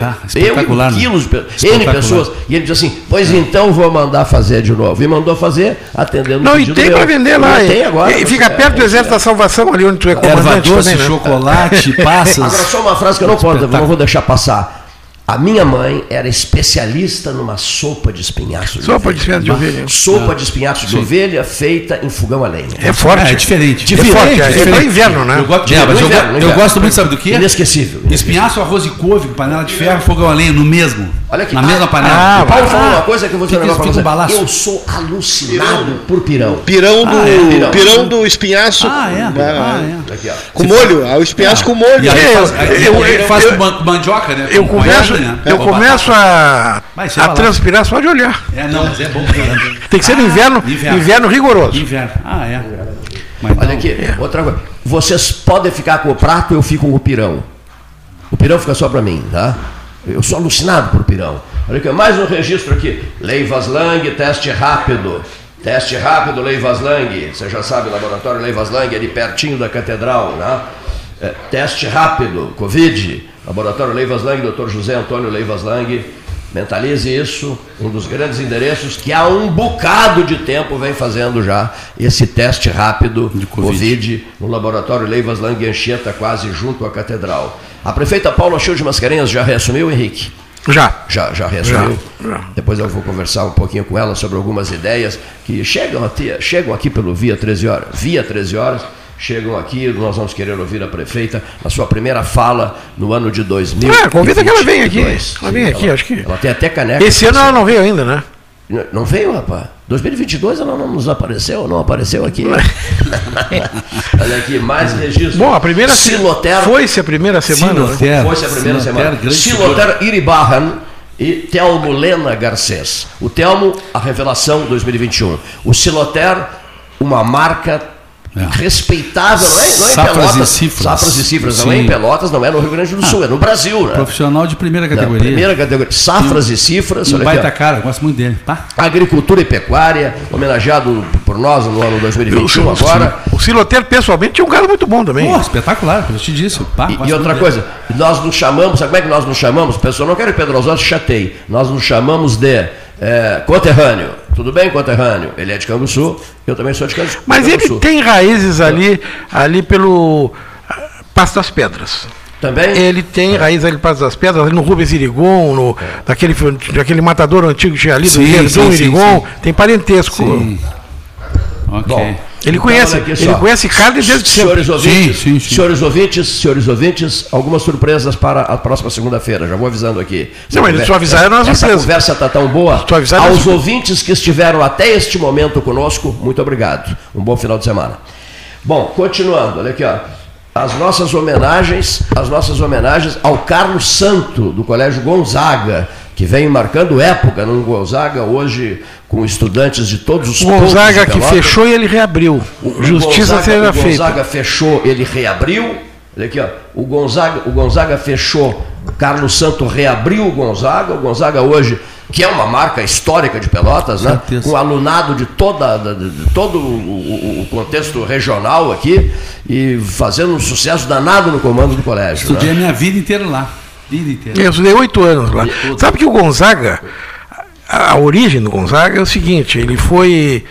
Ah, eu espetacular, e né? quilos, de pe- N Espetacular. pessoas. E ele diz assim, pois então vou mandar fazer de novo. E mandou fazer, atendendo Não, o e tem para vender lá. E E, tem agora. e fica É, perto do é, Exército da Salvação, ali onde tu é Erva comandante doce, também, né? chocolate, passas. Agora, só uma frase que eu não posso, eu não vou deixar passar. A minha mãe era especialista numa sopa de espinhaço de Sopa ovelha. de espinhaço de ovelha. Sopa de espinhaço de ovelha feita em fogão a lenha. É forte. É, é diferente. É forte, é, é diferente. para inverno, né? Eu gosto, De é, mas eu, inverno, eu inverno. gosto muito, sabe do quê? Inesquecível. Espinhaço, arroz e couve, panela de ferro, fogão a lenha, no mesmo. Olha aqui. Na mesma Ah, panela. o Paulo falou uma coisa que eu vou fica um pra balaço. você. Eu sou alucinado por pirão. Pirão do, Ah, é, pirão. pirão do espinhaço. Ah, é. Ah, é. Aqui. Com molho, ah, o espinhaço com molho. Faz, com man- mandioca, né? Eu coentro, né? eu Com começo a, a transpirar só de olhar. É, não, mas é bom. Tem que ser no inverno, inverno. inverno, rigoroso. Inverno. Ah, é. Mas Olha não. aqui, outra coisa. Vocês podem ficar com o prato, eu fico com o pirão. O pirão fica só para mim, tá? Eu sou alucinado por pirão. Olha aqui, mais um registro aqui. Leivas Lang, teste rápido. Teste rápido, Leivas Lang. Você já sabe, o laboratório Leivas Lang, ali pertinho da catedral, né? É, teste rápido, Covid. Laboratório Leivas Lang, Dr. José Antônio Leivas Lang. Mentalize isso, um dos grandes endereços que há um bocado de tempo vem fazendo já esse teste rápido de COVID, no laboratório Leivas Lang Anchieta, quase junto à catedral. A prefeita Paula Show de Mascarenhas já reassumiu, Henrique? Já. Já, já reassumiu? Já, Depois eu vou conversar um pouquinho com ela sobre algumas ideias que chegam aqui, chegam aqui pelo Via 13 Horas. Via 13 Horas chegam aqui, nós vamos querer ouvir a prefeita na sua primeira fala no ano de 2000. Ah, convida que ela venha aqui. Ela vem aqui, acho que. Ela tem até caneca. Esse ano ela não veio ainda, né? Não- Não veio, rapaz? 2022 ela não nos apareceu, não apareceu aqui. Olha aqui, mais registro. Bom, a primeira se- Siloter. foi-se a primeira semana, né? Siloter. Foi-se a primeira semana. grande Siloter Iribarran e Telmo Lena Garcês. O Telmo, a revelação 2021. O Siloter, uma marca respeitável, não é, não é em Pelotas. e cifras. Safras e cifras, não é em Sim. Pelotas, não é no Rio Grande do Sul, é no Brasil, né? Profissional de primeira Da categoria. primeira categoria. Safras e cifras. Um olha aqui, baita ó. cara, gosto muito dele. Pá. Agricultura e Pecuária, homenageado por nós no ano 2021 agora. O Siloteiro, pessoalmente, é um cara muito bom também. Pô, espetacular, eu te disse. Pá, E, e outra coisa, nós nos chamamos, sabe como é que nós nos chamamos? Pessoal, não quero que Pedro Osório se chateie. Nós nos chamamos de é, conterrâneo. Tudo bem, conterrâneo? Ele é de Canguçu, eu também sou de Canguçu. Mas ele tem raízes ali, ali pelo ah, Passo das Pedras. Também? Ele tem raiz ali no Passo das Pedras, ali no Rubens Irigon, no, daquele, daquele matador antigo que tinha ali, do Sim, sim, sim, Irigon, sim. tem parentesco. Sim. Ok. Bom, Ele então, conhece, ele conhece carne desde sempre. Senhores ouvintes, senhores ouvintes, senhores ouvintes, algumas surpresas para a próxima segunda-feira. Já vou avisando aqui. Não, mas Essa se tu avisar, é Essa surpresa. conversa está tão boa. avisar, é Aos surpresa. ouvintes que estiveram até este momento conosco, muito obrigado. Um bom final de semana. Bom, continuando, olha aqui, ó. As nossas homenagens, as nossas homenagens ao Carlos Santo, do Colégio Gonzaga, que vem marcando época no Gonzaga, hoje com estudantes de todos os O pontos Gonzaga que fechou e ele reabriu. Justiça Gonzaga, seja o feita. Gonzaga fechou, ele reabriu. Olha aqui, ó. O Gonzaga, o Gonzaga fechou, Carlos Santo reabriu o Gonzaga. O Gonzaga hoje, que é uma marca histórica de Pelotas, né? Certeza. Com alunado de, toda, de, de todo o, o- o contexto regional aqui e fazendo um sucesso danado no comando do colégio. Estudei a né? minha vida inteira lá. Vida inteira. Eu estudei oito anos lá. Sabe que o Gonzaga, a, origem do Gonzaga é o seguinte, ele foi.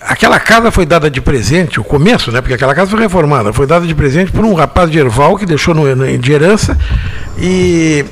Aquela casa foi dada de presente, o começo, né? Porque aquela casa foi reformada, foi dada de presente por um rapaz de Erval que deixou no, no- de herança. E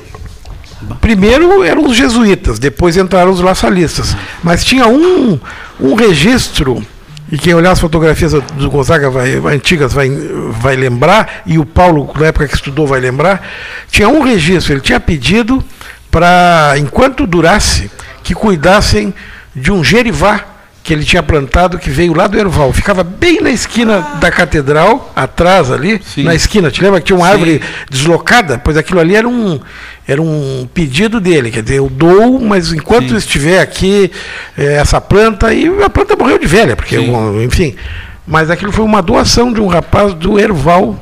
primeiro eram os jesuítas, depois entraram os laçalistas. Mas tinha um, um registro, e quem olhar as fotografias do Gonzaga vai- antigas vai, vai lembrar, e o Paulo, na época que estudou, vai lembrar, tinha um registro, ele tinha pedido para, enquanto durasse, que cuidassem de um gerivá que ele tinha plantado, que veio lá do Erval. Ficava bem na esquina da catedral, atrás ali, na esquina. Te lembra que tinha uma Sim. árvore deslocada? Pois aquilo ali era um, era um pedido dele. Quer dizer, eu dou, mas enquanto estiver aqui eh, essa planta, e a planta morreu de velha, porque, o- enfim. Mas aquilo foi uma doação de um rapaz do Erval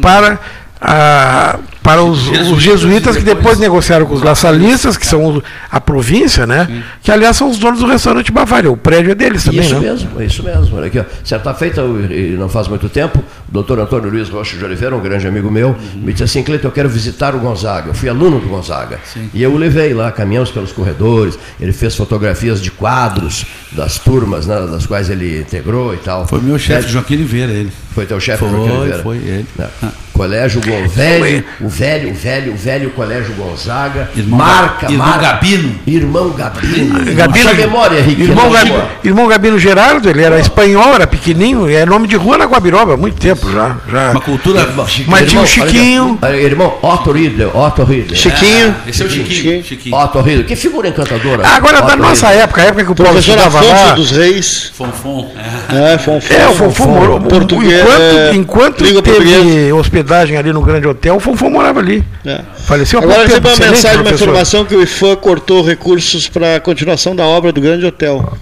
para, a, para os, os jesuítas que depois negociaram com os laçalistas, que são a província, né? Que aliás são os donos do restaurante Bavária. O prédio é deles também, isso né? mesmo, é isso mesmo. Olha aqui, ó. Certa feita, e não faz muito tempo, o doutor Antônio Luiz Rocha de Oliveira, um grande amigo meu, me disse assim, Cleiton, eu quero visitar o Gonzaga. Eu fui aluno do Gonzaga. E eu o levei lá, caminhamos pelos corredores, ele fez fotografias de quadros das turmas né, das quais ele integrou e tal. Foi meu chefe, É, Joaquim Oliveira, ele. Foi teu chefe, Foi, Joaquim Oliveira? foi ele. É. Colégio Gon velho, o velho, velho, velho Colégio Gonzaga. Irmão marca, irmão marca. Gabino. Irmão Gabino. Gabino, Sua memória, Henrique. irmão, Gabi- irmão Gabino Gerardo, ele era espanhol, era pequenininho, é nome de rua na Guabiroba, há muito tempo já. já. Uma cultura. Mas tinha o Irmão, Chiquinho. Irmão, Otto Riedler, Otto Riedler. Chiquinho. Esse é o Chiquinho. Chiquinho. Otto Riedler. Que figura encantadora. Agora, da Otto nossa Riedler. época, a época que o Paulo Professor estudava lá. dos Reis. Fonfon. É, Fonfon. É, o Fonfon morou. Português, enquanto é, enquanto teve hospedagem ali no Grande Hotel, o Fonfon morava ali. É. Faleceu Agora recebi uma mensagem, uma professor. informação que o IFAM cortou recursos para a continuação da obra do Grande Hotel.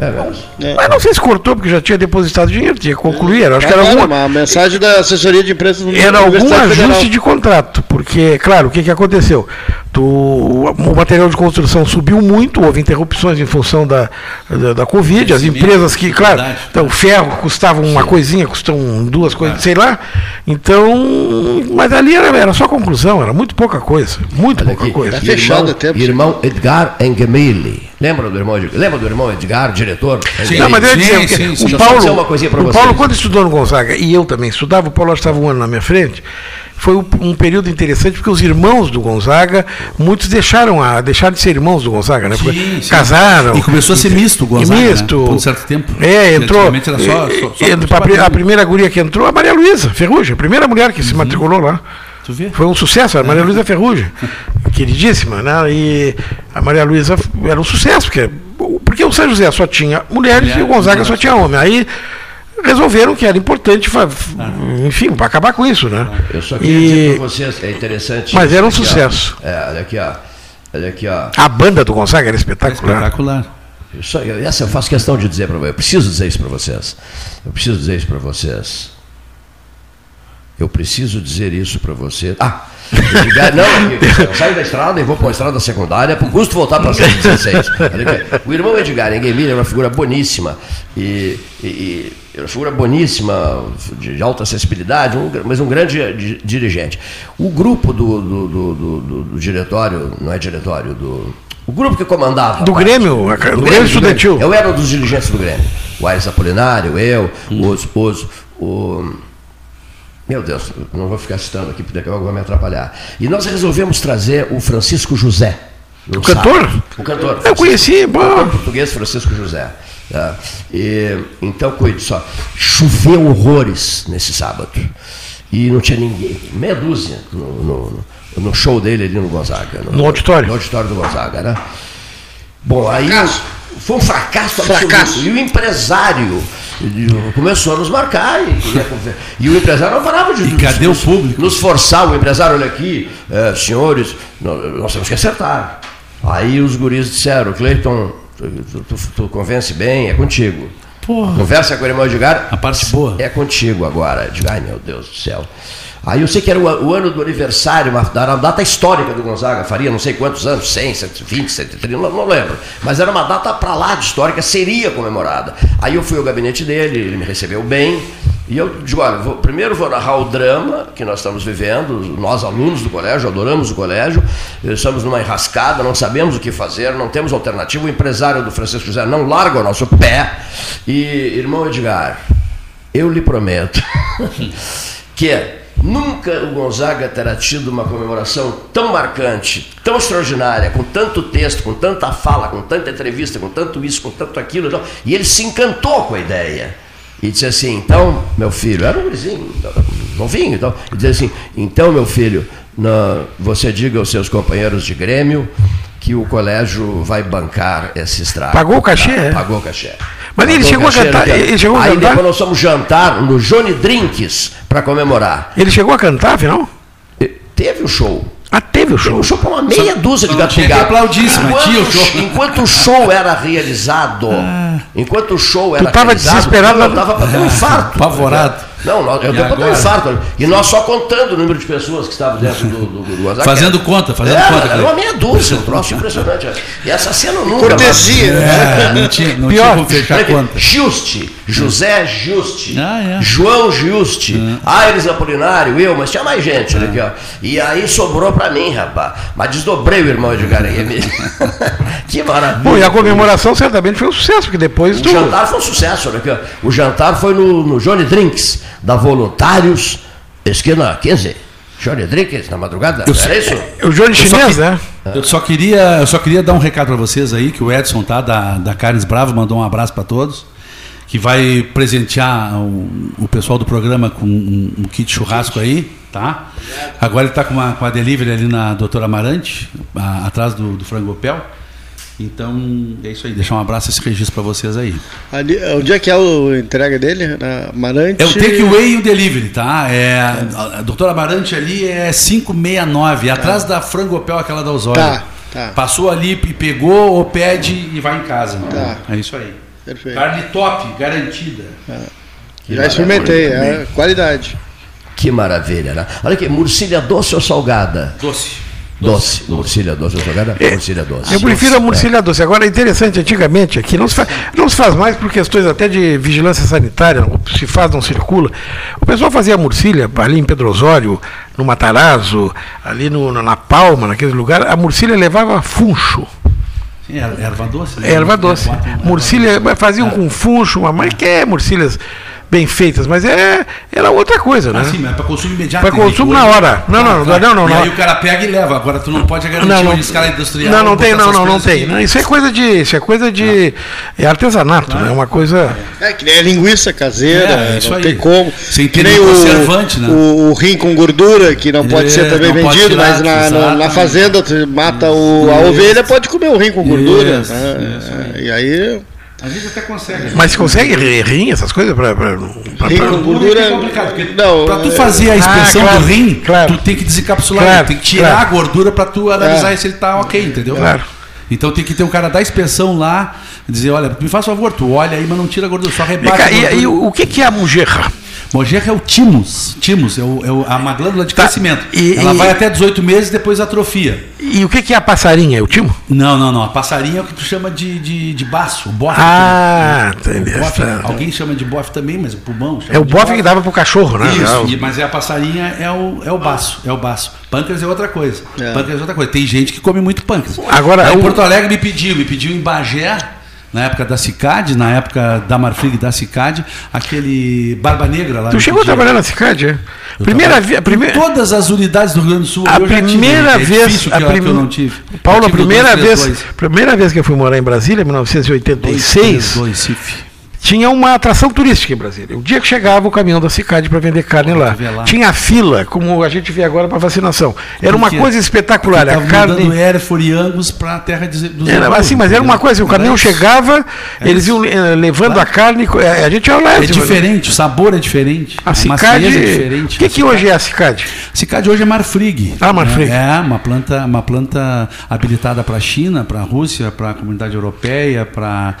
É? Mas não sei se cortou, porque já tinha depositado dinheiro, tinha que concluir. Era, acho que era alguma, uma mensagem da assessoria de imprensa do era algum ajuste Federal. de contrato, porque, claro, o que, que aconteceu? Tu, o material de construção subiu muito, houve interrupções em função da, da, da Covid, as empresas que, claro, então, o ferro custava uma coisinha, custam duas coisas, sei lá. Então, mas ali era, era só conclusão, era muito pouca coisa, muito Olha pouca aqui, coisa. irmão, irmão Edgar Engemili. Lembra do irmão Edgar? Lembra do irmão Edgar, diretor? Não, mas eu ia dizer, porque Deixa o Paulo, dizer uma coisinha para vocês. Paulo, quando estudou no Gonzaga, e eu também estudava, o Paulo estava um ano na minha frente, foi um, período interessante, porque os irmãos do Gonzaga, muitos deixaram, a, deixaram de ser irmãos do Gonzaga, né? Porque Sim, sim. casaram. E começou a ser misto o Gonzaga, E né? misto. Por um certo tempo. É, entrou. Era só- só- só- só a, a primeira guria que entrou, a Maria Luísa Ferrugem, a primeira mulher que se matriculou lá. Tu vê? Foi um sucesso, a Maria Luísa Ferrugem, queridíssima, né? E a Maria Luísa era um sucesso, porque, porque o São José só tinha mulheres e o Gonzaga só tinha homem. Aí resolveram que era importante, fa- enfim, para acabar com isso, né? Eu só queria E dizer para vocês, é interessante. Mas isso era um aqui, ó. sucesso. É, olha aqui, ó. Olha aqui, ó. a banda do Gonzaga era espetacular. Espetacular. Eu só- eu- essa eu faço questão de dizer para vocês. Eu preciso dizer isso para vocês. Eu preciso dizer isso para vocês. Eu preciso dizer isso para vocês. Ah, Edgar, não, eu saio da estrada e vou para uma estrada secundária, por custo voltar para a 116. Olha aqui. O irmão Edgar Engemir era uma figura boníssima. E, e, era uma figura boníssima, de, alta acessibilidade, gra- mas um grande di- dirigente. O grupo do, do, do, do- diretório, não é diretório, do. O grupo que comandava. Do a Grêmio, a- do Grêmio Estudantil. Eu era um dos dirigentes do Grêmio. O Aires Apolinário, eu, os, os, o. Meu Deus, não vou ficar citando aqui, porque daqui a pouco vai me atrapalhar. E nós resolvemos trazer o Francisco José. no O cantor? sábado. O cantor. Eu conheci, pô. O cantor português Francisco José. tá? E, então, cuide só. Choveu horrores nesse sábado. E não tinha ninguém. Meia dúzia no, no, no show dele ali no Gonzaga. No auditório. No auditório do Gonzaga, né? Bom, aí foi um fracasso absoluto. Fracasso. E o empresário começou a nos marcar. E, e o empresário não parava de E cadê nos, o público? nos forçar. O empresário, olha aqui, eh, senhores, nó- nós temos que acertar. Aí os guris disseram, Cleiton, tu, tu- tu- convence bem, é contigo. Porra. Conversa com o irmão Edgar. A parte boa. É contigo agora. Digo, ai meu Deus do céu. Aí eu sei que era o, o ano do aniversário, uma, era uma data histórica do Gonzaga, faria não sei quantos anos, 100, 120, 130, não, não lembro. Mas era uma data para lá de histórica, seria comemorada. Aí eu fui ao gabinete dele, ele me recebeu bem. E eu digo, olha, vou- primeiro vou narrar o drama que nós estamos vivendo, nós alunos do colégio, adoramos o colégio, estamos numa enrascada, não sabemos o que fazer, não temos alternativa. O empresário do Francisco José não larga o nosso pé. E, irmão Edgar, eu lhe prometo que nunca o Gonzaga terá tido uma comemoração tão marcante, tão extraordinária, com tanto texto, com tanta fala, com tanta entrevista, com tanto isso, com tanto aquilo. e. E ele se encantou com a ideia. E disse assim, então, meu filho, era um gurizinho, novinho, então, e disse assim, então, meu filho, na- você diga aos seus companheiros de Grêmio que o colégio vai bancar esse estrago. Pagou o cachê, é? Pagou o cachê. Mas ele o chegou a cantar- né? ele chegou a Aí cantar? depois nós fomos jantar no Johnny Drinks para comemorar. Ele chegou a cantar, afinal? Teve o show. Ah, teve o show. Teve um show com uma meia dúzia de gato aplaudir, mas Enquanto, o show. enquanto o show era realizado, enquanto o show era tava realizado, desesperado, eu né? tava para ter um infarto. Apavorado. Não, nós- eu E um agora? infarto. E nós só contando o número de pessoas que estavam dentro do, do, do. Fazendo conta, fazendo Era- conta, Era uma meia dúzia, um troço impressionante. E essa cena nunca... Cortesia, É, não tinha, não tinha como fechar conta. Juste, José Juste, Ah, é. João Juste, Aires Apolinário, eu, mas tinha mais gente, olha aqui, ó. E aí sobrou pra mim, rapaz. Mas desdobrei o irmão Edgar Henrique. que maravilha. Bom, e a comemoração certamente foi um sucesso, porque depois O do. jantar foi um sucesso, olha aqui, ó. O jantar foi no, no Johnny Drinks, da Voluntários, esquina 15. Johnny Drinks, na madrugada, Eu era isso? O Johnny Chinês, que- né? Eu só queria, eu só queria dar um recado para vocês aí que o Edson tá da da Carnes Bravo mandou um abraço para todos, que vai presentear o, o pessoal do programa com um, um kit churrasco aí, tá? Agora ele está com uma com a delivery ali na Doutora Amarante, a- atrás do, do Frangopel. Então é isso aí, deixar um abraço esse registro para vocês aí. Ali, onde é que é a entrega dele? Na Amarante? É o takeaway e o delivery, tá? É, a, doutora Amarante ali é 569, atrás da Frangopel, aquela da Osório. Tá, tá. Passou ali e pegou, ou pede e vai em casa. Tá. É isso aí. Perfeito. Carne top, garantida. Já experimentei, é qualidade. Que maravilha, né? Olha aqui, murcilha doce ou salgada? Doce. Doce, murcilha doce, eu sou cada murcilha doce. Eu prefiro a É. murcilha doce. Agora é interessante, antigamente aqui não se, faz, não se faz mais por questões até de vigilância sanitária, não se faz, não circula. O pessoal fazia murcilha ali em Pedro Osório, no Matarazzo, ali no, na Palma, naquele lugar, a murcilha levava funcho. Er- erva doce. né? Erva doce. Murcilha, mas faziam com funcho, uma mãe quer murcilhas bem feitas, mas é, era outra coisa, né? Ah, sim, mas é para consumo imediato. Para consumo na hora. Não, não, não, não, não, E aí o cara pega e leva. Agora tu não pode garantir Não, não. uma escala industrial. Não, não tem, não, não, não tem. Isso é coisa de, isso é coisa de é artesanato, né? É uma coisa. É que nem a linguiça caseira, É, isso não aí. tem como. Sem que ter nem o, conservante, né? o, o rim com gordura, que não pode É, ser também vendido, tirar, mas na, na, na exatamente. fazenda tu mata o, a ovelha, pode comer o rim com gordura. Isso, né? E aí. A gente até consegue. Mas consegue ri- rim, essas coisas? Pra, pra, pra- Rim com gordura. É complicado, porque Não, pra tu é- fazer a inspeção Ah, claro, do rim, claro. tu tem que desencapsular, Claro, ele, tem que tirar claro. a gordura para tu analisar É. se ele tá ok, entendeu? Claro. Então tem que ter um cara da inspeção lá, dizer, olha, me faz favor, tu olha aí, mas não tira a gordura, só rebate. E, e o o que, que é a mujerra? Mojerra é o timus. Timus é, o, é o- a uma glândula de crescimento. Tá. E- Ela e- vai até 18 meses e depois atrofia. E o que, que é a passarinha? É o timo? Não, não, não. A passarinha é o que tu chama de, de, de baço, o bofe. Ah, O entendi. bofe, Tá. alguém chama de bofe também, mas o pulmão chama É o bofe que dava pro cachorro, né? Isso, Ah, o- e- mas é a passarinha é o, é o baço, é o baço. Pâncreas é outra coisa. É. Pâncreas é outra coisa. Tem gente que come muito pâncreas. Agora, Aí o- Porto Alegre me pediu, me pediu em Bagé, na época da Cicad, na época da Marfrig da Cicad, aquele Barba Negra lá. Tu chegou a trabalhar na Cicad, é? Eu Primeira vez. Primeira... Todas as unidades do Rio Grande do Sul. A já tive, primeira é vez, difícil a que, prime- eu não tive. Paulo, Eu a tive primeira dois, vez, três, dois. primeira vez que eu fui morar em Brasília, em 1986, Dois, CIF. Tinha uma atração turística em Brasília. O dia que chegava o caminhão da Cicad para vender carne lá. lá. tinha fila, como a gente vê agora para vacinação. Era uma coisa espetacular. A carne mandando Hereford e Angus para a terra de, dos Era Zebulos, assim, mas era uma coisa, o caminhão chegava, É eles iam eh, levando a carne, eh, a gente ia lá. É diferente, o sabor é diferente. A macieza Cicad, é o diferente. que, que hoje é a Cicad? Cicad hoje é Marfrig. Ah, Marfrig. É, uma planta, uma planta habilitada para a China, para a Rússia, para a comunidade europeia, para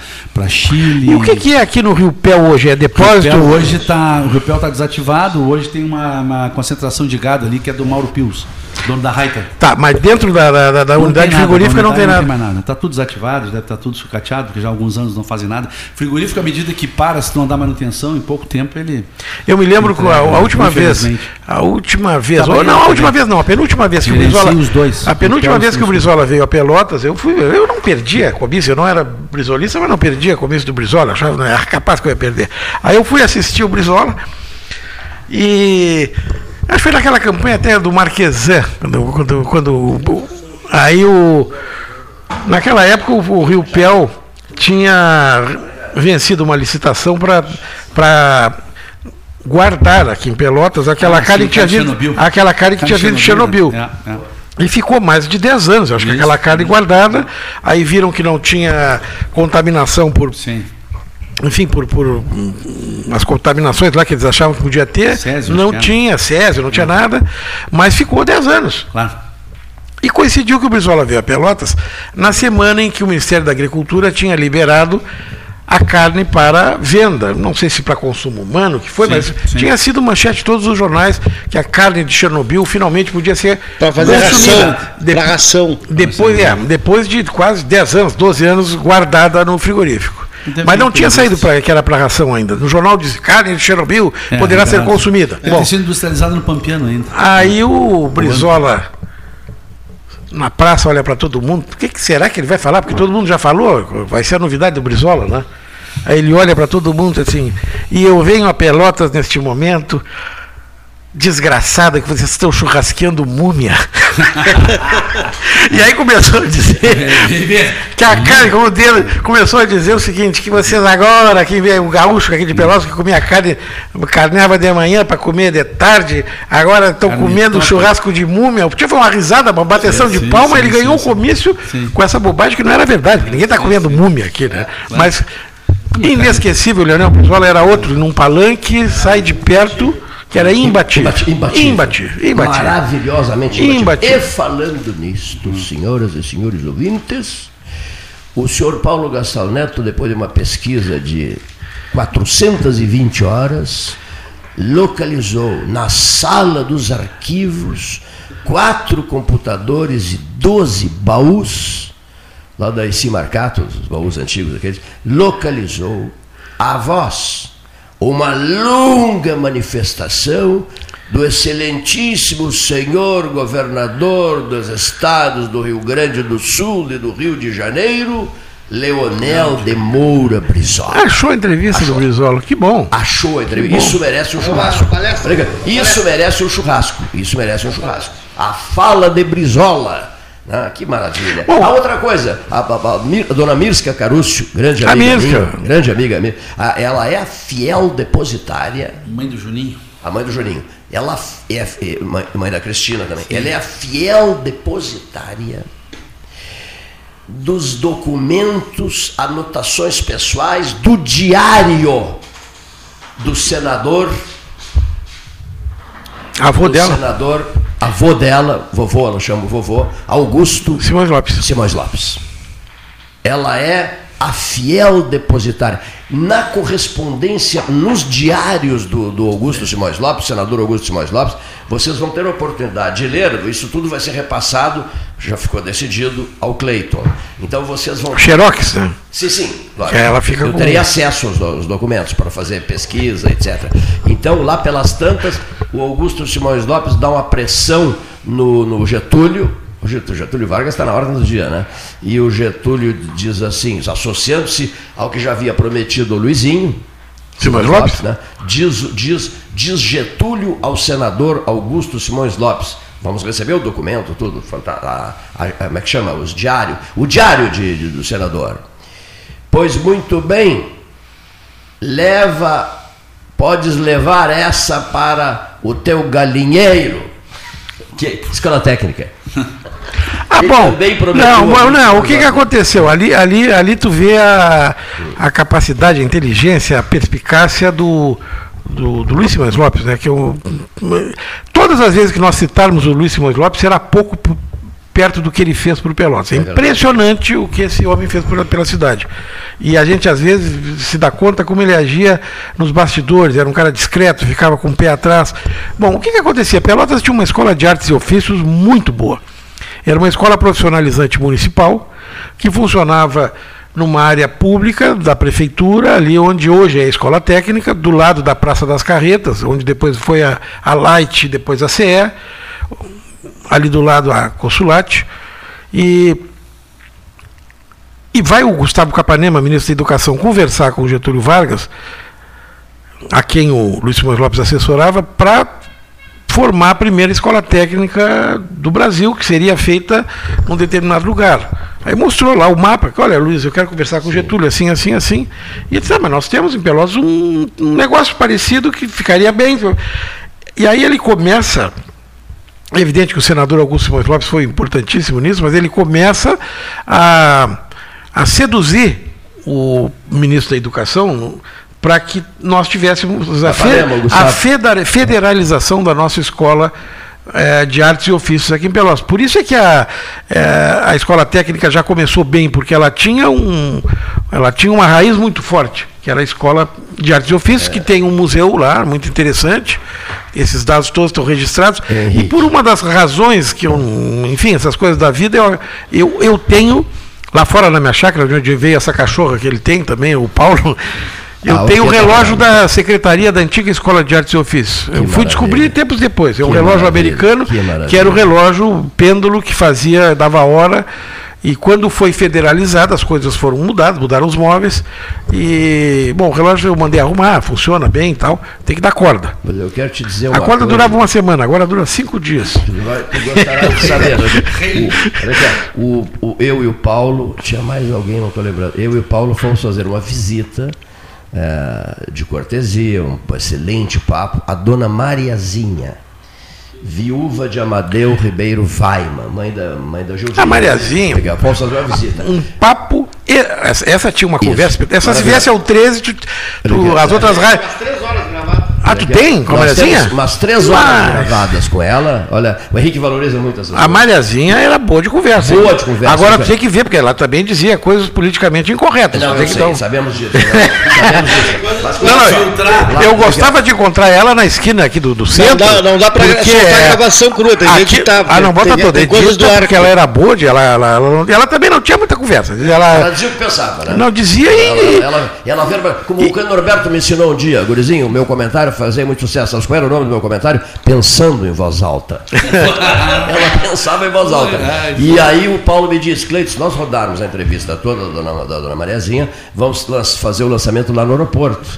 Chile. E o que, que é aqui no Rio Pel hoje? É depósito? Rupel hoje tá, o Rupel está desativado, hoje tem uma, uma concentração de gado ali que é do Mauro Pius, dono da Reiter. Tá, mas dentro da, da, da- da Não unidade tem nada, frigorífica não tem unidade nada. mais nada. Está tudo desativado, deve estar tudo sucateado, porque já há alguns anos não fazem nada. Frigorífico, à medida que para, se não dá manutenção, em pouco tempo ele. Eu me lembro que a, a última vez, a última vez, Trabalhei ou não, a última também. vez não, a penúltima vez que o Brizola, os dois. a penúltima vez que o. Brizola veio a Pelotas, eu fui, eu não perdi a comício, eu não era brisolista, mas não perdi a comício do Brizola, achava, não era capaz que eu ia perder. Aí eu fui assistir o Brizola e acho que foi naquela campanha até do Marquesan, quando, quando, quando aí o naquela época o, Rio Pel tinha vencido uma licitação para guardar aqui em Pelotas aquela Ah, carne sim, que tinha vindo, Chernobyl. aquela carne que tinha vindo de Chernobyl. Né? É, E ficou mais de 10 anos, eu acho que aquela carne guardada, aí viram que não tinha contaminação por Sim. Enfim, por, por as contaminações lá que eles achavam que podia ter, Césio, não tinha Césio, não tinha nada, mas ficou 10 anos. Claro. E coincidiu que o Brizola veio a Pelotas na semana em que o Ministério da Agricultura tinha liberado a carne para venda. Não sei se para consumo humano, que foi, Sim, mas sim. tinha sido manchete de todos os jornais que a carne de Chernobyl finalmente podia ser Para fazer ração. Para ração. Depois, é, depois de quase 10 anos, 12 anos guardada no frigorífico. Deve Mas não tinha saído para que era para ração ainda. No jornal diz carne de Chernobyl É, poderá ser consumida. Deve Bom, ter sido industrializado no Pampiano ainda. Aí o Brizola na praça olha para todo mundo. O que, que será que ele vai falar? Porque todo mundo já falou. Vai ser a novidade do Brizola, né? Aí ele olha para todo mundo assim. E eu venho a Pelotas neste momento. Desgraçada que vocês estão churrasqueando múmia. e aí começou a dizer que a carne, como dele, começou a dizer o seguinte, que vocês agora, quem vê o gaúcho aqui de Pelotas, que comia carne, carneava de manhã para comer de tarde, agora estão comendo churrasco de múmia. O tio foi uma risada, uma bateção Sim, de sim, palma, sim, ele sim, ganhou o sim. comício com essa bobagem que não era verdade. Ninguém está comendo múmia aqui, né? Mas inesquecível, Leonel Brizola era outro, num palanque, sai de perto, que era imbatível. Imbatível. Imbatível. imbatível. Maravilhosamente imbatível. Imbatível. E falando nisto, senhoras e senhores ouvintes, o senhor Paulo Gastal Neto, depois de uma pesquisa de 420 horas, localizou na sala dos arquivos quatro computadores e 12 baús, lá da Marcato, os baús antigos aqueles, localizou a voz, uma longa manifestação do excelentíssimo senhor governador dos estados do Rio Grande do Sul e do Rio de Janeiro, Leonel de Moura Brizola. Achou a entrevista do Brizola, que bom. Achou a entrevista. Isso merece um churrasco. Isso merece um churrasco. Isso merece um churrasco. A fala de Brizola. Ah, que maravilha. a outra coisa, a, a- a Mir- dona Mirska Carúcio, grande A amiga Mirska. minha, grande amiga minha, a- ela é a fiel depositária. Mãe do Juninho. A mãe do Juninho. Ela é, é mãe, mãe da Cristina também. Ela é a fiel depositária dos documentos, anotações pessoais do diário do senador. Avô do dela. senador, avô dela, vovô, ela chama o vovô, Augusto Simões Lopes. Simões Lopes. Ela é a fiel depositária. Na correspondência, nos diários do, do Augusto Simões Lopes, senador Augusto Simões Lopes, vocês vão ter a oportunidade de ler, isso tudo vai ser repassado, já ficou decidido, ao Cleiton. Então vocês vão. Xerox, né? Sim, sim. lógico. É, ela fica Eu com- terei acesso aos, aos documentos para fazer pesquisa, etc. Então, lá pelas tantas, o Augusto Simões Lopes dá uma pressão no, no Getúlio. O Getúlio, Vargas está na ordem do dia, né? E o Getúlio diz assim, associando-se ao que já havia prometido o Luizinho. Simões Lopes? né? Diz, diz, diz Getúlio ao senador Augusto Simões Lopes. Vamos receber o documento, tudo, a- a- a- como é que chama? Os diário, o diário de- de- do senador. Pois muito bem, leva, podes levar essa para o teu galinheiro. Que, escola técnica. Ah, bom. Não, alguns não, o que, que aconteceu? Ali, ali, ali tu vê a, a capacidade, a inteligência, a perspicácia do, do, do Luiz Simões Lopes, né? Que eu, todas as vezes que nós citarmos o Luiz Simões Lopes, será pouco perto do que ele fez para o Pelotas. É impressionante o que esse homem fez pela, pela cidade. E a gente, às vezes, se dá conta como ele agia nos bastidores. Era um cara discreto, ficava com o pé atrás. Bom, o que, que acontecia? Pelotas tinha uma escola de artes e ofícios muito boa. Era uma escola profissionalizante municipal que funcionava numa área pública da prefeitura, ali onde hoje é a escola técnica, do lado da Praça das Carretas, onde depois foi a, a Light, depois a CE, ali do lado a Consulate. E, e vai o Gustavo Capanema, ministro da Educação, conversar com o Getúlio Vargas, a quem o Luiz Simões Lopes assessorava, para formar a primeira escola técnica do Brasil, que seria feita num determinado lugar. Aí mostrou lá o mapa, que olha, Luiz, eu quero conversar com o Getúlio, assim, assim, assim. E ele disse, ah, mas nós temos em Pelotas um, um negócio parecido que ficaria bem. E aí ele começa, é evidente que o senador Augusto Simões Lopes foi importantíssimo nisso, mas ele começa a, a seduzir o ministro da Educação para que nós tivéssemos a, fe- Capanema, Gustavo. a federa- federalização da nossa escola eh, de artes e ofícios aqui em Pelotas. Por isso é que a, eh, a escola técnica já começou bem, porque ela tinha, um, ela tinha uma raiz muito forte, que era a escola de artes e ofícios, que tem um museu lá, muito interessante. Esses dados todos estão registrados. E por uma das razões que eu, enfim, essas coisas da vida, eu, eu, eu tenho, lá fora na minha chácara, de onde veio essa cachorra que ele tem também, o Paulo. Eu Ah, tenho o é relógio da Secretaria da Antiga Escola de Artes e Ofícios. Eu fui maravilha. descobrir tempos depois. É um Que relógio americano, que que era o relógio pêndulo que fazia, dava hora. E quando foi federalizado, as coisas foram mudadas, mudaram os móveis. E, bom, o relógio eu mandei arrumar, funciona bem e tal. Tem que dar corda. Mas eu quero te dizer uma A corda coisa. durava uma semana, agora dura cinco dias. Saber. o, o, o- eu e o Paulo, tinha mais alguém, não estou lembrando. Eu e o Paulo fomos fazer uma visita eh, de cortesia, um excelente papo, a dona Mariazinha, viúva de Amadeu Ribeiro Vaima, mãe da, mãe da Gildinha. A Mariazinha. Legal, Fomos fazer uma visita. Um papo. Essa, tinha uma Isso. conversa. Essa se viesse ao 13, tu- tu- as outras rádios. Ah, tu tem? Com a temos umas três horas Mas- gravadas com ela. Olha, o Henrique valoriza muito essas A Malhazinha era boa de conversa. Boa de conversa, Agora tu tem que ver, porque ela também dizia coisas politicamente incorretas. Não, eu sei, um- sabemos disso. né? sabemos disso. Mas Não, não, eu, eu gostava de encontrar ela na esquina aqui do, do centro. dá- não dá pra porque, soltar é, gravação crua, tem gente que tá- Ah, não, bota tem- toda. tem coisas do ar porque aqui. ela era boa, de- ela, ela, ela, não- ela também não tinha muita conversa. Ela, Ela dizia o que pensava, né? Não, dizia e- Ela, ela, ela verba- como o Cano Norberto me ensinou um dia, gurizinho, o meu comentário fazia muito sucesso. Sabe qual era o nome do meu comentário? Pensando em voz alta. ela pensava em voz alta. E aí o Paulo me disse, Cleiton, se nós rodarmos a entrevista toda da dona, da dona Mariazinha, vamos fazer o lançamento lá no aeroporto.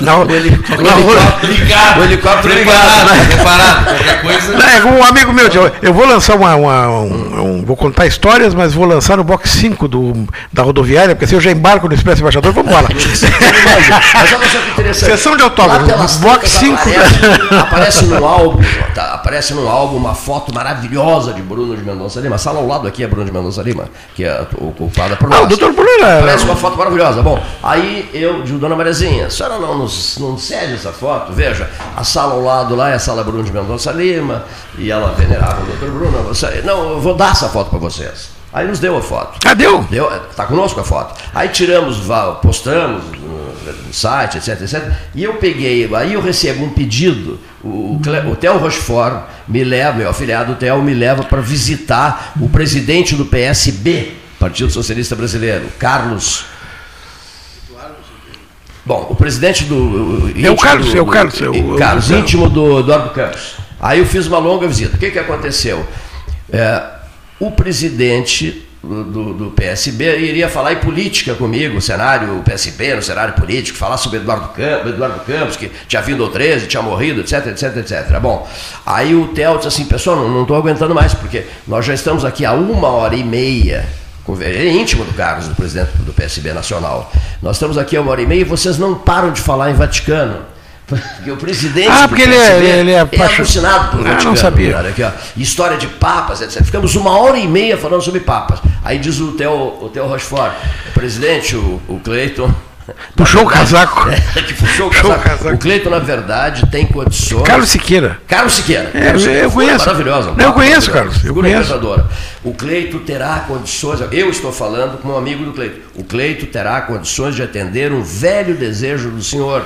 Não, o helicóptero ligado. O helicóptero ligado. Preparado, qualquer coisa. É um amigo meu, eu, eu vou lançar uma, uma- um, um- Vou contar histórias, mas vou lançar no box 5 do, da rodoviária, porque se eu já embarco no Expresso Embaixador, vamos embora. Mas olha só que interessante. Sessão de autógrafo, Lá pelas box tantas 5. Aparece, aparece no álbum, tá, aparece no álbum uma foto maravilhosa de Bruno de Mendonça Lima. A sala ao lado aqui é Bruno de Mendonça Lima, que é ocupada por Ah, nós. o doutor Bruno era- Aparece uma foto maravilhosa. Bom, aí eu digo, dona Mariazinha, a senhora não nos não cede essa foto? Veja, a sala ao lado lá é a sala Bruno de Mendonça Lima, e ela venerava o doutor Bruno. Você, não, eu vou dar essa foto para vocês. Aí nos deu a foto. Ah, deu? Deu, tá conosco a foto. Aí tiramos, postamos no, site, etc, etc. E eu peguei, aí eu recebo um pedido. O, o, Theo Rochefort me leva, meu afiliado Theo me leva para visitar o presidente do PSB, Partido Socialista Brasileiro, Carlos. Bom, o presidente do. É o Carlos, do- é o Carlos, é o- Carlos, é íntimo do Eduardo Campos. Aí eu fiz uma longa visita. O que, que aconteceu? É, o presidente do, do- PSB iria falar em política comigo, cenário PSB, no cenário político, falar sobre Eduardo Campos, Eduardo Campos, que tinha vindo ao 13, tinha morrido, etc, etc, etc. Bom, aí o Theo disse assim, pessoal, não estou aguentando mais, porque nós já estamos aqui há uma hora e meia. Ele é íntimo do Carlos, do presidente do PSB Nacional. Nós estamos aqui há uma hora e meia e vocês não param de falar em Vaticano. Porque o presidente Ah, porque ele é- ele é é apaixon- alucinado por Ah, não sabia. cara, aqui, ó. História de papas, etc. Ficamos uma hora e meia falando sobre papas. Aí diz o Theo, o Theo Rochefort, o presidente, o, o Cleiton. Puxou o casaco. É, que puxou o Puxou o casaco. casaco. O Cleiton, na verdade, tem condições. Carlos Siqueira. Carlos Siqueira. É, Carlos Siqueira, eu conheço. Maravilhosa. Não, eu conheço. Carlos, eu conheço. O Cleito terá condições, eu estou falando como um amigo do Cleito, o Cleito terá condições de atender um velho desejo do senhor.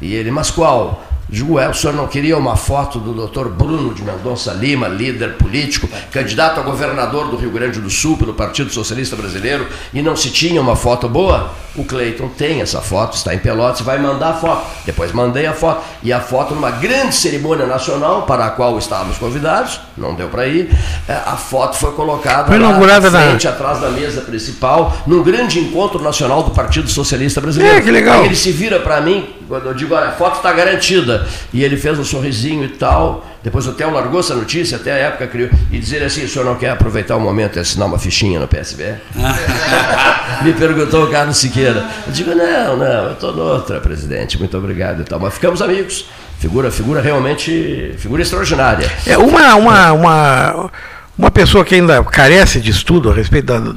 E ele, mas qual? Digo, é, o senhor não queria uma foto do doutor Bruno de Mendonça Lima, líder político, candidato a governador do Rio Grande do Sul pelo Partido Socialista Brasileiro, e não se tinha uma foto boa? O Cleiton tem essa foto, está em Pelotas, vai mandar a foto. Depois mandei a foto. E a foto numa grande cerimônia nacional para a qual estávamos convidados, não deu para ir. é, A foto foi colocada Foi lá inaugurada na na- frente, atrás da mesa principal, num grande encontro nacional do Partido Socialista Brasileiro. É, que legal. Aí ele se vira para mim, quando eu digo, olha, a foto está garantida. E ele fez um sorrisinho e tal. Depois o Theo largou essa notícia, até a época criou, e dizer assim, o senhor não quer aproveitar o momento e assinar uma fichinha no PSB? Me perguntou o Carlos Siqueira. Eu digo, não, não, eu estou noutra, presidente, muito obrigado e tal. Mas ficamos amigos. Figura, figura realmente, figura extraordinária. É uma, uma, uma, uma pessoa que ainda carece de estudo a respeito da,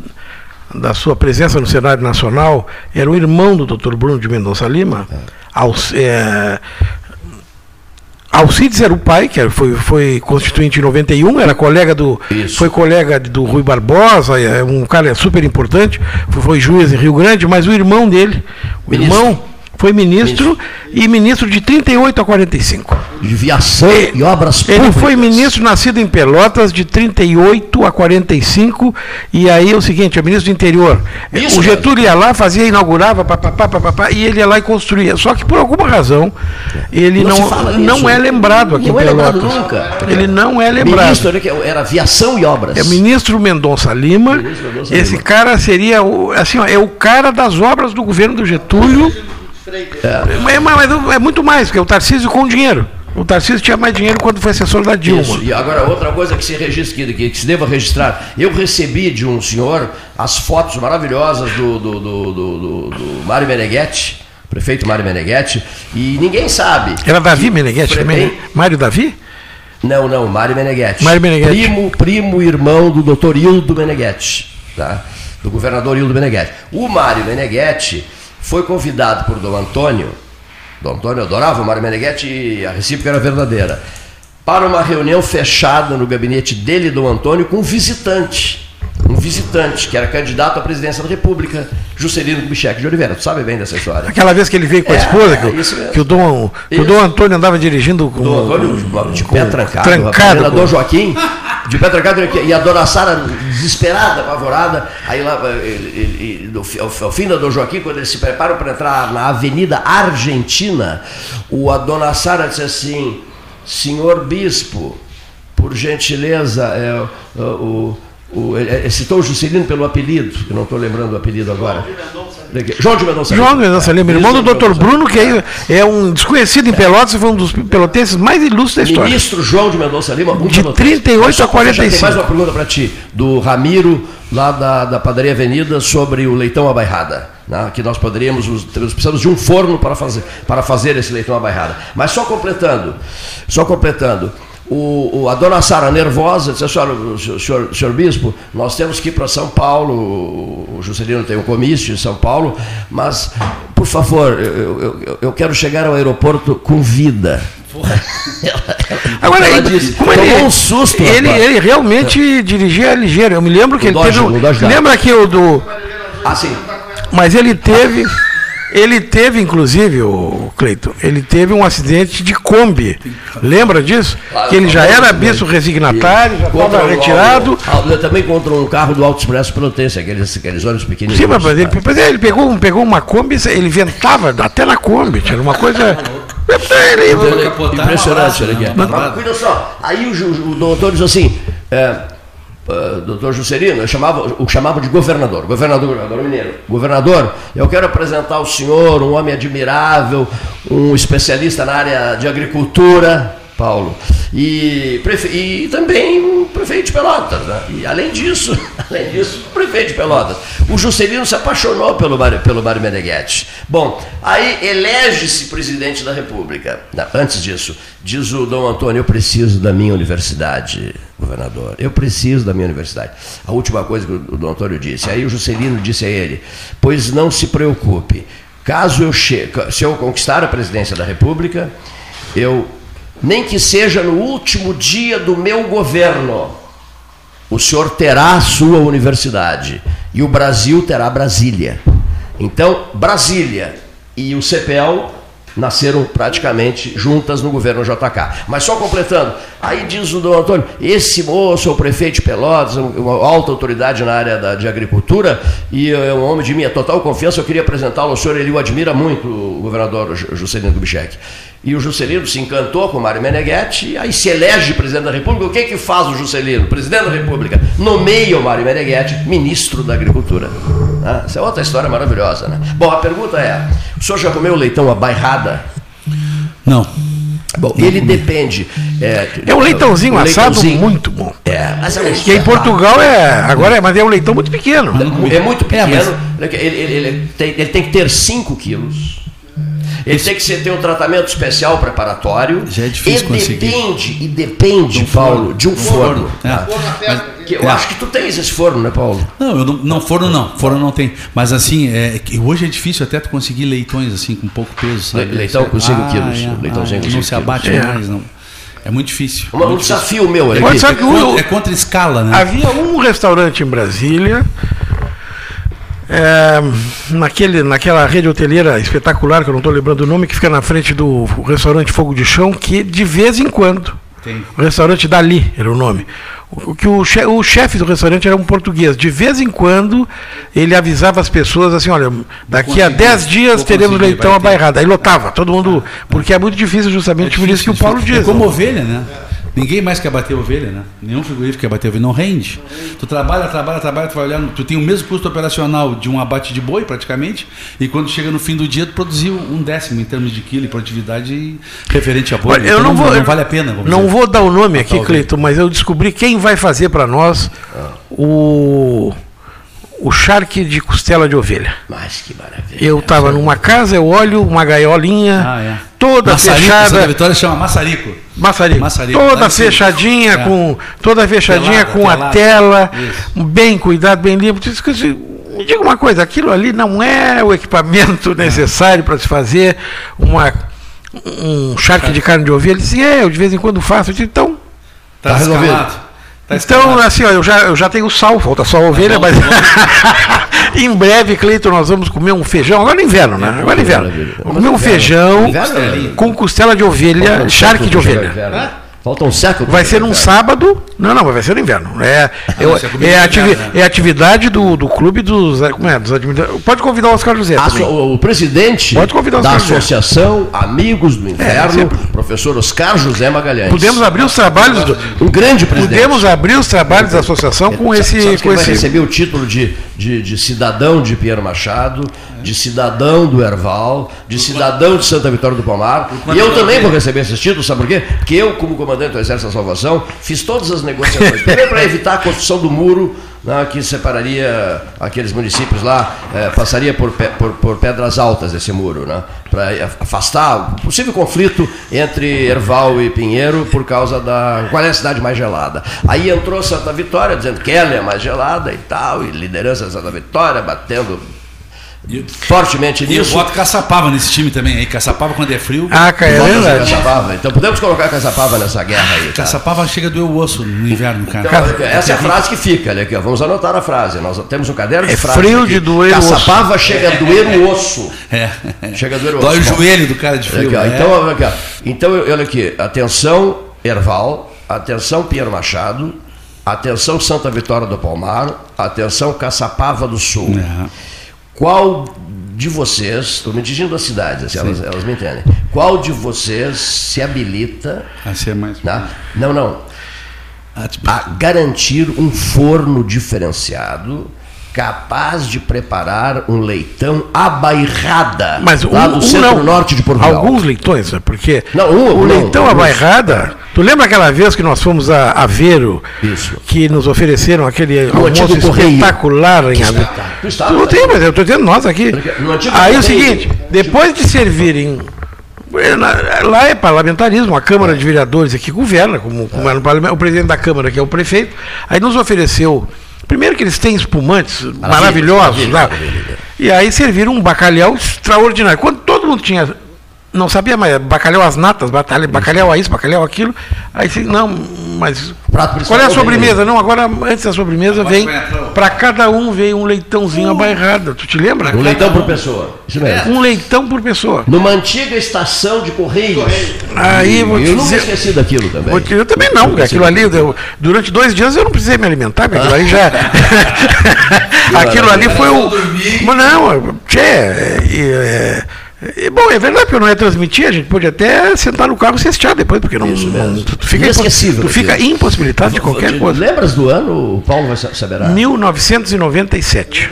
da sua presença no cenário nacional era o irmão do Dr. Bruno de Mendonça Lima. Alci- é, Alcides era o pai, que foi, foi constituinte em 91, era colega do. Foi colega do Rui Barbosa, é um cara super importante, foi, foi juiz em Rio Grande, mas o irmão dele, o Ministro. irmão, foi ministro, e ministro de 38 a 45. De viação e obras Ele públicas. foi ministro nascido em Pelotas de 38 a 45, e aí é o seguinte, é ministro do interior. Isso o Getúlio ia lá, fazia, inaugurava, papapá, papapá, e ele ia lá e construía. Só que por alguma razão, ele Não não, fala não, é lembrado aqui Não em é Pelotas. nunca. Ele não é lembrado. Ministro, que era aviação e obras. É o ministro Mendonça Lima. Mendonça Esse Lima. cara seria o, assim, ó, é o cara das obras do governo do Getúlio. É, mas é muito mais, porque o Tarcísio com dinheiro. O Tarcísio tinha mais dinheiro quando foi assessor da Dilma. Isso. E agora, outra coisa que se registre, que, que se deva registrar. Eu recebi de um senhor as fotos maravilhosas do, do, do, do, do- Mário Meneghetti, prefeito Mário Meneghetti, e ninguém sabe. Era Davi Meneghetti também? né? Mário Davi? Não, não, Mário Meneghetti. Mário Meneghetti. Primo, primo irmão do doutor Hildo Meneghetti, tá? do governador Hildo Meneghetti. O Mário Meneghetti foi convidado por Dom Antônio Dom Antônio adorava o Mário Meneghetti e a recíproca era verdadeira. Para uma reunião fechada no gabinete dele, Dom Antônio, com um visitante. Um visitante, que era candidato à presidência da República, Juscelino Kubitschek de Oliveira. Tu sabe bem dessa história. Aquela vez que ele veio com a É, esposa, que, o- que o, Dom, que o. Dom Antônio andava dirigindo com. Dom Antônio de pé trancado, trancado, o Dom Joaquim, de trancado, e a dona Sara desesperada, apavorada, aí lá, ele- ele- no fi- ao, ao fim da Dom Joaquim, quando eles se preparam para entrar na Avenida Argentina, o, a dona Sara disse assim, senhor bispo, por gentileza, é, o, o, ele- ele citou o Juscelino pelo apelido, eu não estou lembrando o apelido agora. João de Mendonça João Mendonça Lima, irmão do Isso, Dr. Bruno, que é, é um desconhecido em Pelotas, foi um dos pelotenses mais ilustres da história. Ministro João de Mendonça Lima, um De pelotense. 38 Mas só a 45. Tem mais uma pergunta para ti, do Ramiro, lá da, da Padaria Avenida, sobre o leitão à bairrada. Né? Que nós poderíamos, nós precisamos de um forno para fazer, para fazer esse leitão à bairrada. Mas só completando, só completando. O, a dona Sara nervosa disse, senhor, senhor, senhor, bispo, nós temos que ir para São Paulo, o Juscelino tem um comício em São Paulo, mas, por favor, eu, eu- eu quero chegar ao aeroporto com vida. Agora, disse, como ele, um susto. ele, ele realmente dirigia ligeiro. Eu me lembro que O ele Dodge, teve. um- lembra que o do. Ah, sim. Mas ele teve. Ele teve, inclusive, o Cleito, ele teve um acidente de Kombi. Lembra disso? Claro, que ele já era bispo resignatário, já estava retirado. o- também contra um carro do Alto Expresso Pelotense, aqueles, aqueles ônibus pequenininhos. Sim, mas ele, mas ele pegou, pegou uma Kombi, ele ventava até na Kombi, era uma coisa. Impressionante, olha aqui. Mas- cuida só, aí o, o doutor diz assim, é, é, doutor Juscelino, eu chamava, o chamava de governador, governador, governador mineiro. Governador, eu quero apresentar ao senhor um homem admirável, um especialista na área de agricultura, Paulo, e, prefe- e também prefeito de Pelotas. Né? E além disso, além disso, prefeito de Pelotas. O Juscelino se apaixonou pelo Mário, pelo Mário Meneghetti. Bom, aí elege-se presidente da República. Não, antes disso, diz o Dom Antônio, eu preciso da minha universidade, governador. Eu preciso da minha universidade. A última coisa que o Dom Antônio disse. Aí o Juscelino disse a ele, pois não se preocupe. Caso eu chegue, se eu conquistar a presidência da República, eu nem que seja no último dia do meu governo, o senhor terá a sua universidade e o Brasil terá Brasília. Então, Brasília e o CPL nasceram praticamente juntas no governo JK. Mas só completando, aí diz o Dom Antônio, esse moço é o prefeito de Pelotas, uma alta autoridade na área da, de agricultura, e é um homem de minha total confiança, eu queria apresentá-lo ao senhor, ele o admira muito, o governador Ju- Juscelino Kubitschek. E o Juscelino se encantou com o Mário Meneghetti, e aí se elege presidente da República. O que que faz o Juscelino, presidente da República? Nomeia o Mário Meneghetti ministro da Agricultura. Ah, essa é outra história maravilhosa, né? Bom, a pergunta é: o senhor já comeu leitão à bairrada? Não. Bom, ele depende. É, É um leitãozinho o assado leitãozinho- muito bom. É, mas é um Que em Portugal é. Agora é, mas é um leitão muito pequeno. É muito pequeno. ele, ele- ele tem, ele tem que ter 5 quilos. Ele tem que ser, ter um tratamento especial preparatório. Já é difícil e conseguir. depende, e depende, Paulo, de um forno. É. tá? Que eu É. acho que tu tens esse forno, né, Paulo? Não, eu não, não, forno não, forno não tem. Mas assim, é, hoje é difícil até tu conseguir leitões assim com pouco peso, sabe? Le- leitão com cinco quilos, é, leitãozinho com não se abate quilos. mais, não. É muito difícil. Um- um muito desafio meu, É, Sabe que é contra escala, né? Havia um restaurante em Brasília, é, naquele, naquela rede hoteleira espetacular, que eu não estou lembrando o nome, que fica na frente do restaurante Fogo de Chão, que de vez em quando, o restaurante Dali era o nome, o, que o, che- o chefe do restaurante era um português. De vez em quando ele avisava as pessoas assim, olha, daqui a conseguir, 10 dias teremos leitão bairrada. Aí lotava, todo mundo, porque é muito difícil justamente por isso que o Paulo diz. É como ovelha, né? Ninguém mais quer bater ovelha, né? Nenhum frigorífico quer bater ovelha, não rende. Tu trabalha, trabalha, trabalha, tu vai olhar, tu tem o mesmo custo operacional de um abate de boi, praticamente, e quando chega no fim do dia, tu produziu um décimo em termos de quilo e produtividade referente a boi. Olha, eu Então não vou, não vale a pena. Não dizer. vou dar o nome aqui. Cleiton, mas eu descobri quem vai fazer para nós o o charque de costela de ovelha. Mas que maravilha. Eu estava numa casa, eu olho uma gaiolinha Ah, é. toda Maçarico, fechada. Santa Vitória chama maçarico. Maçarico. Maçarico. Toda fechadinha, É. com toda fechadinha com a tela, Isso. bem cuidado, bem limpo. Me diga uma coisa, aquilo ali não é o equipamento necessário para se fazer uma um charque de carne de ovelha. Ele disse, é, eu de vez em quando faço. Eu disse, então. Tá, Tá resolvido. Tá então, assim, ó, eu já, eu já tenho sal, falta só a ovelha, mas em breve, Cleiton, nós vamos comer um feijão, agora no inverno, né? Agora no inverno. Vamos comer um feijão com costela de ovelha, charque de ovelha. Falta um século. Vai ser num sábado. Não, não, vai ser no inverno. É, eu- ser comida é, de ativi- né? é atividade do, do clube dos. Como é? Dos Pode convidar o Oscar José. So- o presidente Pode convidar o da. Associação Amigos do Inverno, sempre. professor Oscar José Magalhães. Podemos abrir os trabalhos do. Um grande presidente. Podemos abrir os trabalhos da associação com esse. Sabe Com vai esse receber o título de, de, de cidadão de Pinheiro Machado, de cidadão do Erval, de cidadão de Santa Vitória do Palmar. E eu também vou receber esses títulos, sabe por quê? Porque eu, como comandante do Exército da Salvação, fiz todas as negociações. Primeiro para evitar a construção do muro né, que separaria aqueles municípios lá, eh, passaria por, por, por pedras altas esse muro, né? Para afastar o possível conflito entre Erval e Pinheiro por causa da. Qual é a cidade mais gelada? Aí entrou Santa Vitória, dizendo que ela é mais gelada e tal, e liderança de Santa Vitória batendo fortemente E eu nisso. boto Caçapava nesse time também aí. Caçapava quando é frio. Ah, cara, é verdade. Caçapava. Então podemos colocar Caçapava nessa guerra aí. Tá? Caçapava chega a doer o osso no inverno, cara. Então, olha aqui, essa é a frase que fica, olha aqui, ó, vamos anotar a frase. Nós temos um caderno de É frases. frio aqui. de doer o osso. Caçapava chega a doer o osso. É. Chega a doer o Dói o osso. Joelho do cara de frio. Olha aqui, ó, né? Então, olha aqui, ó. então, olha aqui, atenção Erval, atenção Pinheiro Machado, atenção Santa Vitória do Palmar, atenção Caçapava do Sul. É. Qual de vocês, estou me dirigindo às cidades, assim, elas, elas me entendem, qual de vocês se habilita A ser mais. né? Não, não. Ah, tipo, A garantir um forno diferenciado capaz de preparar um leitão à bairrada Mas lá um, do um centro-norte de Portugal. Alguns leitões, sabe? porque Não, um, o não, leitão à alguns. bairrada. Tu lembra aquela vez que nós fomos a Aveiro, Isso. que nos ofereceram aquele No almoço espetacular em Aveiro? espetáculo. Tu estava, Não tem, mas eu estou dizendo nós aqui. Aí o Correio. seguinte, depois de servirem. é, na- Lá é parlamentarismo, a Câmara de Vereadores aqui governa, como, como é o presidente da Câmara, que é o prefeito, aí nos ofereceu. Primeiro que eles têm espumantes maravilhosos lá. E aí serviram um bacalhau extraordinário. Quando todo mundo tinha. Não sabia mais, bacalhau às natas, batalha- bacalhau a isso, bacalhau aquilo. Aí se- não, mas. Qual é a vem sobremesa? aí. Não, agora antes da sobremesa vem. Para cada um veio um leitãozinho à bairrada. Tu te lembra? Um leitão por pessoa. Isso mesmo. Um leitão por pessoa. Numa antiga estação de Correios. Aí vou te eu nunca dizer- esqueci daquilo também. Te- Eu também não, porque aquilo ali, eu- durante dois dias eu não precisei me alimentar, porque aquilo ali já. aquilo ali foi o. Mas não, tchê, e, é, e, bom, é verdade, porque não ia transmitir, a gente pode até sentar no carro e assistir depois, porque não. não- tu, fica, tu fica impossibilitado de qualquer coisa. Lembras do ano? O Paulo vai sa- saberá. 1997.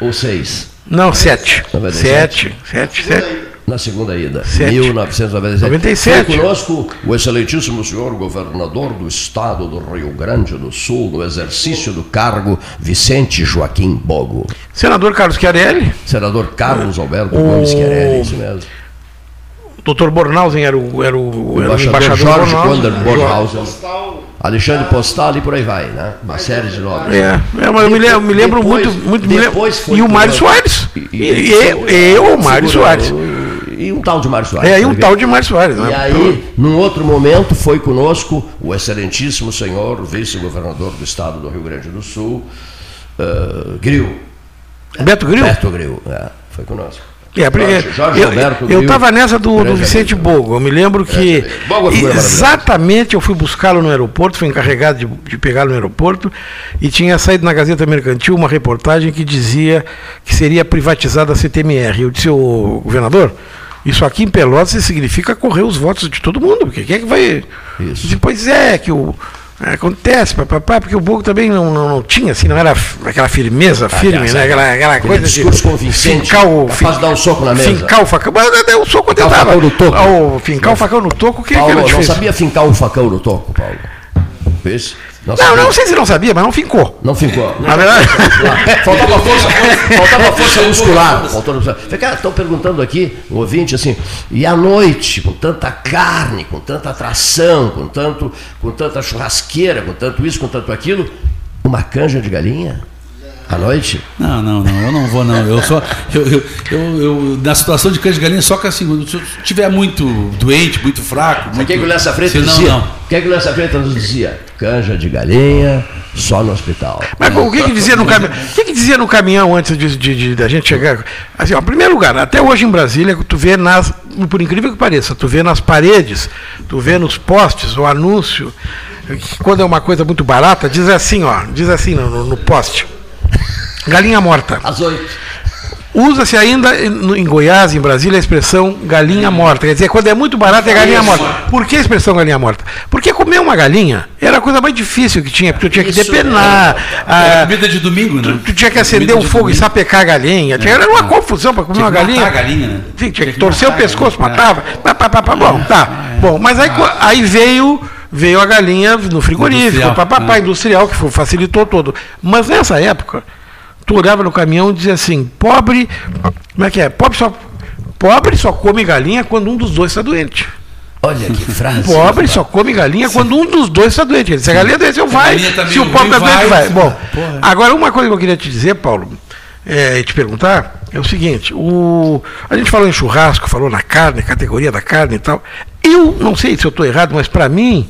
Ou seis. Não, 7. 97. 7, 7, 7. Na segunda ida. Sete. 1997. 97. Foi conosco o excelentíssimo senhor governador do estado do Rio Grande do Sul, no exercício do cargo, Vicente Joaquim Bogo. Senador Carlos Chiarelli, Senador Carlos Alberto O- Gomes Querelli, isso mesmo. Dr. Bornhausen era o, era o, era o Embaixador embaixador Jorge Bornhausen. Wander Bornhausen. Alexandre Postal e por aí vai, né? Uma série de nomes. É, é, mas eu me lembro, me lembro Depois- muito, muito me lembro- depois E o Mário Soares. E, e, e- e o Mário Segurou- Soares. E um tal de Mário Soares. É, e um tá tal de Mário Soares. E Né? aí, num outro momento, foi conosco o excelentíssimo senhor vice-governador do estado do Rio Grande do Sul, eh, Gril. Beto Gril? Beto Gril, é, foi conosco. É, Jorge, Jorge eu- eu estava nessa do, do Vicente. Bogo. Eu me lembro que é exatamente eu fui buscá-lo no aeroporto, fui encarregado de, de pegá-lo no aeroporto e tinha saído na Gazeta Mercantil uma reportagem que dizia que seria privatizada a CTMR. Eu disse, ô governador, isso aqui em Pelotas significa correr os votos de todo mundo, porque quem é que vai. Isso. Depois é que o. é, Acontece, papapá, porque o Bogo também não, não, não tinha, assim, não era aquela firmeza firme, Aliás, né? Aquela, aquela coisa de. convincente, fincar o, de dar um soco na mesa. Fincar o facão. Mas deu um soco o facão no toco. Ah, o fincar o facão no toco, o que, que Paulo, era não sabia fincar um facão no toco, Paulo. Fez? Não, não sei se não sabia, mas não fincou. Não ficou. Na verdade. Faltava força, faltava força muscular. Estão perguntando aqui, um ouvinte, assim, e à noite, com tanta carne, com tanta atração, com, tanto, com tanta churrasqueira, com tanto isso, com tanto aquilo, uma canja de galinha? À noite? Não, não, não, eu não vou não. Eu só. Eu, eu, eu, eu- na situação de cães de galinha, só que assim, se eu estiver muito doente, muito fraco. O Muito, que, que o Lessa Freitas Senão, dizia? não. O que, que o Lessa Freitas nos dizia? Canja de galinha, só no hospital. Mas o que, que dizia no caminhão? O que, que dizia no caminhão antes de, de- de- da gente chegar? Assim, ó, em primeiro lugar, até hoje em Brasília, tu vê nas, por incrível que pareça, tu vê nas paredes, tu vê nos postes o anúncio, que quando é uma coisa muito barata, diz assim, ó, diz assim no- no poste. Galinha morta. Às oito. Usa-se ainda em Goiás, em Brasília, a expressão galinha morta. Quer dizer, quando é muito barato é galinha morta. Por que a expressão galinha morta? Porque comer uma galinha era a coisa mais difícil que tinha, porque tu tinha que Isso, depenar. Era ah, comida de domingo, né? Tu tinha que acender Comida um fogo e domingo. sapecar a galinha. Tinha, era uma confusão para comer Tinha uma galinha. matar a galinha, né? Sim, tinha que, que torcer o a pescoço, matava. Pá, pá, pá, pá, bom, tá. Bom, mas aí, co- aí veio, veio a galinha no frigorífico, Industrial, pá, pá, pá, né? industrial, que foi- facilitou todo. Mas nessa época, tu olhava no caminhão e dizia assim, pobre, como é que é? Pobre só, pobre só come galinha quando um dos dois está doente. Olha que frase. Pobre só come galinha quando um dos dois está doente. Se a galinha adoeceu, vai. galinha tá Se o pobre está doente, vai. vai. Bom, Porra. agora uma coisa que eu queria te dizer, Paulo, é, e te perguntar, é o seguinte, o, a gente falou em churrasco, falou na carne, categoria da carne e tal. Eu não sei se eu estou errado, mas para mim,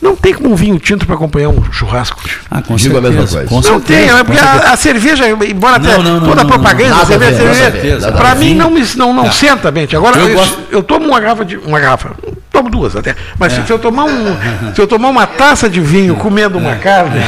não tem como um vinho tinto para acompanhar um churrasco. Ah, com Digo a certeza. mesma coisa. Com não certeza, tem, é porque a, a cerveja, embora Não, até não, não, toda a propaganda, não, a cerveja, a cerveja, a a para mim não, me, não, não Tá. senta bem. Agora, Eu eu, gosto- eu tomo uma garrafa de. Uma garrafa. Tomo duas até. Mas É. se eu tomar um. Se eu tomar uma taça de vinho comendo uma carne.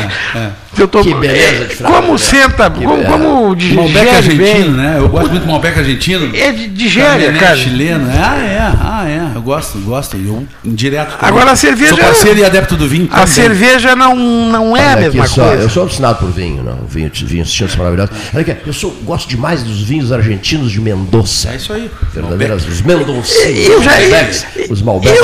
É. Eu tomo, Que beleza de frase, Como né? senta, Que como, como digere Malbec argentino, bem. né? Eu gosto muito do Malbec argentino. É de- digere, Cabernet cara. chileno. é, Ah, é. Ah, é. Eu gosto, gosto. Eu direto. também. Agora a cerveja. Sou parceiro e adepto do vinho. A também. cerveja não, não é a Olha mesma aqui só, coisa. eu sou alucinado por vinho, não. Vinho, vinhos tintos maravilhosos. Olha aqui, eu sou, gosto demais dos vinhos argentinos de Mendoza. É isso aí. Verdadeiras, os Mendocinos. Eu já- os Malbecs, os Malbecs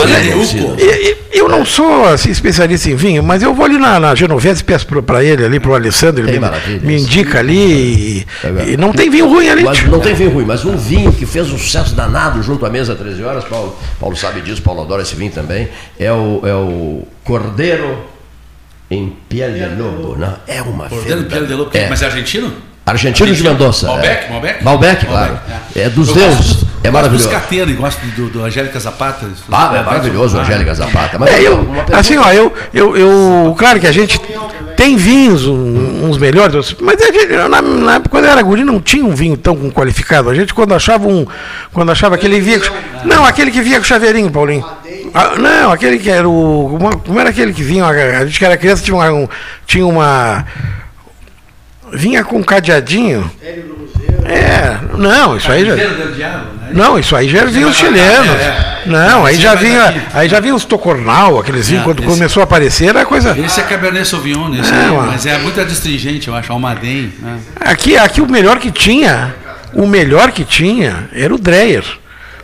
eu-. Eu, eu- eu não sou assim, especialista em vinho, mas eu vou ali na, na Genovese e peço para ele ali, para o Alessandro, ele me, me indica ali. E, É e não tem vinho ruim ali. Mas tio. não tem vinho ruim, mas um vinho que fez um sucesso danado junto à mesa 13 horas, Paulo, Paulo sabe disso, Paulo adora esse vinho também, é o, é o Cordeiro em Piel de Lobo. Não, é uma Cordeiro verdade- Piel de Lobo. É. Mas é argentino? Argentino de Mendoza. Malbec? é. Malbec? Malbec, claro. É, dos Eu deuses. gosto dos- É gosto maravilhoso. dos cateiros, gosto do, do Angélica Zapata. Ah, é maravilhoso, Ah. Angélica Zapata. Mas É, eu, assim, ó, eu, eu, eu. Claro que a gente tem vinhos, um- uns melhores, outros- mas a gente, na, na época, quando eu era guri, não tinha um vinho tão qualificado. A gente, quando achava um. Quando achava aquele vinho. Não, aquele que vinha com chaveirinho, Paulinho. Ah, não, aquele que era o. Como era aquele que vinha? A gente que era criança tinha uma. um- tinha uma vinha com um cadeadinho. É, não, isso aí já. Né? Não, isso aí já vinha os chilenos. É, é. Não, aí já vinha, aí já vinha os tocornal, aqueles vinhos, É, quando começou a aparecer, era coisa. Esse é Cabernet Sauvignon, esse É, mas é muito adstringente, eu acho. Almaden. Né? Aqui, aqui o melhor que tinha, o melhor que tinha era o Dreyer.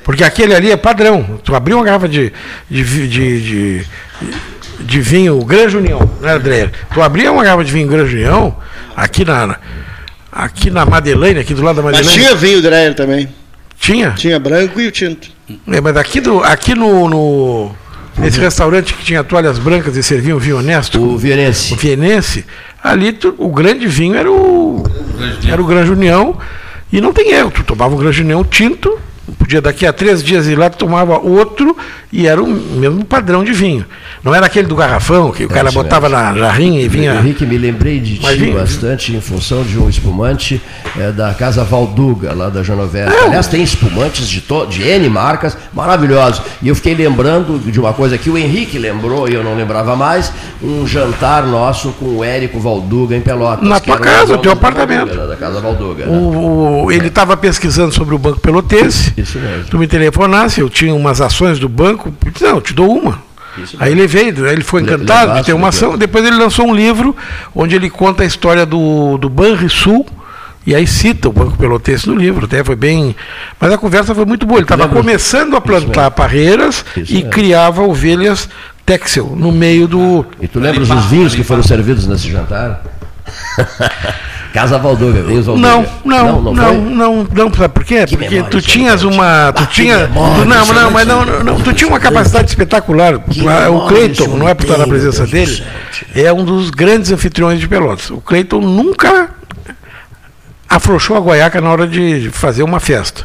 Porque aquele ali é padrão. Tu abriu uma garrafa de, de, de, de, de vinho Grande União, não era Dreyer. Tu abria uma garrafa de vinho Grande União, aqui na, aqui na Madeleine, aqui do lado da Mas Madeleine. tinha vinho Dreyer também. Tinha? Tinha branco e o tinto. É, mas aqui, do, aqui no, no- nesse restaurante que tinha toalhas brancas e servia um vinho honesto. O Vienense. O Vienense, ali tu- o grande vinho era o, era o Grande União. E não tem erro, tu tomava o Grande União tinto, podia daqui a três dias ir lá, tomava outro e era o mesmo padrão de vinho. Não era aquele do garrafão, que o cara isso botava na jarrinha e vinha. Henrique, me lembrei de Mas ti vinho- bastante em função de um espumante eh, da Casa Valduga, lá da Genovese. É, Aliás, tem espumantes de, to- de N marcas maravilhosos. E eu fiquei lembrando de uma coisa que o Henrique lembrou e eu não lembrava mais: um jantar nosso com o Érico Valduga em Pelotas. Na tua casa, dono teu apartamento. Valduga, da Casa Valduga. né? O, o- ele estava pesquisando sobre o Banco Pelotense. Isso mesmo. Tu me telefonasse, eu tinha umas ações do banco. disse, Não, eu te dou uma. Isso Aí ele veio, ele foi Le- encantado de ter uma levasse. ação. Depois ele lançou um livro onde ele conta a história do, do Banrisul. E aí cita o Banco Pelotense no livro, até foi bem. Mas a conversa foi muito boa. Ele estava lembra? começando a plantar parreiras Isso e mesmo. criava ovelhas Texel no meio do. E tu lembras dos vinhos que foram servidos nesse jantar? Casa Valduga, vinhos Valduga. Não, não, não, foi? não, não, sabe por quê? Porque memória tu tinhas uma. Tu Ah, que tinha. memória, não, não, mas não, Santos. não, não, tu tinha uma capacidade espetacular. Tu- memória, o Cleiton, não é por estar na presença Deus dele, é um dos grandes anfitriões de Pelotas. O Cleiton nunca afrouxou a guaiaca na hora de fazer uma festa.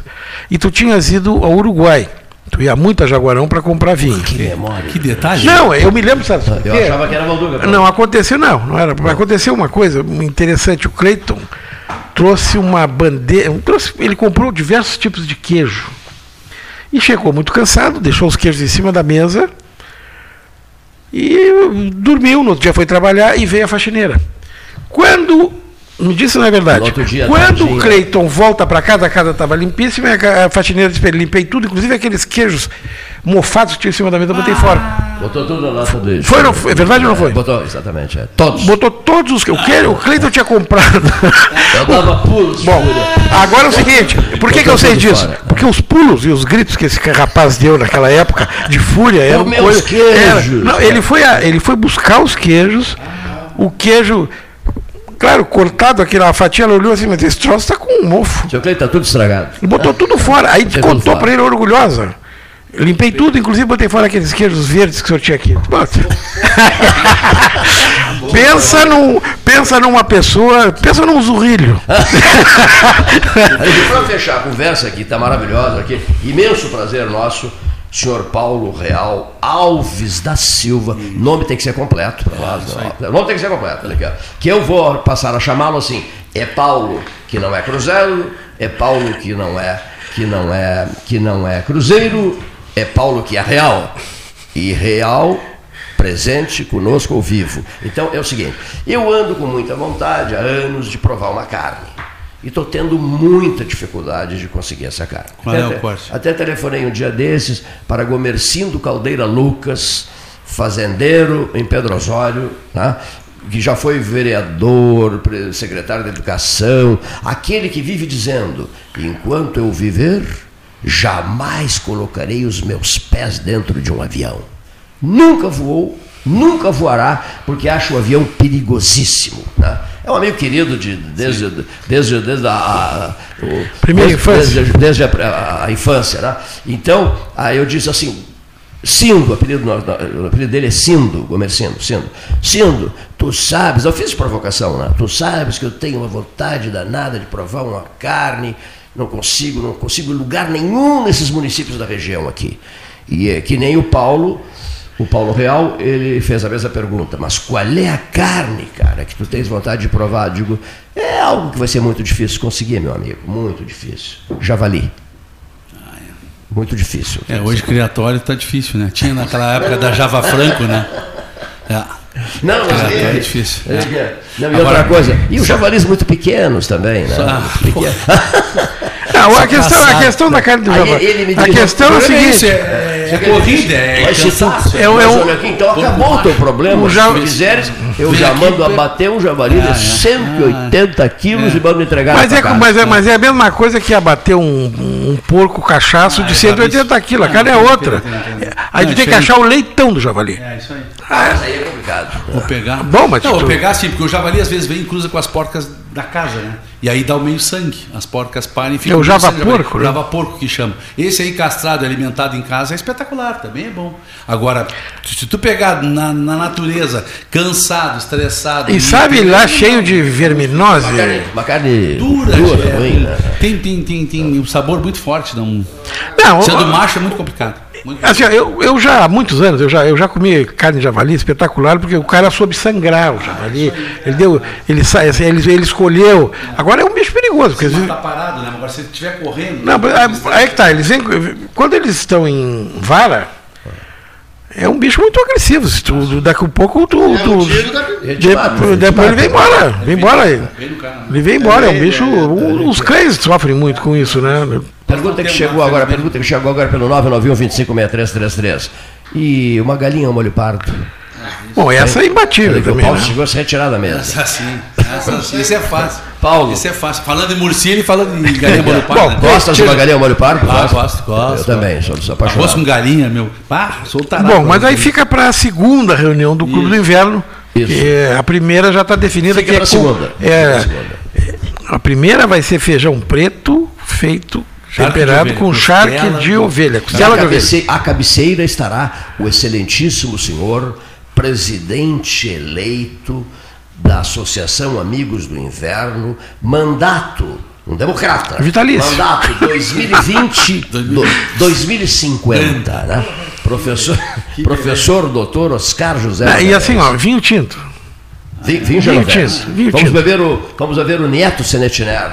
E tu tinhas ido ao Uruguai. Tu ia muito a Jaguarão para comprar vinho. Que memória. Que detalhe. Não, eu me lembro, sabe? Eu achava que era Valduga. Não, aconteceu não, não era. Aconteceu uma coisa interessante. O Cleiton trouxe uma bandeira, trouxe, ele comprou diversos tipos de queijo. E chegou muito cansado, deixou os queijos em cima da mesa e dormiu. No outro dia foi trabalhar e veio a faxineira. Quando me disse não é verdade. Quando o Cleiton volta para casa, a casa estava limpíssima, e a faxineira disse limpei tudo, inclusive aqueles queijos mofados que tinha em cima da mesa, eu botei fora. Botou tudo na nota do Foi, não foi? É verdade ou não foi? Botou, exatamente. É. Todos. Botou todos os que. O, Cleiton tinha comprado. Eu dava pulos. Bom, agora é o seguinte, por que, que eu sei disso? fora. Porque os pulos e os gritos que esse rapaz deu naquela época de fúria eram meus coisa- queijos. era- não, ele, foi a- ele foi buscar os queijos, o queijo, claro, cortado aqui na fatia, ela olhou assim, mas esse troço está com um mofo. Seu Cleiton, tá tudo estragado. E botou tudo fora. Aí tudo contou para ele orgulhosa. Eu limpei tudo, inclusive botei fora aqueles queijos verdes que o senhor tinha aqui. Pensa, num, pensa numa pessoa, pensa num zurrilho. Para fechar a conversa aqui, está maravilhosa aqui. Imenso prazer nosso, senhor Paulo Real Alves da Silva. Nome tem que ser completo não. O nome tem que ser completo. Que eu vou passar a chamá-lo assim. É Paulo que não é Cruzeiro, é Paulo que não é que não é que não é Cruzeiro, é Paulo que é Real. E Real presente conosco ao vivo. Então é o seguinte, eu ando com muita vontade há anos de provar uma carne. E estou tendo muita dificuldade de conseguir essa carne. Qual é o até, corte? até telefonei um dia desses para Gomercindo Caldeira Lucas, fazendeiro em Pedro Osório, tá? que já foi vereador, secretário da Educação, aquele que vive dizendo: enquanto eu viver, jamais colocarei os meus pés dentro de um avião. Nunca voou, nunca voará, porque acha o avião perigosíssimo. Né? É um amigo querido de, desde, desde, desde a, a- o- Primeira desde, infância. Desde, desde a, a- infância. Né? Então, aí eu disse assim, Cindo, o apelido, o apelido dele é Cindo, Gomercindo, Cindo. Cindo, tu sabes, eu fiz provocação, né? Tu sabes que eu tenho uma vontade danada de provar uma carne, não consigo, não consigo lugar nenhum nesses municípios da região aqui. E é que nem o Paulo, o Paulo Real, ele fez a mesma pergunta, mas qual é a carne, cara, que tu tens vontade de provar? Eu digo, é algo que vai ser muito difícil conseguir, meu amigo, muito difícil. Javali. Muito difícil. É, hoje criatório tá difícil, né? Tinha naquela época da Java Franco, né? É. Não, mas é, é difícil. é, é. Não, e Agora- outra coisa, e os javalis muito pequenos também, né? Ah, Muito pequenos. Não, a questão, a questão da carne do javali. A questão é a é seguinte. É- é corrida, é Vai. É é um- olha aqui, então acabou o teu problema. o Se quiseres, eu já aqui, mando abater um javali Ah, é. de 180 quilos e mando entregar Mas é, mas, é, mas é a mesma coisa que abater um, um porco cachaço Ah, de é, 180 quilos. A carne é outra. Aí tu tem que achar o leitão do javali. É, isso aí. Mas aí é complicado. Vou pegar. Bom, mas Não, tu- vou pegar sim, porque o javali às vezes vem e cruza com as porcas da casa, né? E aí dá o meio sangue. As porcas parem e ficam. É o java sangue porco, né? Java porco que chama. Esse aí castrado e alimentado em casa é espetacular, também é bom. Agora, se tu pegar na, na natureza, cansado, estressado. E sabe lá cheio de Uma carne, verminose? uma carne Dura, dura é, ruim, né? tem, tem, tem, tem um sabor muito forte. Não, Não, sendo macho é muito complicado. Assim, eu, eu já há muitos anos, eu já, eu já comi carne de javali espetacular, porque o cara soube sangrar o javali. Ele deu, ele, assim, ele, ele escolheu. Agora é um bicho perigoso, porque às vezes- Tá parado, né? Agora se ele estiver correndo. Não, mas, ah, aí que tá, eles quando eles estão em vara, é um bicho muito agressivo. Se tu, daqui a pouco tu. É tu um da- Ele te de- mata, depois ele vem embora. Vem embora. Ele, Vem vem embora, é um bicho. o- Os cães sofrem muito com isso, né? Pergunta que chegou agora, pergunta que chegou agora pelo 991 256333. E uma galinha ao molho pardo. Bom, essa é imbatível Olha que o também. Paulo Né? chegou a se retirar da mesa. Essa sim, essa sim. Isso é fácil. Paulo. Isso é fácil. Falando em murcilha e falando em galinha molho pardo. Bom, né? Gostas de uma galinha molho pardo? Ah, Gosta? gosto, gosto. Eu também, sou, sou Arroz apaixonado. com galinha, meu. Ah, sou tarado. Bom, mas aí fica para a segunda reunião do Clube do Inverno. Isso. que é- a primeira já está definida. Fica que é segunda. É, segunda. a primeira vai ser feijão preto feito Charque de temperado ovelha, com charque de de- ovelha. Costela a, de ovelha. cabeceira estará o excelentíssimo senhor presidente eleito da Associação Amigos do Inverno, mandato, um democrata. Vitalício. Mandato 2020, do- 2050, né? Professor, professor doutor Oscar José. E assim, ó, vinho tinto. Vinho, vinho Vinho tinto, vinho vamos, tinto. beber o, vamos beber o Nieto Senetiner,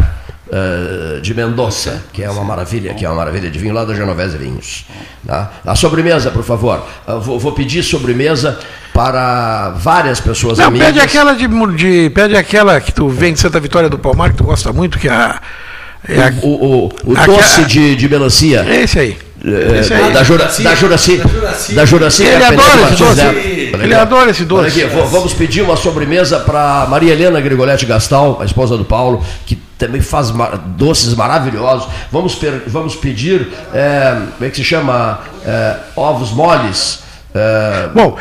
eh, de Mendoza, que é uma maravilha, que é uma maravilha de vinho lá da Genovese Vinhos. tá? A sobremesa, por favor. Eu vou, vou pedir sobremesa para várias pessoas Não, amigas. pede aquela de, de. Pede aquela que tu vem de Santa Vitória do Palmar, que tu gosta muito, que é a. É a O, o, o Aquela- doce de, de melancia. É esse aí. Eh, Esse aí. da, Jura, da Juraci. Da Juraci. Ele que é a adora esse doce. Ele adora esse doce. Aqui, vamos pedir uma sobremesa para Maria Helena Grigoletti Gastal, a esposa do Paulo, que também faz ma- doces maravilhosos. Vamos, per- vamos pedir, eh, como é que se chama? Eh, ovos moles. eh, Bom,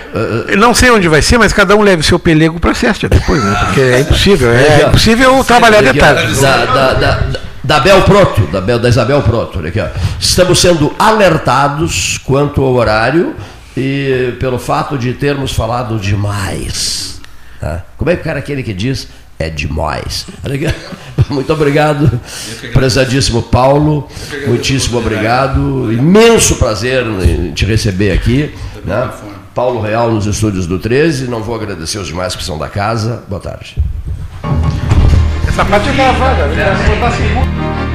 eu não sei onde vai ser, mas cada um leve seu pelego para a depois, né? Porque é impossível. É impossível trabalhar de Aqui, ó, tarde. Da, da, da, da Bel Proto, da, Bel, da Isabel Proto. olha Aqui, ó. Estamos sendo alertados quanto ao horário e pelo fato de termos falado demais. tá? Como é que o cara aquele que diz é demais? Aqui. Muito obrigado, prezadíssimo Paulo. Muitíssimo obrigado. Imenso prazer em te receber aqui. né? Paulo Real nos estúdios do 13. Não vou agradecer os demais que são da casa. Boa tarde. Essa parte é gravada, né?